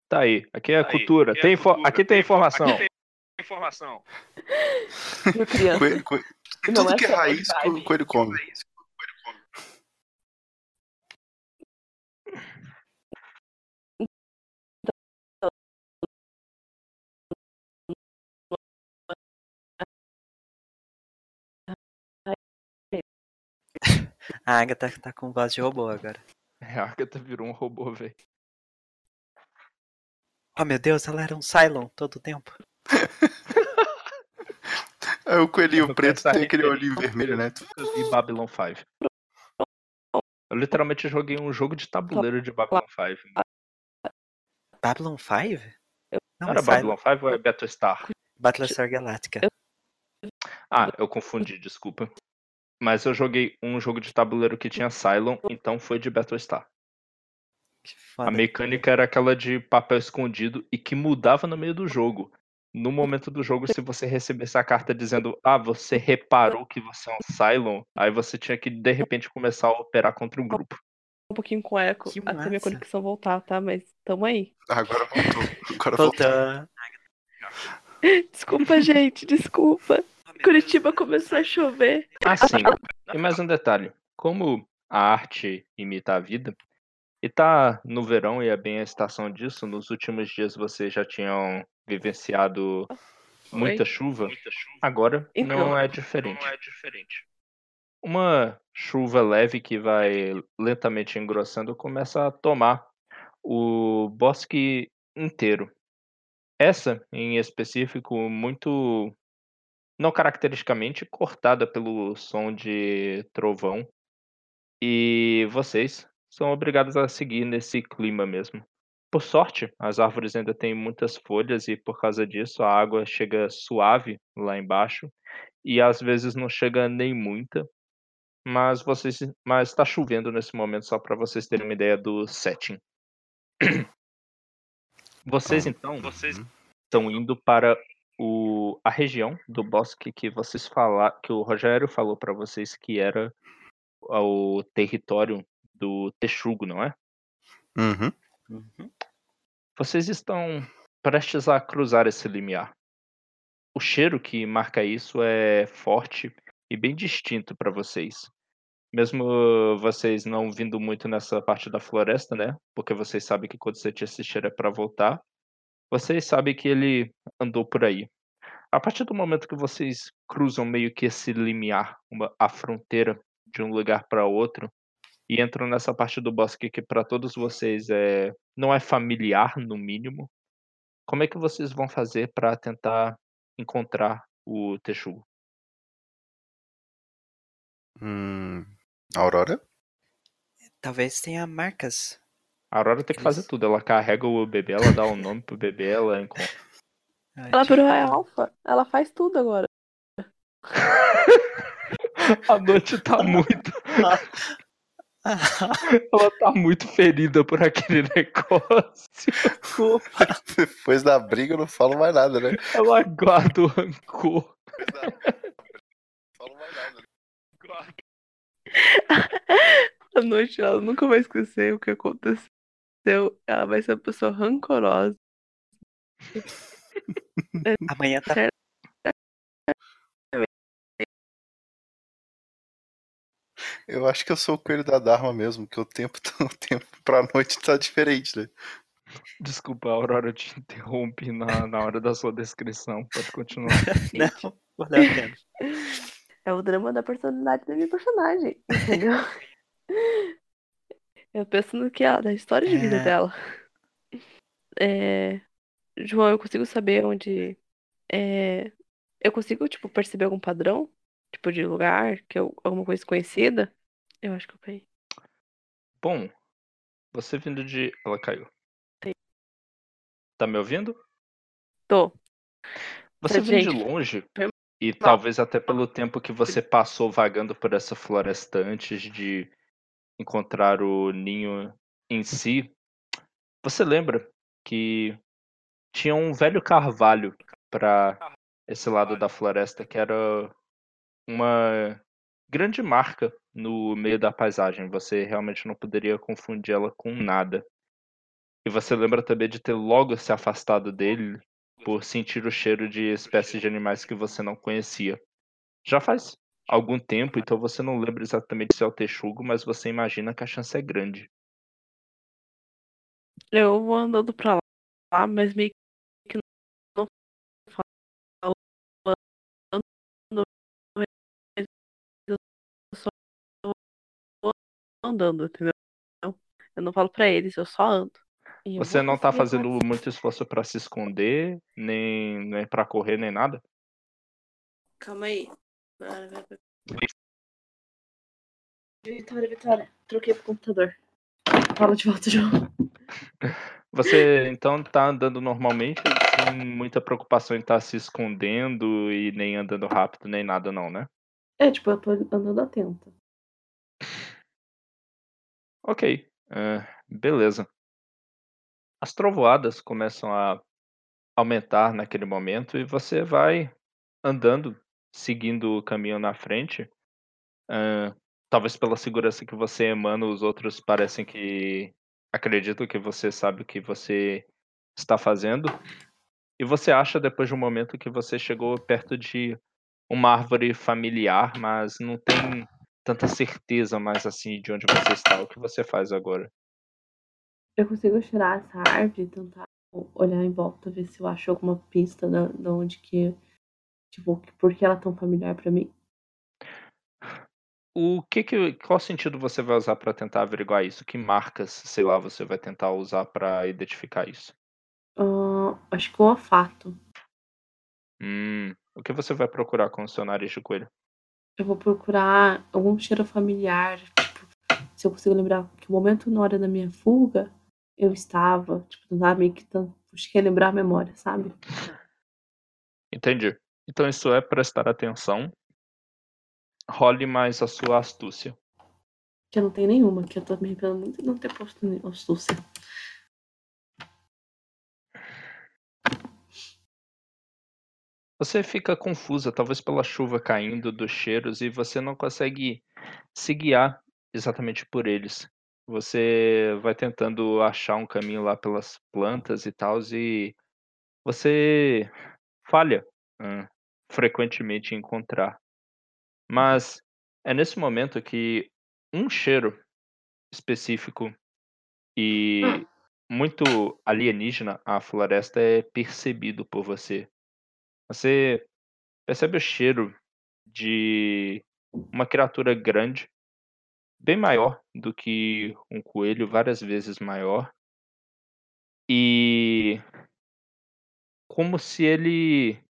Tá aí. Aqui é a cultura. Aqui, tem, é cultura. aqui tem informação. Aqui tem informação. Coelho, coelho. Tudo é que é raiz, o coelho come. A Agatha tá com voz de robô agora. É, a Agatha virou um robô, velho. Oh meu Deus, ela era um Cylon todo o tempo. é o coelhinho preto tem aquele olhinho vermelho, né? E Babylon 5. Eu literalmente joguei um jogo de tabuleiro de Babylon 5. Babylon 5? Não, era Babylon 5 ou é Battlestar? Battlestar Galactica. Ah, eu confundi, desculpa. Mas eu joguei um jogo de tabuleiro que tinha Cylon, então foi de Battlestar. A mecânica era aquela de papel escondido e que mudava no meio do jogo. No momento do jogo, se você recebesse a carta dizendo Ah, você reparou que você é um Cylon, aí você tinha que de repente começar a operar contra um grupo. pouquinho com eco Que até minha massa. conexão voltar, tá? Mas tamo aí. Agora voltou. Agora voltou. Desculpa, gente, desculpa. Curitiba começou a chover. Ah, sim. E mais um detalhe. Como a arte imita a vida, e tá no verão e é bem a estação disso, nos últimos dias vocês já tinham vivenciado muita chuva. Agora Então. não é diferente. Uma chuva leve que vai lentamente engrossando começa a tomar o bosque inteiro. Essa, em específico, muito não caracteristicamente cortada pelo som de trovão. E vocês são obrigados a seguir nesse clima mesmo. Por sorte, as árvores ainda têm muitas folhas e por causa disso a água chega suave lá embaixo e às vezes não chega nem muita. Mas vocês, mas está chovendo nesse momento só para vocês terem uma ideia do setting. Vocês Ah, então, vocês uhum. estão indo para o, a região do bosque que vocês falar, que o Rogério falou para vocês que era o território do Texugo, não é? Uhum. Uhum. Vocês estão prestes a cruzar esse limiar. O cheiro que marca isso é forte e bem distinto para vocês. Mesmo vocês não vindo muito nessa parte da floresta, né? Porque vocês sabem que quando você tinha esse cheiro é para voltar. Vocês sabem que ele andou por aí. A partir do momento que vocês cruzam meio que esse limiar, uma, a fronteira de um lugar para outro, e entram nessa parte do bosque que para todos vocês é não é familiar no mínimo. Como é que vocês vão fazer para tentar encontrar o Texugo? Hum, Aurora? Talvez tenha marcas. A Aurora tem que fazer Isso. tudo. Ela carrega o bebê, ela dá o nome pro bebê, ela encontra. Ah, Ela virou a alfa. Ela faz tudo agora. A noite tá muito. Ela tá muito ferida por aquele negócio. Depois da briga eu não falo mais nada, né? Ela guarda o rancor. Não falo mais nada. A noite ela nunca vai esquecer o que aconteceu. Ela vai ser uma pessoa rancorosa. Amanhã tá. Eu acho que eu sou o coelho da Dharma mesmo, que o tempo, tá- o tempo pra noite tá diferente, né? Desculpa, Aurora, eu te interrompi na, na hora da sua descrição. Pode continuar. Não, valeu a pena. É o drama da personalidade da minha personagem, entendeu? Eu penso no que ela, da história de vida É. dela. É, João, eu consigo saber onde. é, Eu consigo, tipo, perceber algum padrão? Tipo, de lugar? Que eu... Alguma coisa conhecida? Eu acho que eu peguei. Bom, você vindo de. Ela caiu. Sim. Tá me ouvindo? Tô. Você vindo de longe, e talvez até pelo tempo que você passou vagando por essa floresta antes de encontrar o ninho em si, você lembra que tinha um velho carvalho para esse lado da floresta que era uma grande marca no meio da paisagem. Você realmente não poderia confundir ela com nada. E você lembra também de ter logo se afastado dele por sentir o cheiro de espécies de animais que você não conhecia. Já faz algum tempo, então você não lembra exatamente se é o texugo, mas você imagina que a chance é grande. Eu vou andando pra lá, mas meio que não falo mas eu só vou andando, entendeu? Eu não falo pra eles, eu só ando. E eu Você não tá fazendo acontecer. muito esforço pra se esconder, nem, nem para correr, nem nada? Calma aí. Vitória, Vitória. Troquei pro computador. Fala de volta, João. Você então tá andando normalmente, sem muita preocupação em estar se escondendo e nem andando rápido, nem nada não, né? É, tipo, eu tô andando atento. Ok, é, beleza. As trovoadas começam a aumentar naquele momento e você vai andando, seguindo o caminho na frente. Ah, talvez pela segurança que você emana, os outros parecem que acreditam que você sabe o que você está fazendo. E você acha, depois de um momento, que você chegou perto de uma árvore familiar, mas não tem tanta certeza mais assim de onde você está. O que você faz agora? Eu consigo tirar essa árvore e tentar olhar em volta, ver se eu acho alguma pista de onde que. Tipo, por que ela é tão familiar para mim. O que que qual sentido você vai usar para tentar averiguar isso? Que marcas, sei lá, você vai tentar usar para identificar isso? Uh, acho que o olfato. Hum, o que você vai procurar com o seu nariz de coelho? Eu vou procurar algum cheiro familiar, tipo, se eu consigo lembrar que o momento na hora da minha fuga, eu estava, tipo, tentar meio que tanto, lembrar a memória, sabe? Entendi. Então isso é prestar atenção Role mais a sua astúcia. Que eu não tenho nenhuma, que eu tô me arrependendo muito de não ter posto astúcia. Você fica confusa, talvez pela chuva caindo, dos cheiros, e você não consegue se guiar exatamente por eles. Você vai tentando achar um caminho lá pelas plantas e tal, e você falha hum, frequentemente em encontrar. Mas é nesse momento que um cheiro específico e hum. muito alienígena à floresta é percebido por você. Você percebe o cheiro de uma criatura grande, bem maior do que um coelho, várias vezes maior. E como se ele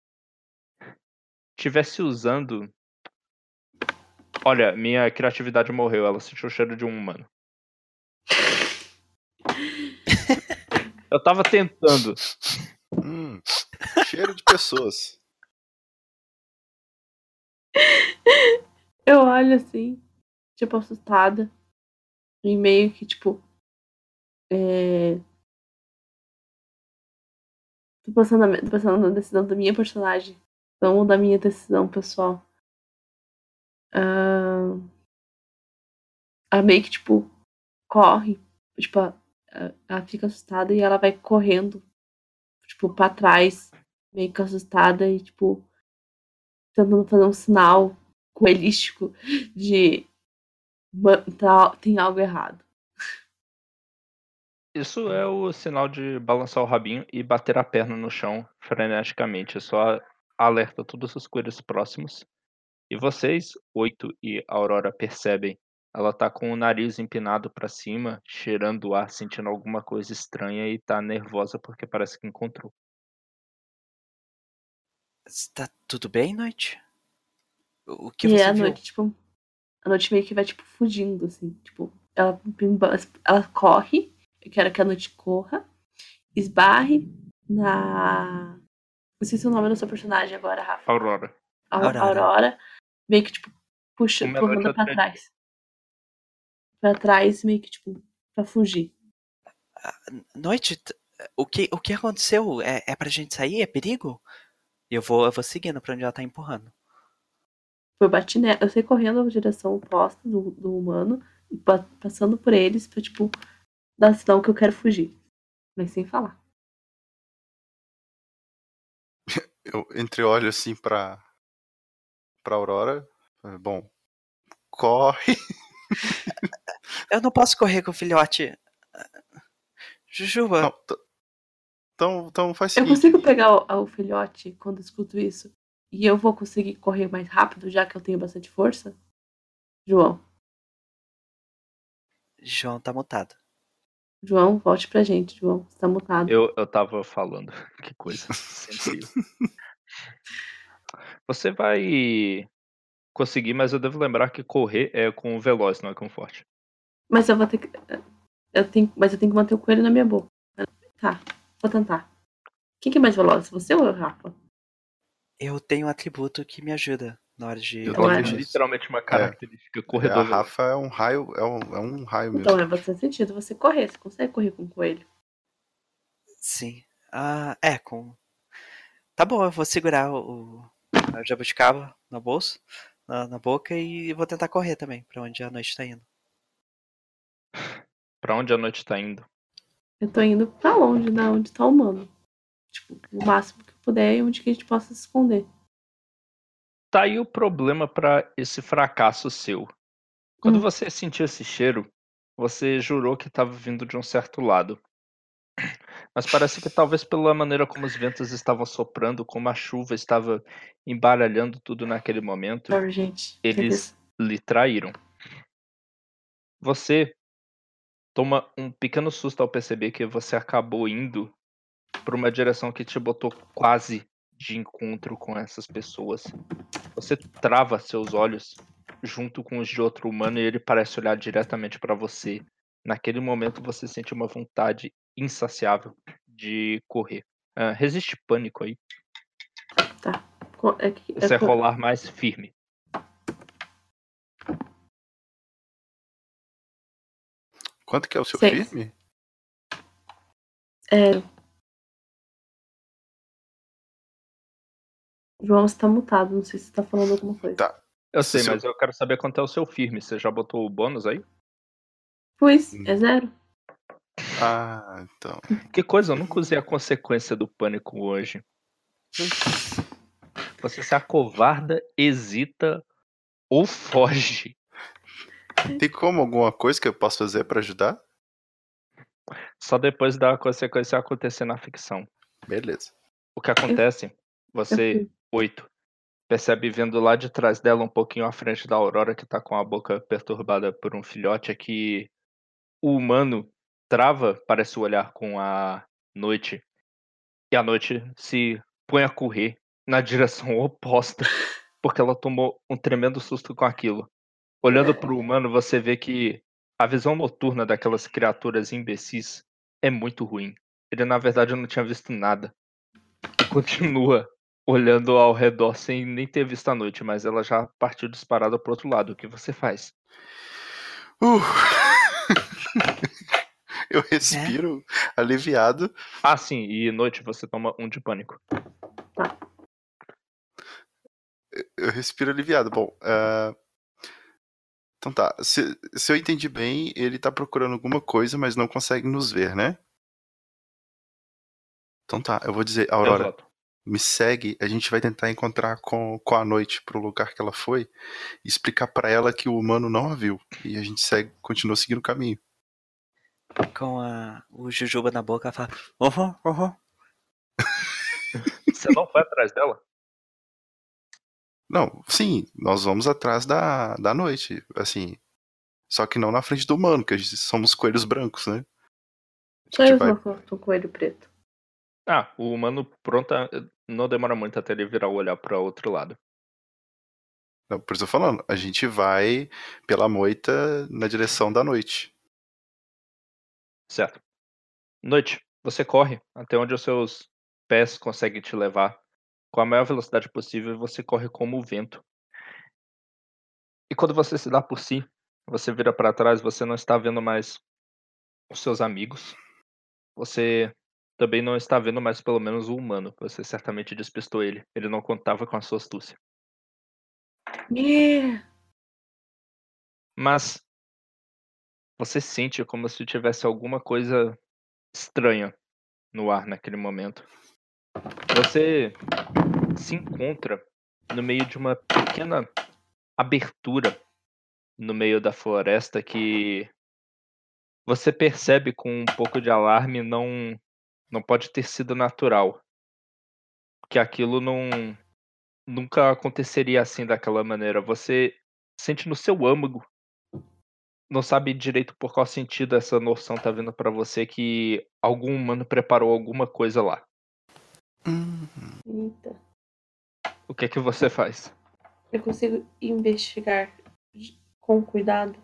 tivesse usando Olha, minha criatividade morreu. Ela sentiu o cheiro de um humano. Eu tava tentando. Hum, cheiro de pessoas. Eu olho assim, tipo, assustada. E meio que, tipo. É... Tô pensando, na, tô pensando na decisão da minha personagem. Não da minha decisão pessoal. Uh, a meio que, tipo, corre. Tipo, ela fica assustada e ela vai correndo, tipo, pra trás, meio que assustada e, tipo, tentando fazer um sinal coelístico de tá, tem algo errado. Isso é o sinal de balançar o rabinho e bater a perna no chão freneticamente. É só alerta todos os coelhos próximos e vocês, Oito e Aurora, percebem. Ela tá com o nariz empinado para cima, cheirando o ar, sentindo alguma coisa estranha e tá nervosa porque parece que encontrou. Está tudo bem, Noite? O que e você é a viu? noite, tipo, a noite meio que vai, tipo, fugindo, assim. Tipo, ela, ela corre, eu quero que a noite corra, esbarre na. Não sei se o nome do seu personagem agora, Rafa. Aurora. A Aurora. Aurora meio que, tipo, puxa, empurrando pra trás. Pra trás, meio que, tipo, pra fugir. Noite, o que, o que aconteceu? É, é pra gente sair? É perigo? Eu vou, eu vou seguindo pra onde ela tá empurrando. Eu bati nela, eu sei correndo na direção oposta do, do humano e passando por eles pra, tipo, dar sinal que eu quero fugir. Mas sem falar. Eu entreolho assim pra, pra Aurora. Bom, corre. Eu não posso correr com o filhote. Jujuba. então, então faz Eu consigo pegar o, o filhote quando escuto isso. E eu vou conseguir correr mais rápido, já que eu tenho bastante força? João. João tá mutado. João, volte pra gente, João. Você tá mutado. Eu, eu tava falando. Que coisa. Você vai conseguir, mas eu devo lembrar que correr é com veloz, não é com forte. Mas eu vou ter que. Eu tenho... Mas eu tenho que manter o coelho na minha boca. Tá, vou tentar. Quem que é mais veloz? Você ou o Rafa? Eu tenho um atributo que me ajuda na hora de. Eu é literalmente uma característica é. corredor. É, a Rafa é um raio, é um, é um raio mesmo. Então é bastante sentido você correr. Você consegue correr com o coelho? Sim. Ah, é, com. Tá bom, eu vou segurar o, a jabuticaba na bolsa. na, na boca e vou tentar correr também, pra onde a noite tá indo. Pra onde a noite tá indo? Eu tô indo pra longe da onde tá o humano. Tipo, o máximo que eu puder e onde que a gente possa se esconder. Tá aí o problema pra esse fracasso seu. Quando Hum. você sentiu esse cheiro, você jurou que estava vindo de um certo lado. Mas parece que talvez pela maneira como os ventos estavam soprando, como a chuva estava embaralhando tudo naquele momento, Sorry, gente. eles lhe traíram. Você toma um pequeno susto ao perceber que você acabou indo para uma direção que te botou quase de encontro com essas pessoas. Você trava seus olhos junto com os de outro humano e ele parece olhar diretamente para você. Naquele momento você sente uma vontade insaciável de correr. Ah, resiste pânico aí. Co- É que, é Você co- rolar mais firme. Quanto que é o seu Seis. firme? é... João, você tá mutado. Não sei se você tá falando alguma coisa. Tá. Eu sei, Seu- mas eu quero saber quanto é o seu firme. Você já botou o bônus aí? Pois, Hum. é zero. Ah, então. Que coisa, eu nunca usei a consequência do pânico hoje. Você se acovarda, hesita ou foge. Tem como alguma coisa que eu possa fazer pra ajudar? Só depois da consequência acontecer na ficção. Beleza. O que acontece? Você. Oito, percebe vendo lá de trás dela, um pouquinho à frente da Aurora, que tá com a boca perturbada por um filhote, é que o humano trava, parece olhar com a noite, e a noite se põe a correr na direção oposta, porque ela tomou um tremendo susto com aquilo. Olhando pro humano, você vê que a visão noturna daquelas criaturas imbecis é muito ruim. Ele, na verdade, não tinha visto nada. E continua olhando ao redor sem nem ter visto a noite, mas ela já partiu disparada pro outro lado. O que você faz? Uh! eu respiro aliviado. Ah, sim, e noite você toma um de pânico. Eu respiro aliviado. Bom, ah, então tá. Se, se eu entendi bem, ele tá procurando alguma coisa, mas não consegue nos ver, né? Então tá, eu vou dizer, Aurora. Me segue, a gente vai tentar encontrar com, com a noite pro lugar que ela foi e explicar pra ela que o humano não a viu. E a gente segue, continua seguindo o caminho. Com a, o Jujuba na boca, ela fala: Uhum, uhum. Você não foi atrás dela? Não, sim, nós vamos atrás da, da noite, assim. Só que não na frente do humano, que a gente somos coelhos brancos, né? Só eu vai- tô com o coelho preto. Ah, o humano pronta. Não demora muito até ele virar o olhar para outro lado. Não, por isso eu tô falando, a gente vai pela moita na direção da noite. Certo. Noite, você corre até onde os seus pés conseguem te levar com a maior velocidade possível você corre como o vento. E quando você se dá por si, você vira para trás, você não está vendo mais os seus amigos. Você também não está vendo mais pelo menos o humano. Você certamente despistou ele. Ele não contava com a sua astúcia. Yeah. Mas você sente como se tivesse alguma coisa estranha no ar naquele momento. Você se encontra no meio de uma pequena abertura no meio da floresta que você percebe com um pouco de alarme não não pode ter sido natural. Que aquilo não nunca aconteceria assim daquela maneira. Você sente no seu âmago não sabe direito por qual sentido essa noção tá vindo pra você que algum humano preparou alguma coisa lá. Eita. O que é que você faz? Eu consigo investigar com cuidado.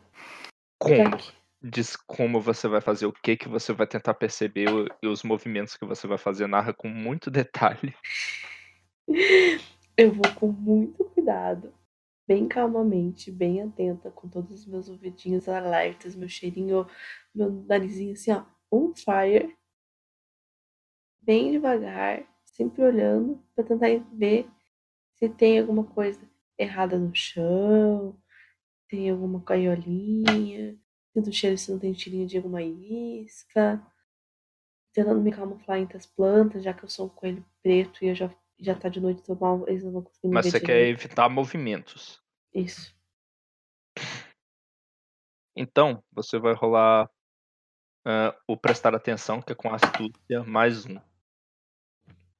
Como? Diz como você vai fazer, o que que você vai tentar perceber e os movimentos que você vai fazer. Narra com muito detalhe. Eu vou com muito cuidado, bem calmamente, bem atenta, com todos os meus ouvidinhos alertas, meu cheirinho, meu narizinho assim, ó, on fire. Bem devagar, sempre olhando pra tentar ver se tem alguma coisa. errada no chão, tem alguma caiolinha, tento cheiro se não tem tirinha de alguma isca, tentando me camuflar entre as plantas, já que eu sou um coelho preto e eu já, já tá de noite, tô mal, eles não vão conseguir me Mas você quer evitar movimentos. Isso. Então, você vai rolar ah, o prestar atenção, que é com astúcia, mais um.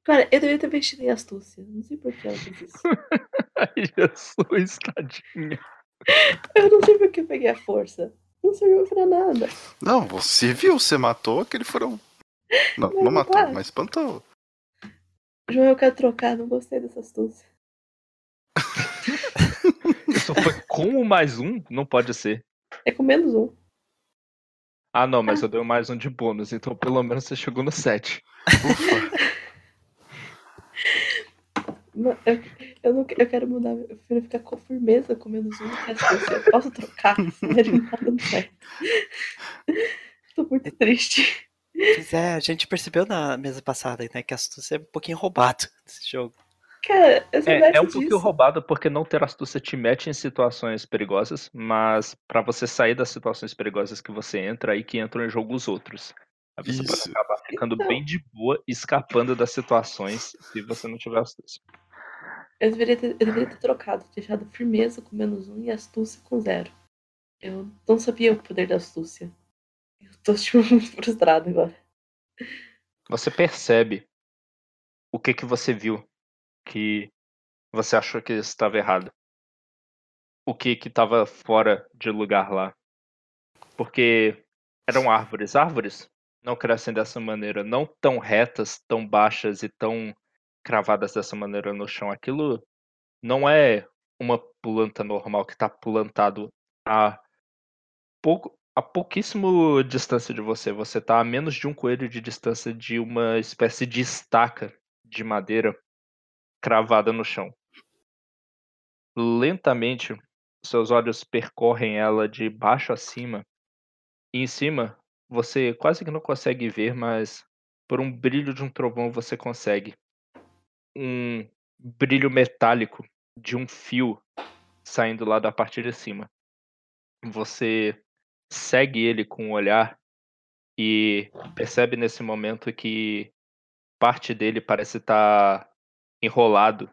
Cara, eu deveria ter vestido em astúcia. Não sei por que ela fez isso. Ai, Jesus, tadinha. Eu não sei por que eu peguei a força. Não serviu pra nada. Não, você viu, você matou aquele furão. Não, Não, não matou, para. mas espantou. João, eu quero trocar, não gostei dessa astúcia. Isso foi com o mais um? Não pode ser. É com menos um. Ah, não, mas eu dei o mais um de bônus, então pelo menos você chegou no 7. Ufa. Eu, eu, não, eu quero mudar, eu prefiro ficar com firmeza com menos um que. Eu posso trocar, sério, certo. Tô muito triste. Pois é, a gente percebeu na mesa passada, né, que a astúcia é um pouquinho roubado nesse jogo. Cara, eu sou É, é um pouquinho roubado porque não ter astúcia te mete em situações perigosas, mas pra você sair das situações perigosas que você entra, aí que entram em jogo os outros. Aí você pode Isso. acabar ficando Então. bem de boa, escapando das situações se você não tiver astúcia. Eu deveria, ter, eu deveria ter trocado, deixado firmeza com menos um e astúcia com zero. Eu não sabia o poder da astúcia. Eu tô tipo, muito frustrada agora. Você percebe o que que você viu que você achou que estava errado. O que que estava fora de lugar lá. Porque eram árvores. Árvores não crescem dessa maneira, não tão retas, tão baixas e tão cravadas dessa maneira no chão. Aquilo não é uma planta normal que está plantado a pouco a pouquíssimo distância de você. Você está a menos de um coelho de distância de uma espécie de estaca de madeira cravada no chão. Lentamente, seus olhos percorrem ela de baixo a cima. E em cima, você quase que não consegue ver, mas por um brilho de um trovão você consegue. Um brilho metálico de um fio saindo lá da parte de cima. Você segue ele com o olhar e percebe nesse momento que parte dele parece estar enrolado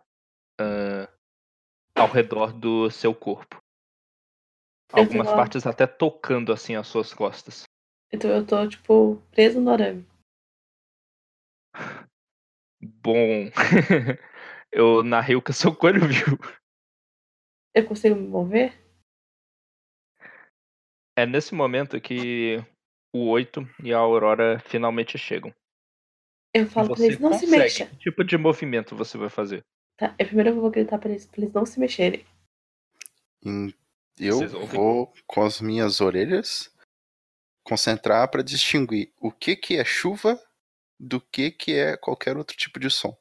ah, ao redor do seu corpo. Algumas partes até tocando assim as suas costas. Então eu tô, tipo, preso no arame. Bom, eu narrei o que o seu coelho viu. Eu consigo me mover? É nesse momento que o 8 e a Aurora finalmente chegam. Eu falo pra Você eles não se mexam. Que tipo de movimento você vai fazer? Tá, eu primeiro eu vou gritar pra eles, pra eles não se mexerem. Em- Eu vou, com as minhas orelhas, concentrar para distinguir o que, que é chuva do que, que é qualquer outro tipo de som.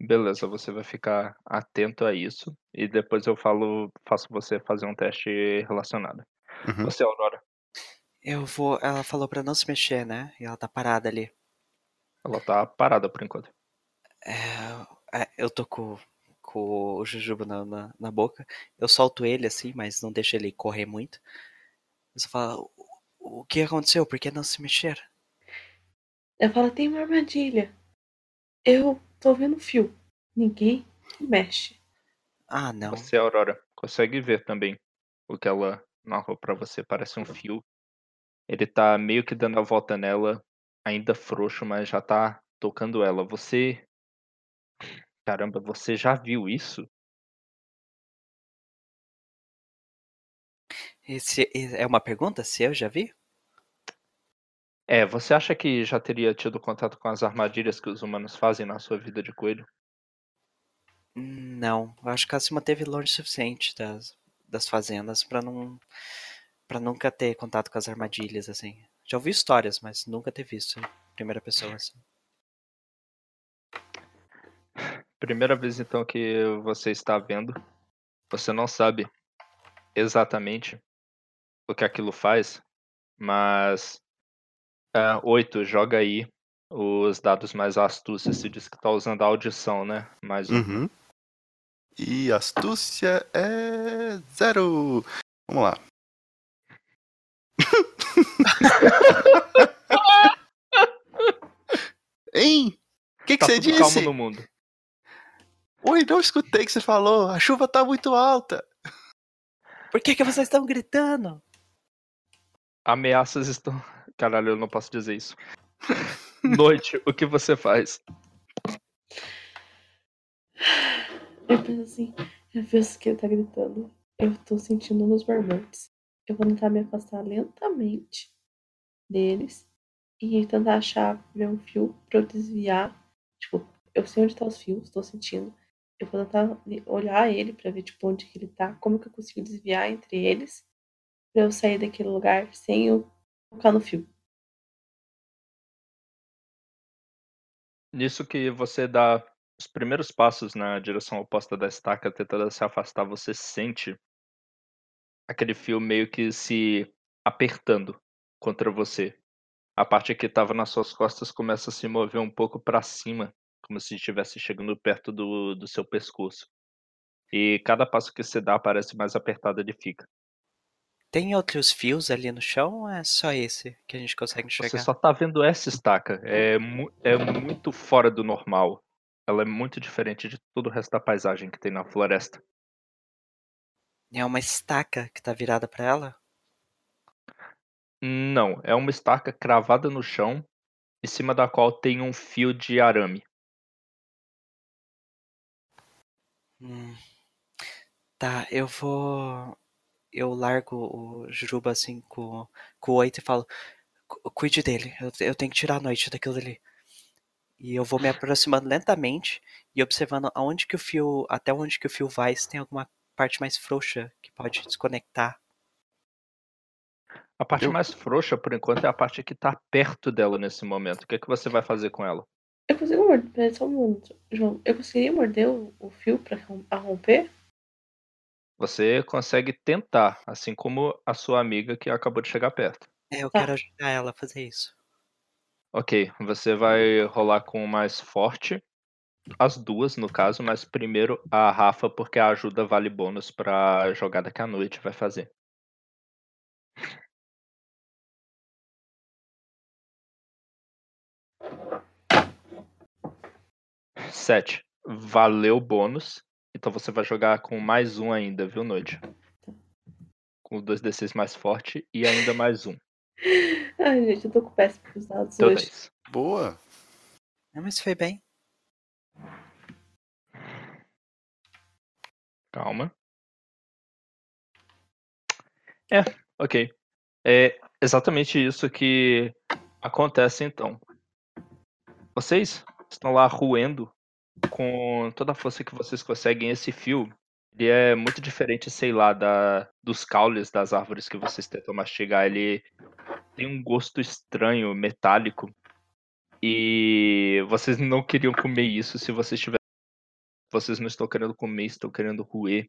Beleza, você vai ficar atento a isso e depois eu falo, faço você fazer um teste relacionado. Uhum. Você, Aurora, Eu vou. Ela falou pra não se mexer, né? E ela tá parada ali. ela tá parada por enquanto. É, é, eu tô com, com o Jujuba na, na, na boca. Eu solto ele assim, mas não deixo ele correr muito. Eu só falo: "O- O que aconteceu? Por que não se mexer? Eu falo, tem uma armadilha. Eu tô vendo um fio. Ninguém mexe. Ah, não. Você, Aurora, consegue ver também o que ela narrou pra você. Parece um fio. Ele tá meio que dando a volta nela, ainda frouxo, mas já tá tocando ela. Você. Caramba, você já viu isso? Esse, é uma pergunta? Se eu já vi? É, você acha que já teria tido contato com as armadilhas que os humanos fazem na sua vida de coelho? Não. Eu acho que ela se manteve longe o suficiente das, das fazendas pra não. para nunca ter contato com as armadilhas, assim. Já ouvi histórias, mas nunca ter visto em primeira pessoa, assim. Primeira vez então que você está vendo, você não sabe exatamente o que aquilo faz, mas oito, joga aí os dados mais astúcia. Se diz que tá usando a audição, né? Mais um. Uhum. E astúcia é zero. Vamos lá. hein? O que, que Tá você disse? no mundo. Oi, não escutei o que você falou. A chuva tá muito alta. Por que, que vocês estão gritando? Ameaças estão. Caralho, eu não posso dizer isso. Noite, o que você faz? Eu penso assim, eu penso que ele tá gritando. Eu tô sentindo nos barbantes. Eu vou tentar me afastar lentamente deles e tentar achar, ver um fio pra eu desviar. Tipo, eu sei onde tá os fios, tô sentindo. Eu vou tentar olhar ele pra ver, tipo, onde que ele tá, como que eu consigo desviar entre eles pra eu sair daquele lugar sem eu tocar no fio. Nisso que você dá os primeiros passos na direção oposta da estaca, tentando se afastar, você sente aquele fio meio que se apertando contra você. A parte que estava nas suas costas começa a se mover um pouco para cima, como se estivesse chegando perto do, do seu pescoço. E cada passo que você dá parece mais apertado ele fica. Tem outros fios ali no chão ou é só esse que a gente consegue enxergar? Você só tá vendo essa estaca. É, mu- é muito fora do normal. Ela é muito diferente de todo o resto da paisagem que tem na floresta. É uma estaca que tá virada pra ela? Não, é uma estaca cravada no chão, em cima da qual tem um fio de arame. Hum. Tá, eu vou. Eu largo o Juruba assim com, com o oito e falo: "Cu- Cuide dele, eu, eu tenho que tirar a noite daquilo ali. E eu vou me aproximando lentamente e observando aonde que o fio. Até onde que o fio vai, se tem alguma parte mais frouxa que pode desconectar. A parte Eu- mais frouxa, por enquanto, é a parte que tá perto dela nesse momento. O que, é que você vai fazer com ela? Eu consigo morder. Só um minuto, João. Eu conseguiria morder o, o fio pra rom- a romper? Você consegue tentar, assim como a sua amiga que acabou de chegar perto. É, eu Tá. quero ajudar ela a fazer isso. Ok, você vai rolar com o mais forte. As duas, no caso, mas primeiro a Rafa, porque a ajuda vale bônus pra jogada que a noite vai fazer. Sete. Valeu o bônus. Então você vai jogar com mais um ainda, viu, Noite? Com o 2d6 mais forte e ainda mais um. Ai, gente, eu tô com péssimos dados Deu hoje. 10. Boa. Não, mas foi bem. Calma. É, ok. É exatamente isso que acontece então. Vocês estão lá ruendo com toda a força que vocês conseguem esse fio. Ele é muito diferente, sei lá, da, dos caules das árvores que vocês tentam mastigar. Ele tem um gosto estranho, metálico. E vocês não queriam comer isso se vocês tivessem. Vocês não estão querendo comer, estão querendo roer.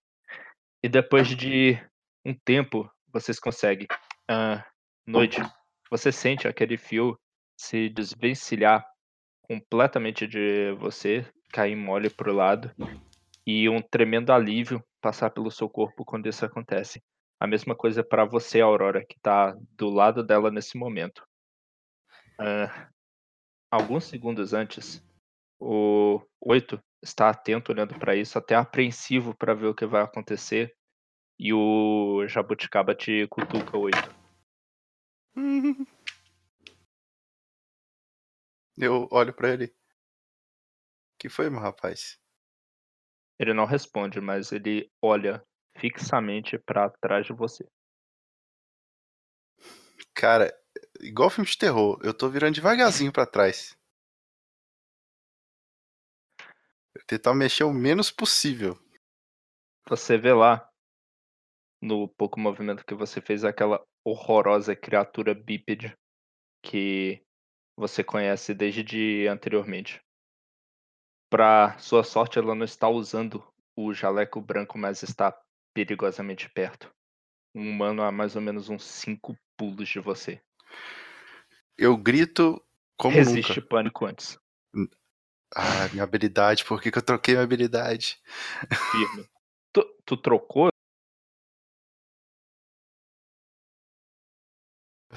E depois de um tempo, vocês conseguem. Ah, noite. Você sente aquele fio se desvencilhar completamente de você, cair mole pro lado. E um tremendo alívio passar pelo seu corpo quando isso acontece. A mesma coisa para você, Aurora, que tá do lado dela nesse momento. Ah, alguns segundos antes, o Oito está atento olhando para isso, até apreensivo para ver o que vai acontecer. E o Jabuticaba te cutuca oito. Eu olho pra ele. que foi, meu rapaz? Ele não responde, mas ele olha fixamente para trás de você. Cara, igual filme de terror, eu tô virando devagarzinho pra trás. Eu tentar mexer o menos possível. Você vê lá, no pouco movimento que você fez, aquela horrorosa criatura bípede que você conhece desde de anteriormente. Pra sua sorte, ela não está usando o jaleco branco, mas está perigosamente perto. Um humano a mais ou menos uns cinco pulos de você. Eu grito como Resiste nunca. pânico antes. Ah, minha habilidade, por que, que eu troquei minha habilidade? Firme. Tu, tu trocou?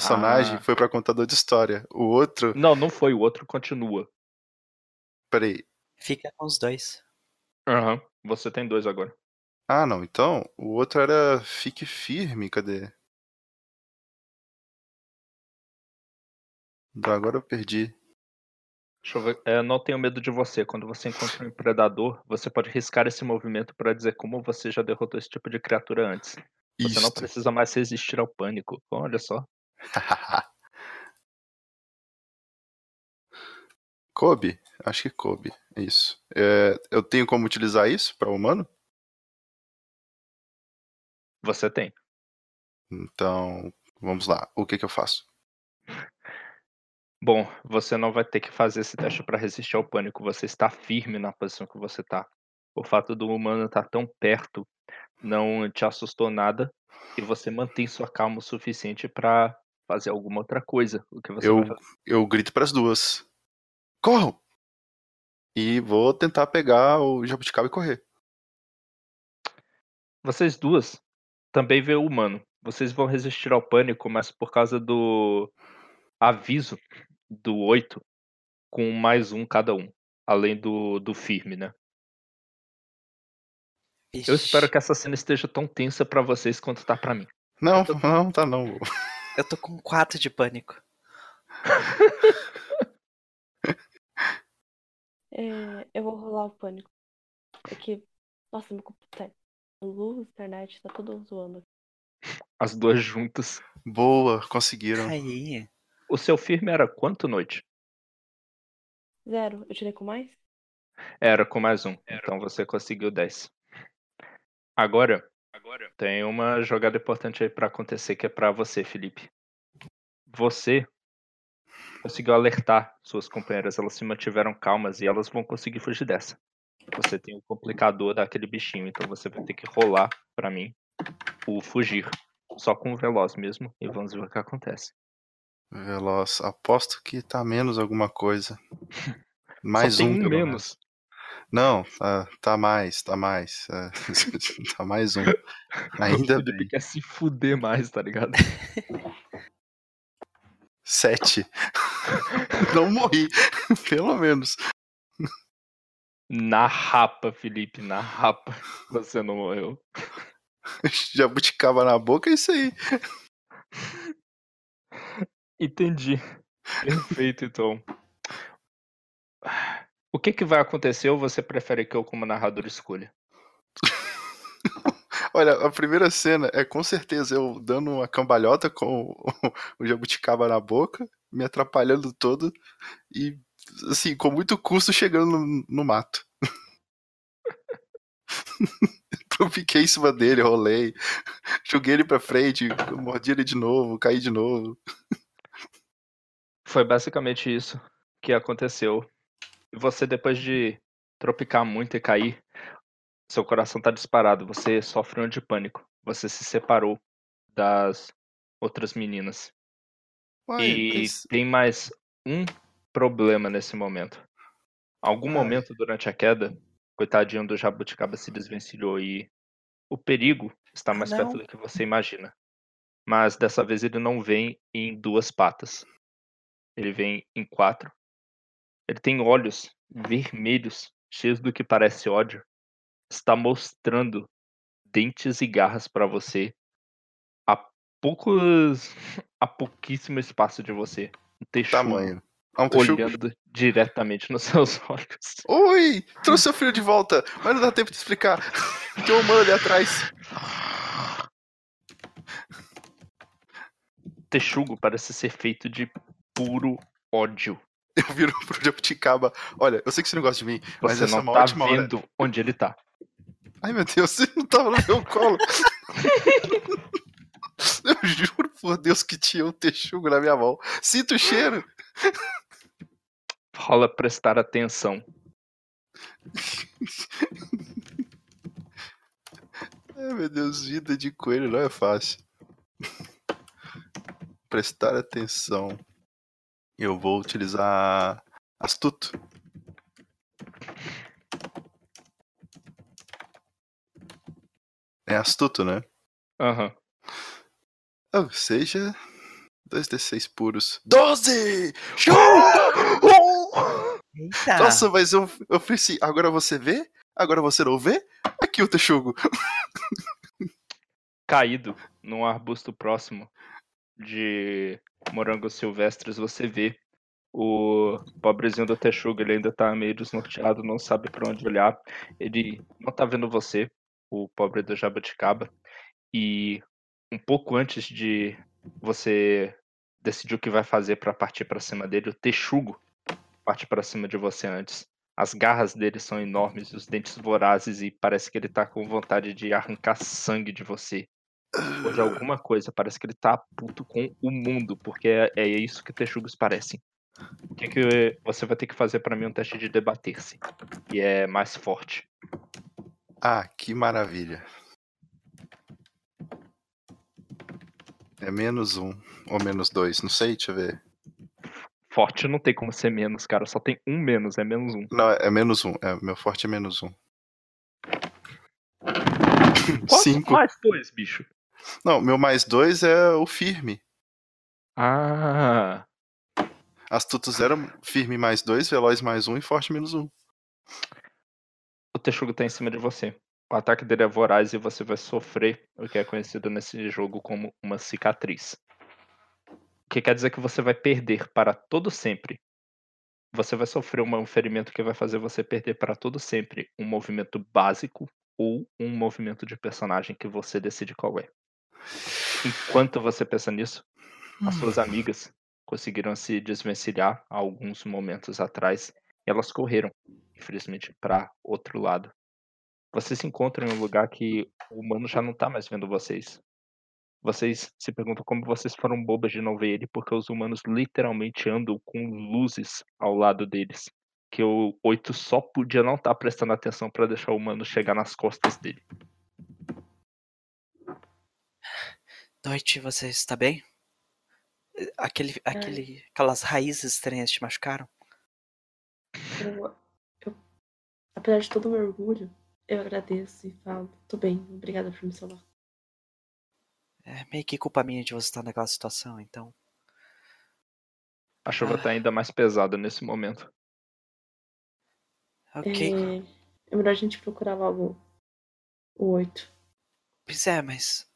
Personagem Ah. foi pra contador de história. O outro. Não, não foi. O outro continua. Peraí. Fica com os dois. Aham. Você tem dois agora. Ah, não. Então, o outro era Fique Firme. Cadê? Agora eu perdi. Deixa eu ver. É, não tenho medo de você. Quando você encontra um predador, você pode riscar esse movimento para dizer como você já derrotou esse tipo de criatura antes. Você não Isto. precisa mais resistir ao pânico. Olha só. Kobe? Acho que Kobe. Isso. É, eu tenho como utilizar isso pra humano? Você tem. Então, vamos lá. O que que eu faço? Bom, você não vai ter que fazer esse teste para resistir ao pânico. Você está firme na posição que você está. O fato do humano estar tão perto não te assustou nada e você mantém sua calma o suficiente para fazer alguma outra coisa. O que você Eu, vai fazer? eu grito pras duas. Corram! E vou tentar pegar o jabuticaba e correr. Vocês duas também vê o humano. Vocês vão resistir ao pânico, mas por causa do aviso do 8, com mais um cada um. Além do, do firme, né? Eu espero que essa cena esteja tão tensa pra vocês quanto tá pra mim. Não, não, tá não. Eu tô com quatro de pânico. É, eu vou rolar o pânico. É que, nossa, meu computador. Luz, internet, tá tudo zoando. As duas juntas. Boa, conseguiram. Aí. O seu firme era quanto noite? Zero, eu tirei com mais? Era com mais um. Então você conseguiu 10. Agora, tem uma jogada importante aí pra acontecer que é pra você, Felipe. Você conseguiu alertar suas companheiras, elas se mantiveram calmas e elas vão conseguir fugir dessa. Você tem o complicador daquele bichinho, então você vai ter que rolar pra mim o fugir. Só com o veloz mesmo e vamos ver o que acontece. Veloz. Aposto que tá menos alguma coisa. Mais Só tem um, um menos. Não, tá, tá mais, tá mais. é, tá mais um. Ainda o Felipe bem. quer se fuder mais, tá ligado? Sete. Não morri, pelo menos. Na rapa, Felipe, na rapa. Você não morreu. Jabuticaba na boca, é isso aí. Entendi. Perfeito, então. O que que vai acontecer ou você prefere que eu, como narrador, escolha? Olha, a primeira cena é com certeza eu dando uma cambalhota com o, o jabuticaba na boca, me atrapalhando todo e, assim, com muito custo chegando no, no mato. eu fiquei em cima dele, rolei, joguei ele pra frente, mordi ele de novo, caí de novo. Foi basicamente isso que aconteceu. E você, depois de tropicar muito e cair, seu coração tá disparado. Você sofre um de pânico. Você se separou das outras meninas. Uai, e tem mais um problema nesse momento. Algum Ai. momento durante a queda, coitadinho do jabuticaba se desvencilhou e o perigo está Ah, mais não. perto do que você imagina. Mas dessa vez ele não vem em duas patas. Ele vem em quatro. Ele tem olhos vermelhos, cheios do que parece ódio. Está mostrando dentes e garras para você a poucos a pouquíssimo espaço de você. Um texugo Tamanho. Ah, um olhando diretamente nos seus olhos. Oi! Trouxe seu filho de volta, mas não dá tempo de explicar. Tem um humano ali atrás. Texugo parece ser feito de puro ódio. Eu viro pro Jabuticaba. Olha, eu sei que você não gosta de mim, mas Você essa é não uma tá ótima hora. vendo onde ele tá. Ai meu Deus, você não tava no meu colo. eu juro por Deus que tinha um texugo na minha mão. Sinto o cheiro. Rola prestar atenção. Ai meu Deus, vida de coelho não é fácil. Prestar atenção. Eu vou utilizar astuto. É astuto, né? Aham. Uhum. Ou seja, 2d6 puros. 12! Show! Eita. Nossa, mas eu, eu assim. agora você vê? Agora você não vê? Aqui o texugo. Caído num arbusto próximo de morangos silvestres, você vê o pobrezinho do Texuga, ele ainda tá meio desnorteado, não sabe pra onde olhar. Ele não tá vendo você, o pobre do Jabuticaba. E um pouco antes de você decidir o que vai fazer pra partir pra cima dele, o Texugo parte pra cima de você antes. As garras dele são enormes, os dentes vorazes e parece que ele tá com vontade de arrancar sangue de você. Ou de alguma coisa, parece que ele tá puto com o mundo, porque é, é isso que texugos parecem. O que, que você vai ter que fazer pra mim um teste de debater-se? E é mais forte. Ah, que maravilha. É menos um ou menos dois, não sei, deixa eu ver. Forte não tem como ser menos, cara. Só tem um menos, é menos um. Não, é menos um. É, meu forte é menos um. Cinco. mais dois, bicho? Não, meu mais dois é o firme. Ah, Astuto zero, firme mais dois, veloz mais um e forte menos um. o Texugo tá em cima de você. O ataque dele é voraz e você vai sofrer o que é conhecido nesse jogo como uma cicatriz. O que quer dizer que você vai perder para todo sempre. Você vai sofrer um ferimento que vai fazer você perder para todo sempre um movimento básico ou um movimento de personagem que você decide qual é. Enquanto você pensa nisso, as suas amigas conseguiram se desvencilhar há alguns momentos atrás e elas correram, infelizmente, para outro lado. Vocês se encontram em um lugar que o humano já não tá mais vendo vocês. Vocês se perguntam como vocês foram bobas de não ver ele, porque os humanos literalmente andam com luzes ao lado deles. Que o oito só podia não estar prestando atenção para deixar o humano chegar nas costas dele. Noite, você está bem? Aquele, aquele, aquelas raízes estranhas te machucaram? Eu, eu- apesar de todo o meu orgulho, eu agradeço e falo, tô bem, obrigada por me salvar. É meio que culpa minha de você estar naquela situação, então. A chuva Ah. tá ainda mais pesada nesse momento. Ok. É, é melhor a gente procurar logo o 8. Pois é, mas.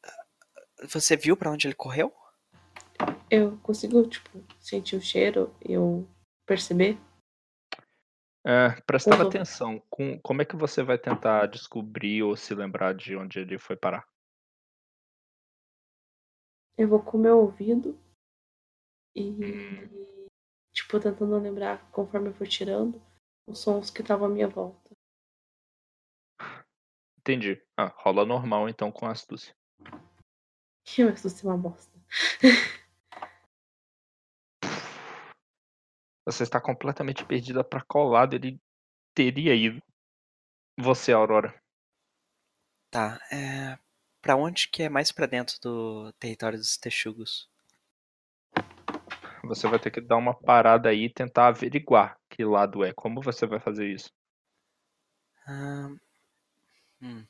Você viu pra onde ele correu? Eu consigo, tipo, sentir o cheiro, eu perceber? É, prestar Uhum. atenção. Com, como é que você vai tentar descobrir ou se lembrar de onde ele foi parar? Eu vou com o meu ouvido e, tipo, tentando lembrar conforme eu for tirando os sons que estavam à minha volta. Entendi. Ah, rola normal então com astúcia. Que eu estou sendo uma bosta. Você está completamente perdida pra colado. Ele teria ido. Você, Aurora. Tá. É. Pra onde que é mais pra dentro do território dos texugos? Você vai ter que dar uma parada aí e tentar averiguar que lado é. Como você vai fazer isso? Ah, hum.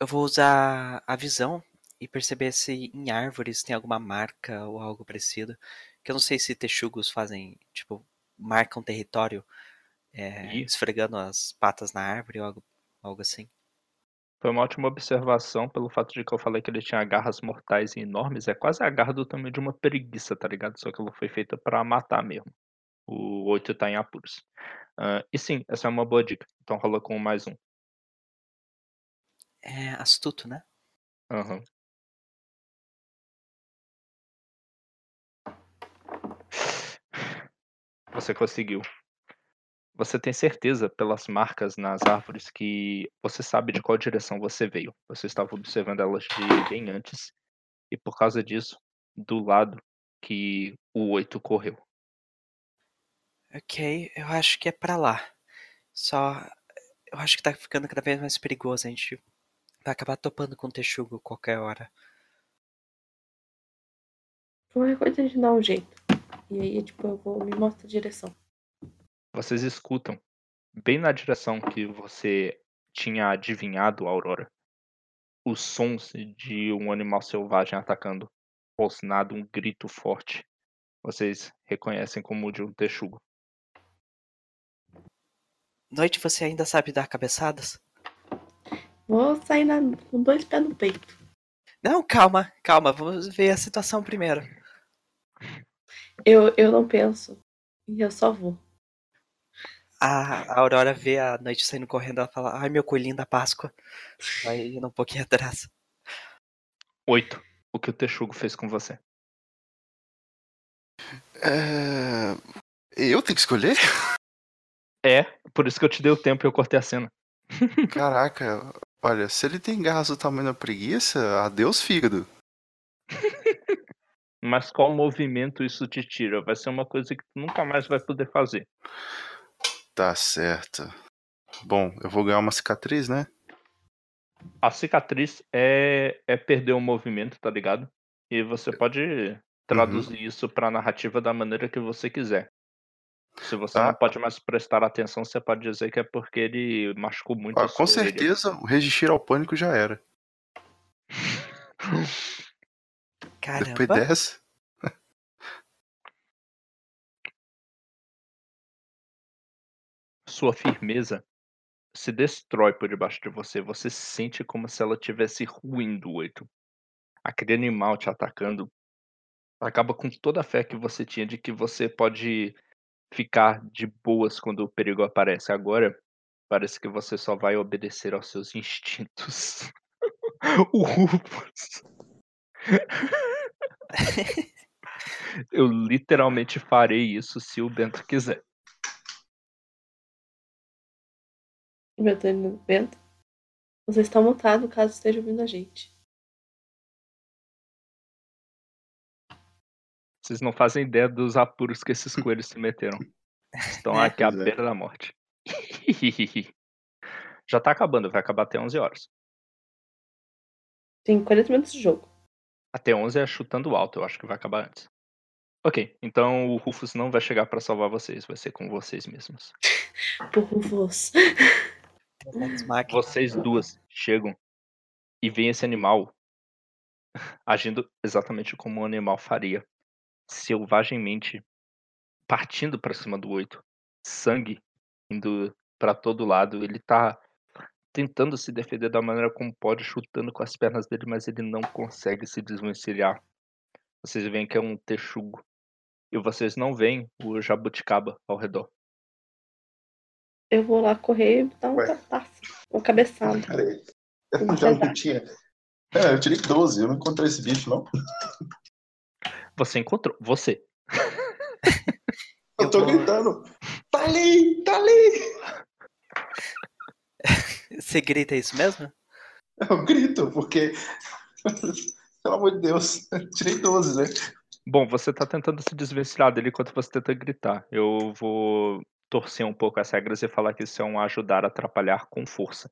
Eu vou usar a visão e perceber se em árvores tem alguma marca ou algo parecido. Que eu não sei se texugos fazem, tipo, marcam território é, esfregando as patas na árvore ou algo, algo assim. Foi uma ótima observação pelo fato de que eu falei que ele tinha garras mortais e enormes. É quase a garra do tamanho de uma preguiça, tá ligado? Só que ela foi feita pra matar mesmo. O 8 tá em apuros. Ah, e sim, essa é uma boa dica. Então rola com mais um. É astuto, né? Aham. Você conseguiu. Você tem certeza pelas marcas nas árvores que você sabe de qual direção você veio. Você estava observando elas de bem antes. E por causa disso, do lado que o 8 correu. Ok, eu acho que é pra lá. Só. Eu acho que tá ficando cada vez mais perigoso. A gente vai acabar topando com o texugo qualquer hora. Qualquer coisa a gente dá um jeito. E aí, tipo, eu vou me mostra a direção. Vocês escutam, bem na direção que você tinha adivinhado, Aurora, os sons de um animal selvagem atacando. Rosnado, um grito forte. Vocês reconhecem como o de um texugo. Noite, você ainda sabe dar cabeçadas? Vou sair na- com dois pés no peito. Não, calma, calma, vamos ver a situação primeiro. Eu, eu não penso. E eu só vou. A, a Aurora vê a noite saindo correndo, ela fala, ai meu coelhinho da Páscoa. Vai indo um pouquinho atrás. Oito. O que o texugo fez com você? É... Eu tenho que escolher? É, por isso que eu te dei o tempo e eu cortei a cena. Caraca, olha, se ele tem garras do tamanho da preguiça, adeus fígado. Mas qual movimento isso te tira? Vai ser uma coisa que tu nunca mais vai poder fazer. Tá certo. Bom, eu vou ganhar uma cicatriz, né? A cicatriz é, é perder o movimento, tá ligado? E você pode traduzir isso pra narrativa da maneira que você quiser. Se você Tá. não pode mais prestar atenção, você pode dizer que é porque ele machucou muito Ó, a com orelha. certeza, o resistir ao pânico já era. Depois Caramba. dessa. Sua firmeza se destrói por debaixo de você. Você sente como se ela tivesse ruindo o oito. Aquele animal te atacando acaba com toda a fé que você tinha de que você pode ficar de boas quando o perigo aparece. Agora, parece que você só vai obedecer aos seus instintos. o Rufus. Eu literalmente farei isso se o Bento quiser. Bento, Bento, você está montado caso esteja ouvindo a gente. Vocês não fazem ideia dos apuros que esses coelhos se meteram. Estão aqui à é. beira da morte. Já tá acabando, vai acabar até 11 horas. Tem 40 minutos de jogo. Até 11 é chutando alto, eu acho que vai acabar antes. Ok, então o Rufus não vai chegar pra salvar vocês, vai ser com vocês mesmos. Por Rufus. Vocês duas chegam e veem esse animal agindo exatamente como um animal faria. Selvagemmente partindo pra cima do oito. Sangue indo pra todo lado. Ele tá tentando se defender da maneira como pode, chutando com as pernas dele, mas ele não consegue se desvencilhar. Vocês veem que é um texugo. E vocês não veem o jabuticaba ao redor. Eu vou lá correr e dar um tapaço. Uma cabeçada. Peraí. Já não tinha. É, eu tirei 12, eu não encontrei esse bicho, não. Você encontrou. Você. Eu tô Eu vou- gritando. Tá ali, tá ali. Você grita isso mesmo? Eu grito, porque. Pelo amor de Deus, eu tirei 12, né? Bom, você tá tentando se desvencilhar dele enquanto você tenta gritar. Eu vou torcer um pouco as regras e falar que isso é um ajudar a atrapalhar com força.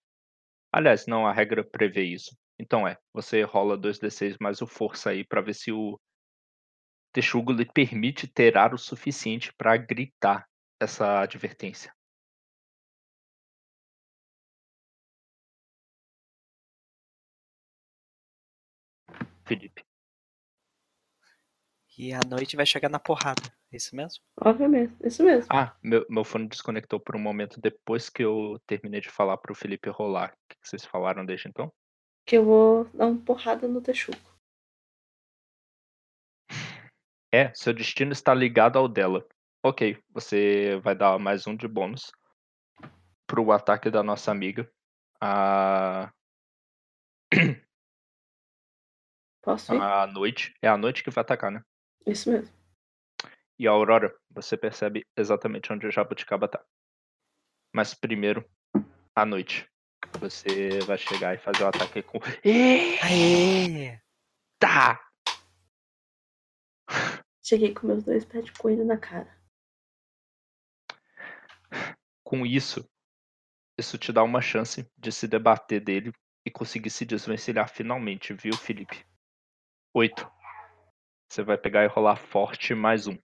Aliás, não, a regra prevê isso. Então é, você rola 2d6 mais o força aí pra ver se o texugo lhe permite terar o suficiente pra gritar essa advertência. Felipe. E a noite vai chegar na porrada. É isso mesmo? Obviamente, isso mesmo. Ah, meu, meu fone desconectou por um momento depois que eu terminei de falar pro Felipe rolar. O que vocês falaram desde então? Que eu vou dar uma porrada no Texugo. É, seu destino está ligado ao dela. Ok, você vai dar mais um de bônus pro ataque da nossa amiga. A, Posso ir? a noite. É a noite que vai atacar, né? Isso mesmo. E a Aurora, você percebe exatamente onde o Jabuticaba tá. Mas primeiro, a noite. Você vai chegar e fazer o ataque com. Aê! Eita! Cheguei com meus dois pés de coelho na cara. Com isso, isso te dá uma chance de se debater dele e conseguir se desvencilhar finalmente, viu, Felipe? Oito. Você vai pegar e rolar forte mais um.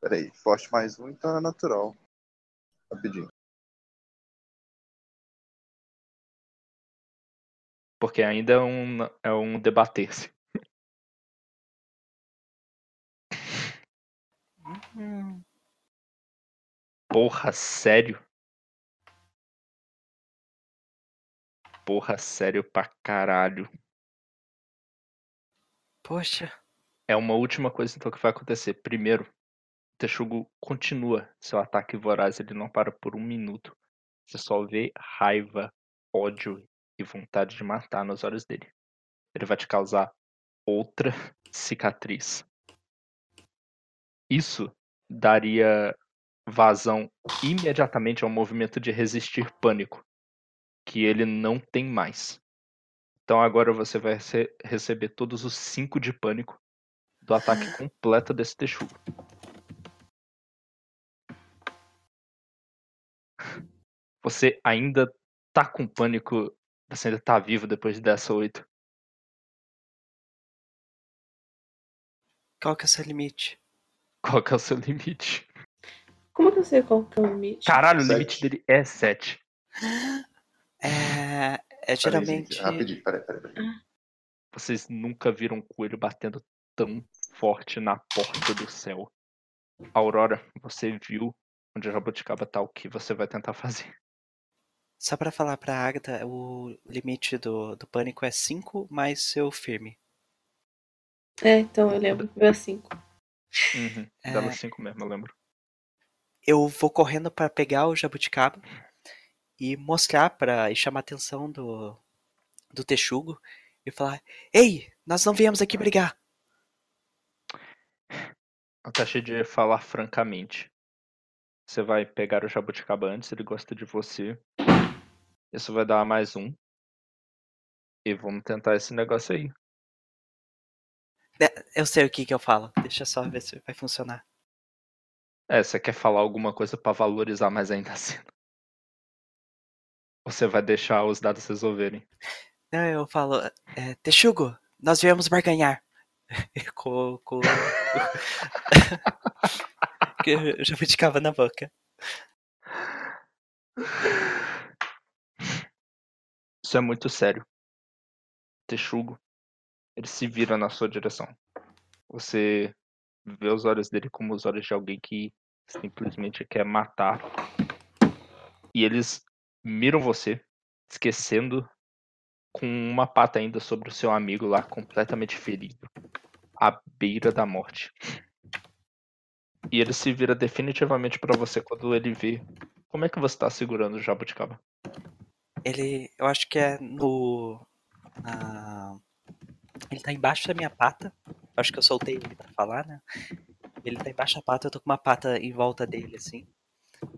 Peraí, forte mais um, então é natural. Rapidinho. Porque ainda é um, é um debater-se. Porra, sério? Porra, sério pra caralho. Poxa, É uma última coisa então que vai acontecer. Primeiro, o Texugo continua seu ataque voraz, ele não para por um minuto. Você só vê raiva, ódio e vontade de matar nos olhos dele. Ele vai te causar outra cicatriz. Isso daria vazão imediatamente ao movimento de resistir pânico, que ele não tem mais. Então agora você vai rece- receber todos os cinco de pânico do ataque completo desse Texugo. Você ainda tá com pânico, você ainda tá vivo depois dessa oito. qual que é o seu limite? Qual que é o seu limite? Como que eu sei qual que é o limite? Caralho, o limite dele é 7. É, é geralmente. gente, rapidinho, peraí, peraí, peraí. Vocês nunca viram um coelho batendo tão forte na porta do céu. Aurora, você viu onde a jabuticaba tá, o que você vai tentar fazer. Só pra falar pra Agatha, o limite do, do pânico é 5 mais seu firme. É, então eu lembro que foi a 5. Uhum. É. Dava 5 mesmo, eu lembro. Eu vou correndo pra pegar o jabuticaba e mostrar para e chamar a atenção do do texugo e falar: "Ei, nós não viemos aqui brigar". A taxa de falar francamente. Você vai pegar o jabuticaba antes, ele gosta de você. Isso vai dar mais um. E vamos tentar esse negócio aí. Eu sei o que que eu falo. Deixa só ver se vai funcionar. É, você quer falar alguma coisa pra valorizar mais ainda a cena? Você vai deixar os dados resolverem? Não, eu falo: é, "Texugo, nós viemos barganhar". com, com... eu jabuticaba na boca. Isso é muito sério. Texugo, ele se vira na sua direção. Você vê os olhos dele como os olhos de alguém que simplesmente quer matar. E eles miram você, esquecendo com uma pata ainda sobre o seu amigo lá, completamente ferido, à beira da morte. E ele se vira definitivamente pra você quando ele vê como é que você tá segurando o jabuticaba. Ele, eu acho que é no. na- ele tá embaixo da minha pata. Acho que eu soltei ele pra falar, né? Ele tá embaixo da pata, eu tô com uma pata em volta dele, assim.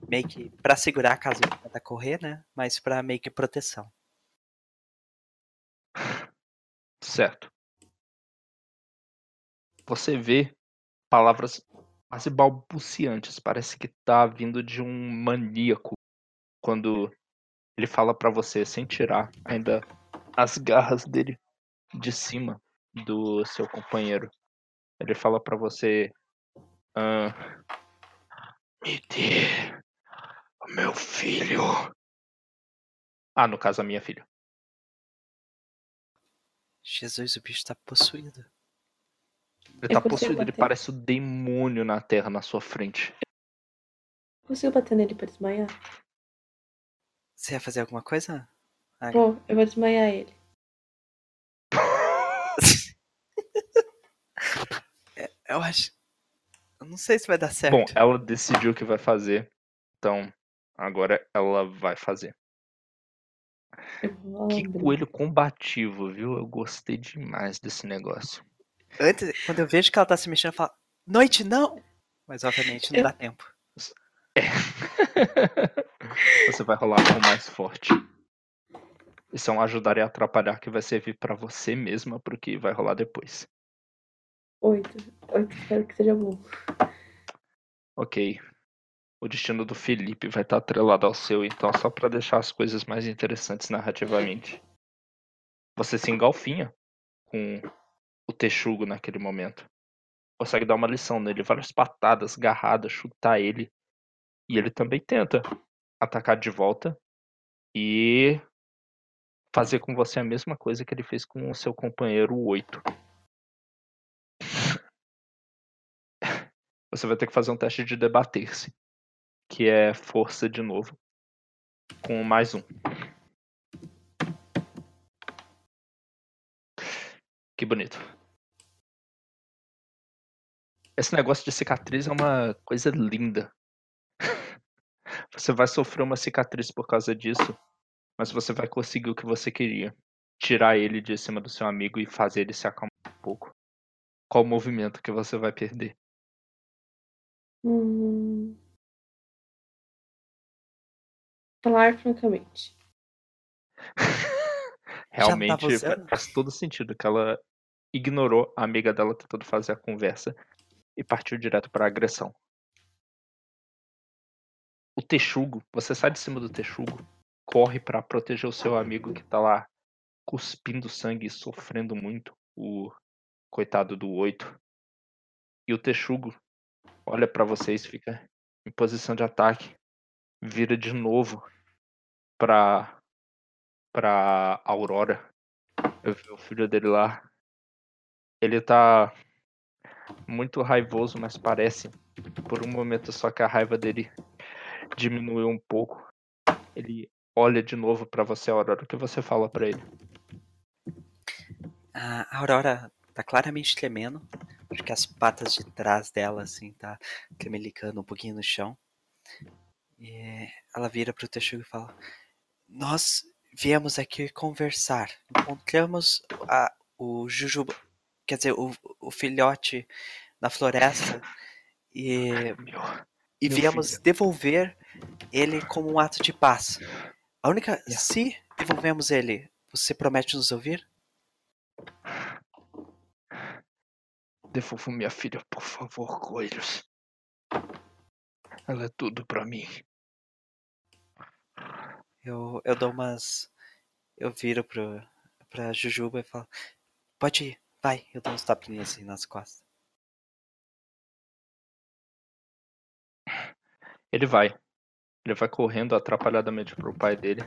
Meio que pra segurar caso ele tenta correr, né? Mas pra meio que proteção. Certo. Você vê palavras quase balbuciantes, parece que tá vindo de um maníaco quando ele fala pra você sem tirar ainda as garras dele de cima do seu companheiro. Ele fala pra você "Ah, me dê o meu filho. Ah, no caso a minha filha. Jesus, o bicho tá possuído. Ele Eu tá possuído, ele bater. parece o demônio na terra na sua frente. Consigo bater nele pra desmaiar? Você ia fazer alguma coisa? Ah, Vou, eu vou desmaiar ele. eu acho. Não sei se vai dar certo. Bom, ela decidiu o que vai fazer, então agora ela vai fazer. Que coelho combativo, viu? Eu gostei demais desse negócio. Antes, quando eu vejo que ela tá se mexendo, eu falo: Noite, não! Mas obviamente não Eu- dá tempo. É. Você vai rolar com o mais forte. Isso é um ajudar e atrapalhar que vai servir pra você mesma pro que vai rolar depois. Oito. Oito, espero que seja bom. Ok. O destino do Felipe vai estar atrelado ao seu, então só pra deixar as coisas mais interessantes narrativamente. Você se engalfinha com o texugo naquele momento. Consegue dar uma lição nele, várias patadas, garradas, chutar ele. E ele também tenta atacar de volta. E fazer com você a mesma coisa que ele fez com o seu companheiro 8. Você vai ter que fazer um teste de debater-se, que é força de novo, com mais um. Que bonito. Esse negócio de cicatriz é uma coisa linda. Você vai sofrer uma cicatriz por causa disso, mas você vai conseguir o que você queria. Tirar ele de cima do seu amigo e fazer ele se acalmar um pouco. Qual o movimento que você vai perder? Hum... Falar francamente. Realmente usando? faz todo sentido que ela ignorou a amiga dela tentando fazer a conversa e partiu direto para agressão. O texugo, você sai de cima do texugo, corre para proteger o seu amigo que tá lá cuspindo sangue e sofrendo muito, o coitado do oito. E o texugo olha para vocês, fica em posição de ataque, vira de novo pra pra Aurora. Eu vi o filho dele lá. Ele tá muito raivoso, mas parece por um momento só que a raiva dele diminuiu um pouco. Ele olha de novo pra você, Aurora. O que você fala pra ele? A Aurora tá claramente tremendo, porque as patas de trás dela, assim, tá tremelicando um pouquinho no chão. E ela vira pro Texugo e fala: Nós viemos aqui conversar. Encontramos a, o Jujuba, quer dizer, o, o filhote na floresta e, e viemos filho. devolver ele como um ato de paz. A única. Yeah. Se devolvemos ele, você promete nos ouvir? Devolva minha filha, por favor, coelhos. Ela é tudo pra mim. Eu, eu dou umas. Eu viro pro, pra Jujuba e falo: Pode ir, vai. Eu dou uns tapinhas assim nas costas. Ele vai. Ele vai correndo atrapalhadamente pro pai dele.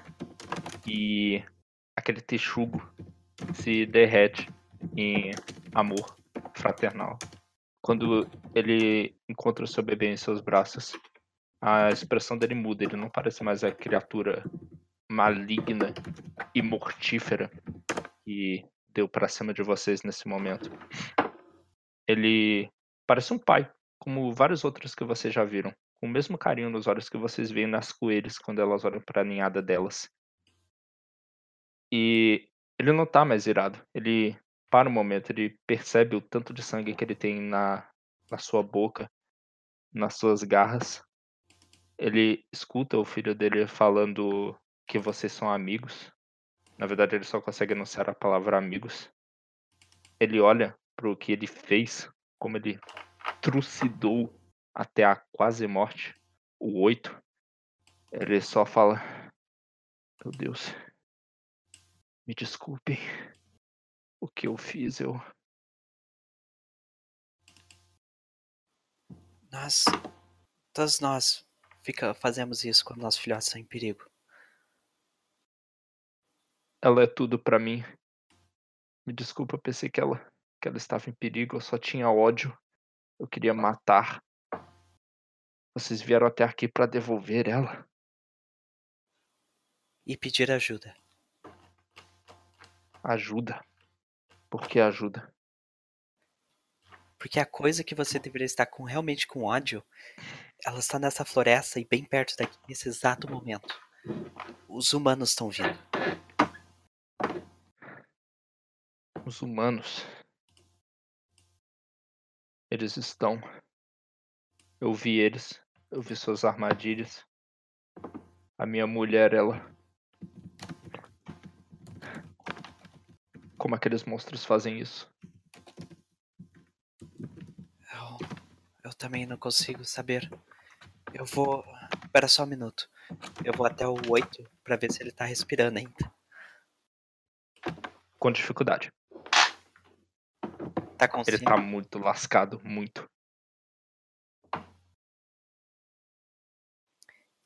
E aquele texugo se derrete em amor fraternal. Quando ele encontra seu bebê em seus braços, a expressão dele muda. Ele não parece mais a criatura maligna e mortífera que deu pra cima de vocês nesse momento. Ele parece um pai, como vários outros que vocês já viram com o mesmo carinho nos olhos que vocês veem nas coelhas quando elas olham para a ninhada delas. E ele não tá mais irado. Ele para um momento, ele percebe o tanto de sangue que ele tem na, na sua boca, nas suas garras. Ele escuta o filho dele falando que vocês são amigos. Na verdade, ele só consegue anunciar a palavra amigos. Ele olha pro que ele fez, como ele trucidou até a quase morte, o 8, ele só fala: Meu Deus, me desculpem. O que eu fiz, eu. Nós. Todos nós fica, fazemos isso quando nossos filhotes estão em perigo. Ela é tudo pra mim. Me desculpa, pensei que ela, que ela estava em perigo, eu só tinha ódio. Eu queria matar. Vocês vieram até aqui pra devolver ela. E pedir ajuda. Ajuda. Por que ajuda? Porque a coisa que você deveria estar com realmente com ódio, ela está nessa floresta e bem perto daqui nesse exato momento. Os humanos estão vindo. Os humanos. Eles estão. Eu vi eles. Eu vi suas armadilhas. A minha mulher, ela. Como aqueles monstros fazem isso? Eu, eu também não consigo saber. Eu vou. Espera só um minuto. Eu vou até o 8 pra ver se ele tá respirando ainda. Com dificuldade. Tá Ele tá muito lascado, muito.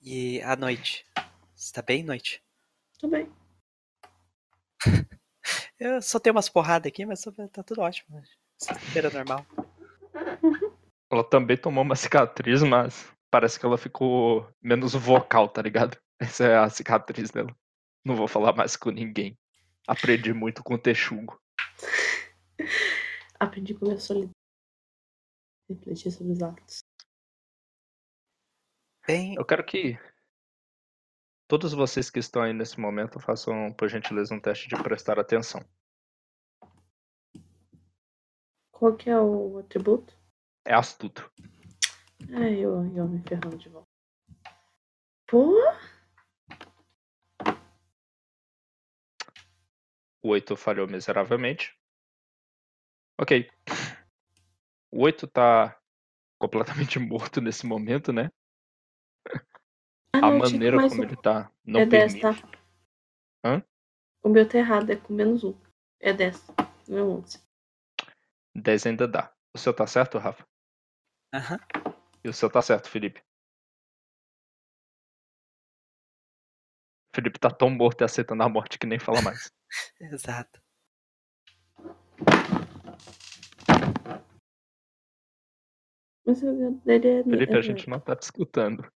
E à noite? Está bem, noite? Tudo bem. Eu só tenho umas porradas aqui, mas tá tudo ótimo. Sexta-feira normal. Ela também tomou uma cicatriz, mas parece que ela ficou menos vocal, tá ligado? Essa é a cicatriz dela. Não vou falar mais com ninguém. Aprendi muito com o Texugo. Aprendi com meu solidão. Refletir sobre os atos. Bem, Eu quero que todos vocês que estão aí nesse momento façam, por gentileza, um teste de prestar atenção. Qual que é o atributo? É astuto. Ah, eu, eu me ferrando de volta. Pô, O 8 falhou miseravelmente. Ok. O 8 tá completamente morto nesse momento, né? Ah, A não, maneira como um. ele tá não é 10, permite. tá? Hã? O meu tá errado, é com menos um. É 10. Não é 11. 10 ainda dá. O seu tá certo, Rafa? aham. E o seu tá certo, Felipe? Felipe tá tão morto e aceitando a morte que nem fala mais. Exato. Mas o meu dele é. Felipe, é a gente não tá te escutando.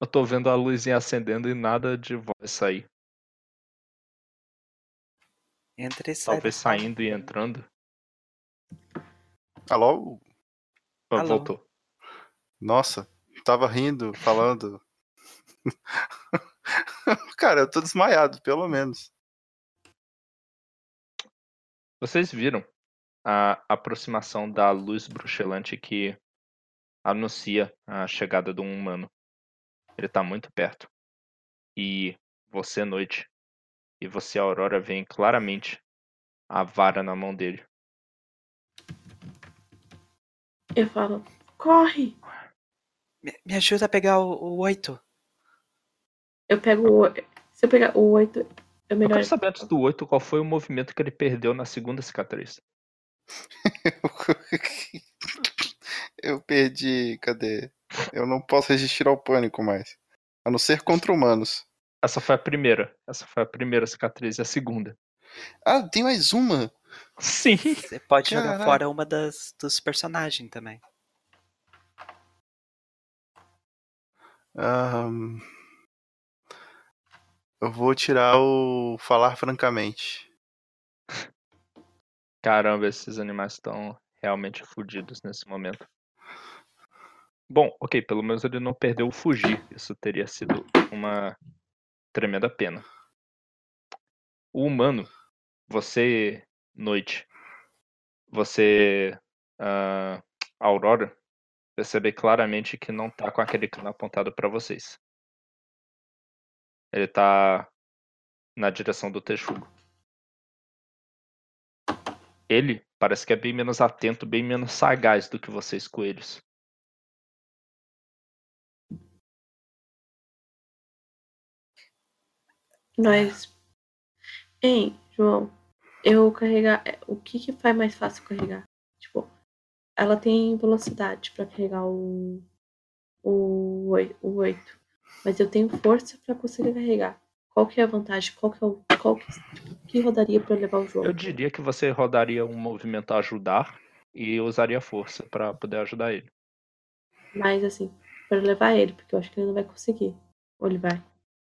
Eu tô vendo a luzinha acendendo e nada de voz sair. Entra e sai. Talvez saindo e entrando. Alô? Ah, Alô? Voltou. Nossa, tava rindo, falando. Cara, eu tô desmaiado, pelo menos. Vocês viram a aproximação da luz bruxelante que anuncia a chegada de um humano. Ele tá muito perto. E você, noite, e você, Aurora, veem claramente a vara na mão dele. Eu falo, corre! Me, me ajuda a pegar o, o 8. Eu pego o. Se eu pegar o 8, é Eu melhor. quero saber antes do 8 qual foi o movimento que ele perdeu na segunda cicatriz. eu perdi. Cadê? Eu não posso resistir ao pânico mais. A não ser contra humanos. Essa foi a primeira. Essa foi a primeira cicatriz e a segunda. Ah, tem mais uma! Sim. Você pode jogar Caraca. fora uma das dos personagens também. Ahn, eu vou tirar o falar francamente. Caramba, esses animais estão realmente fodidos nesse momento. Bom, ok, pelo menos ele não perdeu o fugir. Isso teria sido uma tremenda pena. O humano, você, noite, você, ah, Aurora, percebe claramente que não tá com aquele cano apontado para vocês. Ele tá na direção do texugo. Ele parece que é bem menos atento, bem menos sagaz do que vocês coelhos. Nós. Hein, João, eu carregar. é, O que que faz mais fácil carregar? Tipo, ela tem velocidade pra carregar o. O, o 8. Mas eu tenho força pra conseguir carregar. Qual que é a vantagem? Qual que é o. Qual que, que rodaria eu levar o João? Eu diria que você rodaria um movimento a ajudar e usaria força pra poder ajudar ele. Mas assim, pra levar ele, porque eu acho que ele não vai conseguir. Ou ele vai.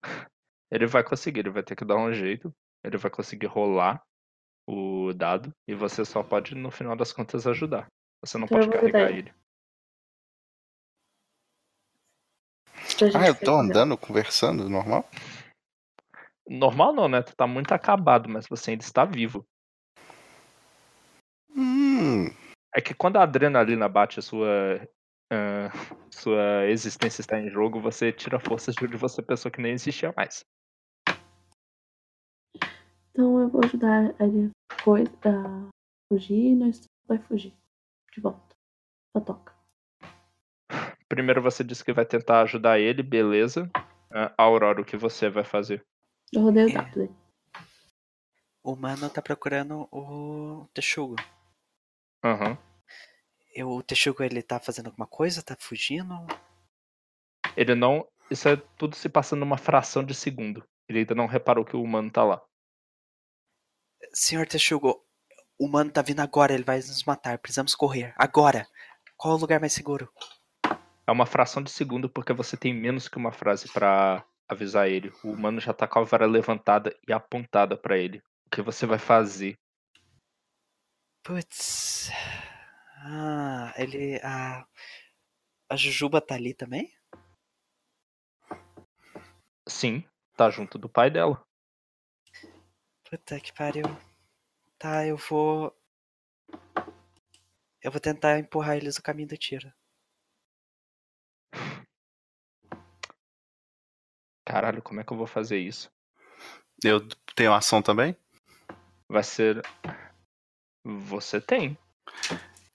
Ele vai conseguir, ele vai ter que dar um jeito. Ele vai conseguir rolar o dado e você só pode, no final das contas, ajudar. Você não Então pode carregar ele. gente Ah, eu tô andando, conversando, normal? Normal não, né? Tu tá muito acabado, mas você ainda está vivo. Hum, É que quando a adrenalina bate a sua. ah, sua existência está em jogo, você tira forças de onde você pensou que nem existia mais. Então eu vou ajudar ele a fugir e nós vai fugir. De volta. Só toca. Primeiro você disse que vai tentar ajudar ele, beleza. Ah, Aurora, o que você vai fazer? Eu rodei o dado dele. O mano tá procurando o Texugo. Aham. Eu- O Texugo, ele tá fazendo alguma coisa? Tá fugindo? Ele não. Isso é tudo se passando numa fração de segundo. Ele ainda não reparou que o humano tá lá. Senhor Texugo, o humano tá vindo agora, ele vai nos matar. Precisamos correr. Agora! Qual o lugar mais seguro? É uma fração de segundo porque você tem menos que uma frase pra avisar ele. O humano já tá com a vara levantada e apontada pra ele. O que você vai fazer? Putz. Ah, ele. A, a Jujuba tá ali também? Sim, tá junto do pai dela. Puta que pariu. Tá, eu vou. Eu vou tentar empurrar eles no caminho do tiro. Caralho, como é que eu vou fazer isso? Eu tenho ação também? Vai ser. Você tem.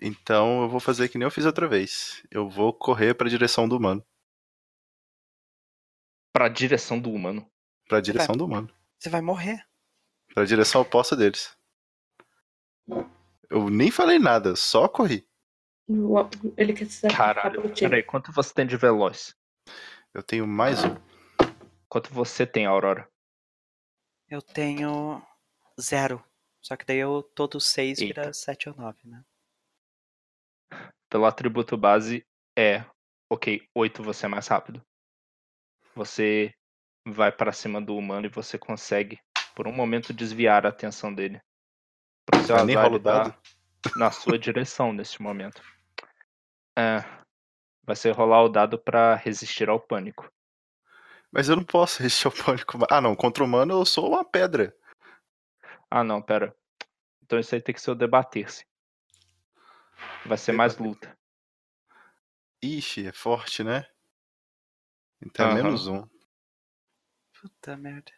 Então eu vou fazer que nem eu fiz outra vez. Eu vou correr pra direção do humano. Pra direção do humano. Pra direção do humano. Você vai morrer. Pra direção oposta deles. Eu nem falei nada, só corri. Ele quer se sacrificar Caralho. Peraí, quanto você tem de veloz? Eu tenho mais um. Quanto você tem, Aurora? Eu tenho zero. Só que daí eu todo seis Eita. vira sete ou nove, né? Pelo atributo base é. Ok, 8 você é mais rápido. Você vai pra cima do humano e você consegue, por um momento, desviar a atenção dele. Pro seu nem azar, rola ele tá dado? na sua direção neste momento. É, vai ser rolar o dado pra resistir ao pânico. Mas eu não posso resistir ao pânico. Ah, não. Contra o humano eu sou uma pedra. Ah, não, pera. Então isso aí tem que ser o debater-se. Vai ser mais luta. Ixi, é forte, né? Então é Aham. menos um. Puta merda.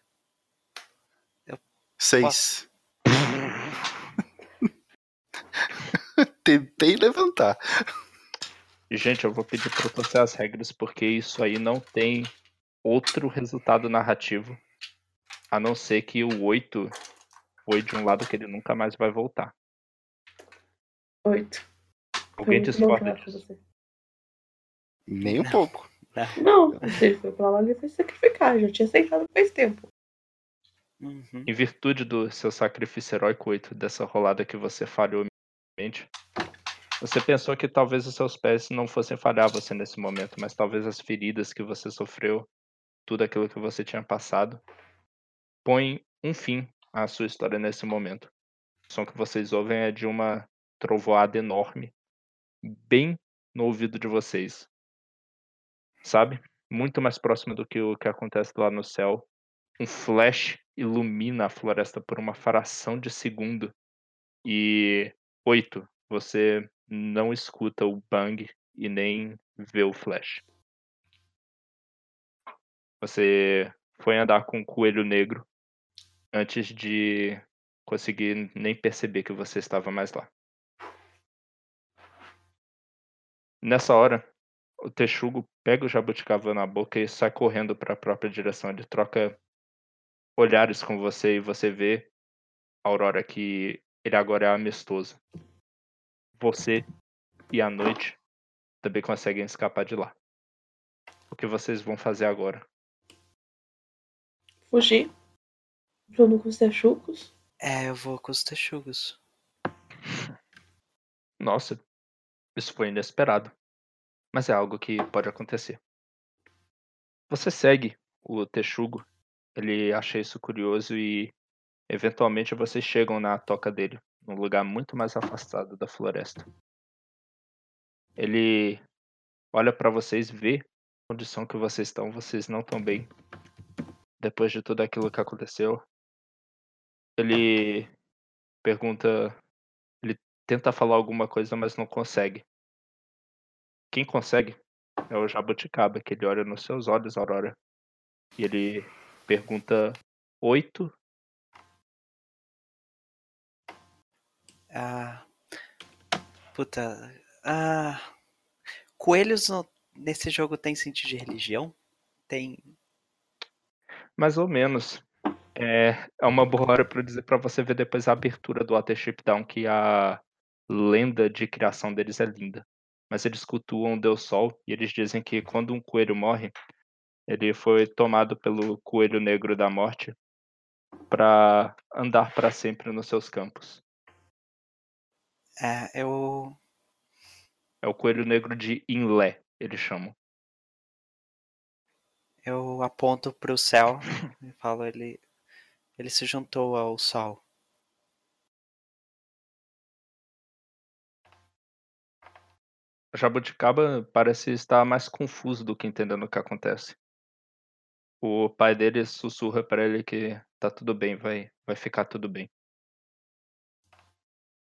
Seis. Tentei levantar. Gente, eu vou pedir pra torcer as regras, porque isso aí não tem outro resultado narrativo. A não ser que o 8 foi de um lado que ele nunca mais vai voltar. Oito. Alguém Foi discorda disso? você. Nem um Não. pouco. Não, se ele foi pra lá, ele foi se sacrificar. Já tinha aceitado faz tempo. Uhum. Em virtude do seu sacrifício heróico 8, dessa rolada que você falhou, você pensou que talvez os seus pés não fossem falhar você nesse momento, mas talvez as feridas que você sofreu, tudo aquilo que você tinha passado, põe um fim à sua história nesse momento. O som que vocês ouvem é de uma trovoada enorme, bem no ouvido de vocês. Sabe? Muito mais próximo do que o que acontece lá no céu. Um flash ilumina a floresta por uma fração de segundo. E oito, você não escuta o bang e nem vê o flash. Você foi andar com o coelho negro antes de conseguir nem perceber que você estava mais lá. Nessa hora, o texugo pega o jabuticaba na boca e sai correndo para a própria direção. Ele troca olhares com você e você vê, Aurora, que ele agora é amistoso. Você e a noite também conseguem escapar de lá. O que vocês vão fazer agora? Fugir. Junto com os texucos. É, eu vou com os texugos. Nossa, isso foi inesperado. Mas é algo que pode acontecer. Você segue o texugo. Ele acha isso curioso e eventualmente vocês chegam na toca dele, num lugar muito mais afastado da floresta. Ele olha pra vocês, vê a condição que vocês estão, vocês não estão bem. Depois de tudo aquilo que aconteceu, ele pergunta, ele tenta falar alguma coisa, mas não consegue. Quem consegue é o Jabuticaba, que ele olha nos seus olhos, Aurora. E ele pergunta oito. Ah. Puta. Ah. Coelhos no- nesse jogo tem sentido de religião? Tem. Mais ou menos. É, é uma boa hora para dizer para você ver depois a abertura do Watership Down, que a lenda de criação deles é linda. Mas eles cultuam o Deus Sol e eles dizem que quando um coelho morre, Ele foi tomado pelo coelho negro da morte para andar para sempre nos seus campos. É, eu. É o coelho negro de Inlé, eles chamam. Eu aponto pro céu e falo, ele. Ele se juntou ao sol. Jabuticaba parece estar mais confuso do que entendendo o que acontece. O pai dele sussurra para ele que tá tudo bem, vai, vai ficar tudo bem.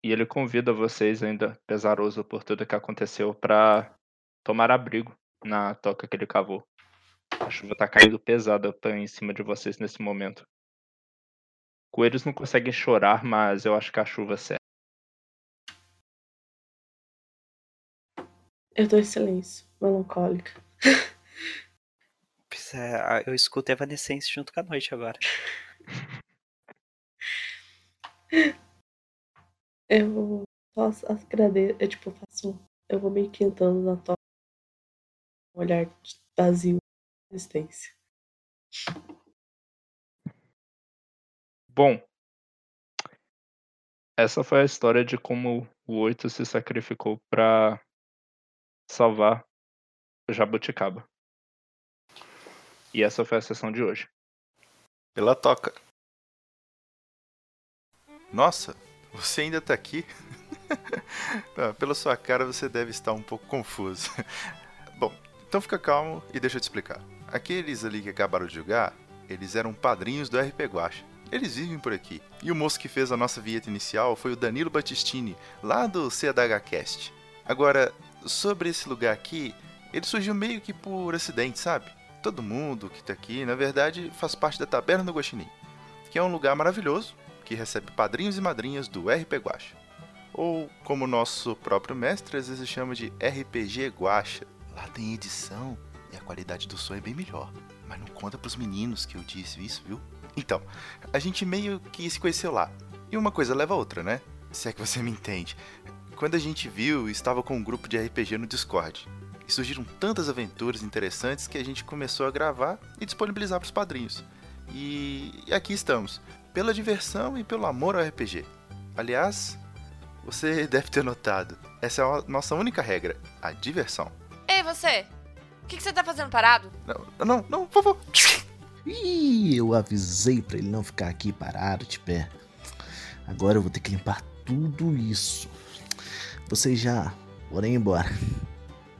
E ele convida vocês, ainda pesaroso por tudo que aconteceu, para tomar abrigo na toca que ele cavou. A chuva tá caindo pesada em cima de vocês nesse momento. Coelhos não conseguem chorar, mas eu acho que a chuva serve. Eu tô em silêncio, melancólica. É, eu escuto Evanescence junto com a noite agora. Eu só agradeço, eu tipo, faço. Eu vou meio que entrando na toca. Um olhar vazio de existência. Bom, essa foi a história de como o Oito se sacrificou para salvar o Jabuticaba. E essa foi a sessão de hoje. Pela toca. Nossa, você ainda tá aqui? Ah, pela sua cara você deve estar um pouco confuso. Bom, então fica calmo e deixa eu te explicar. Aqueles ali que acabaram de jogar, eles eram padrinhos do RP Guacha. Eles vivem por aqui. E o moço que fez a nossa vinheta inicial foi o Danilo Battistini, lá do CDHcast. Agora, sobre esse lugar aqui, ele surgiu meio que por acidente, sabe? Todo mundo que tá aqui, na verdade, faz parte da Taberna do Guaxinim, que é um lugar maravilhoso que recebe padrinhos e madrinhas do RP Guacha. Ou, como nosso próprio mestre às vezes chama de RPG Guacha. Lá tem edição e a qualidade do som é bem melhor. Mas não conta pros meninos que eu disse isso, viu? Então, a gente meio que se conheceu lá. E uma coisa leva a outra, né? Se é que você me entende. Quando a gente viu, estava com um grupo de RPG no Discord. E surgiram tantas aventuras interessantes que a gente começou a gravar e disponibilizar para os padrinhos. E... e aqui estamos, pela diversão e pelo amor ao RPG. Aliás, você deve ter notado, essa é a nossa única regra, a diversão. Ei, você! O que, que você tá fazendo parado? Não, não, não, por favor. Ih, eu avisei pra ele não ficar aqui parado de pé. Agora eu vou ter que limpar tudo isso. Vocês já forem embora.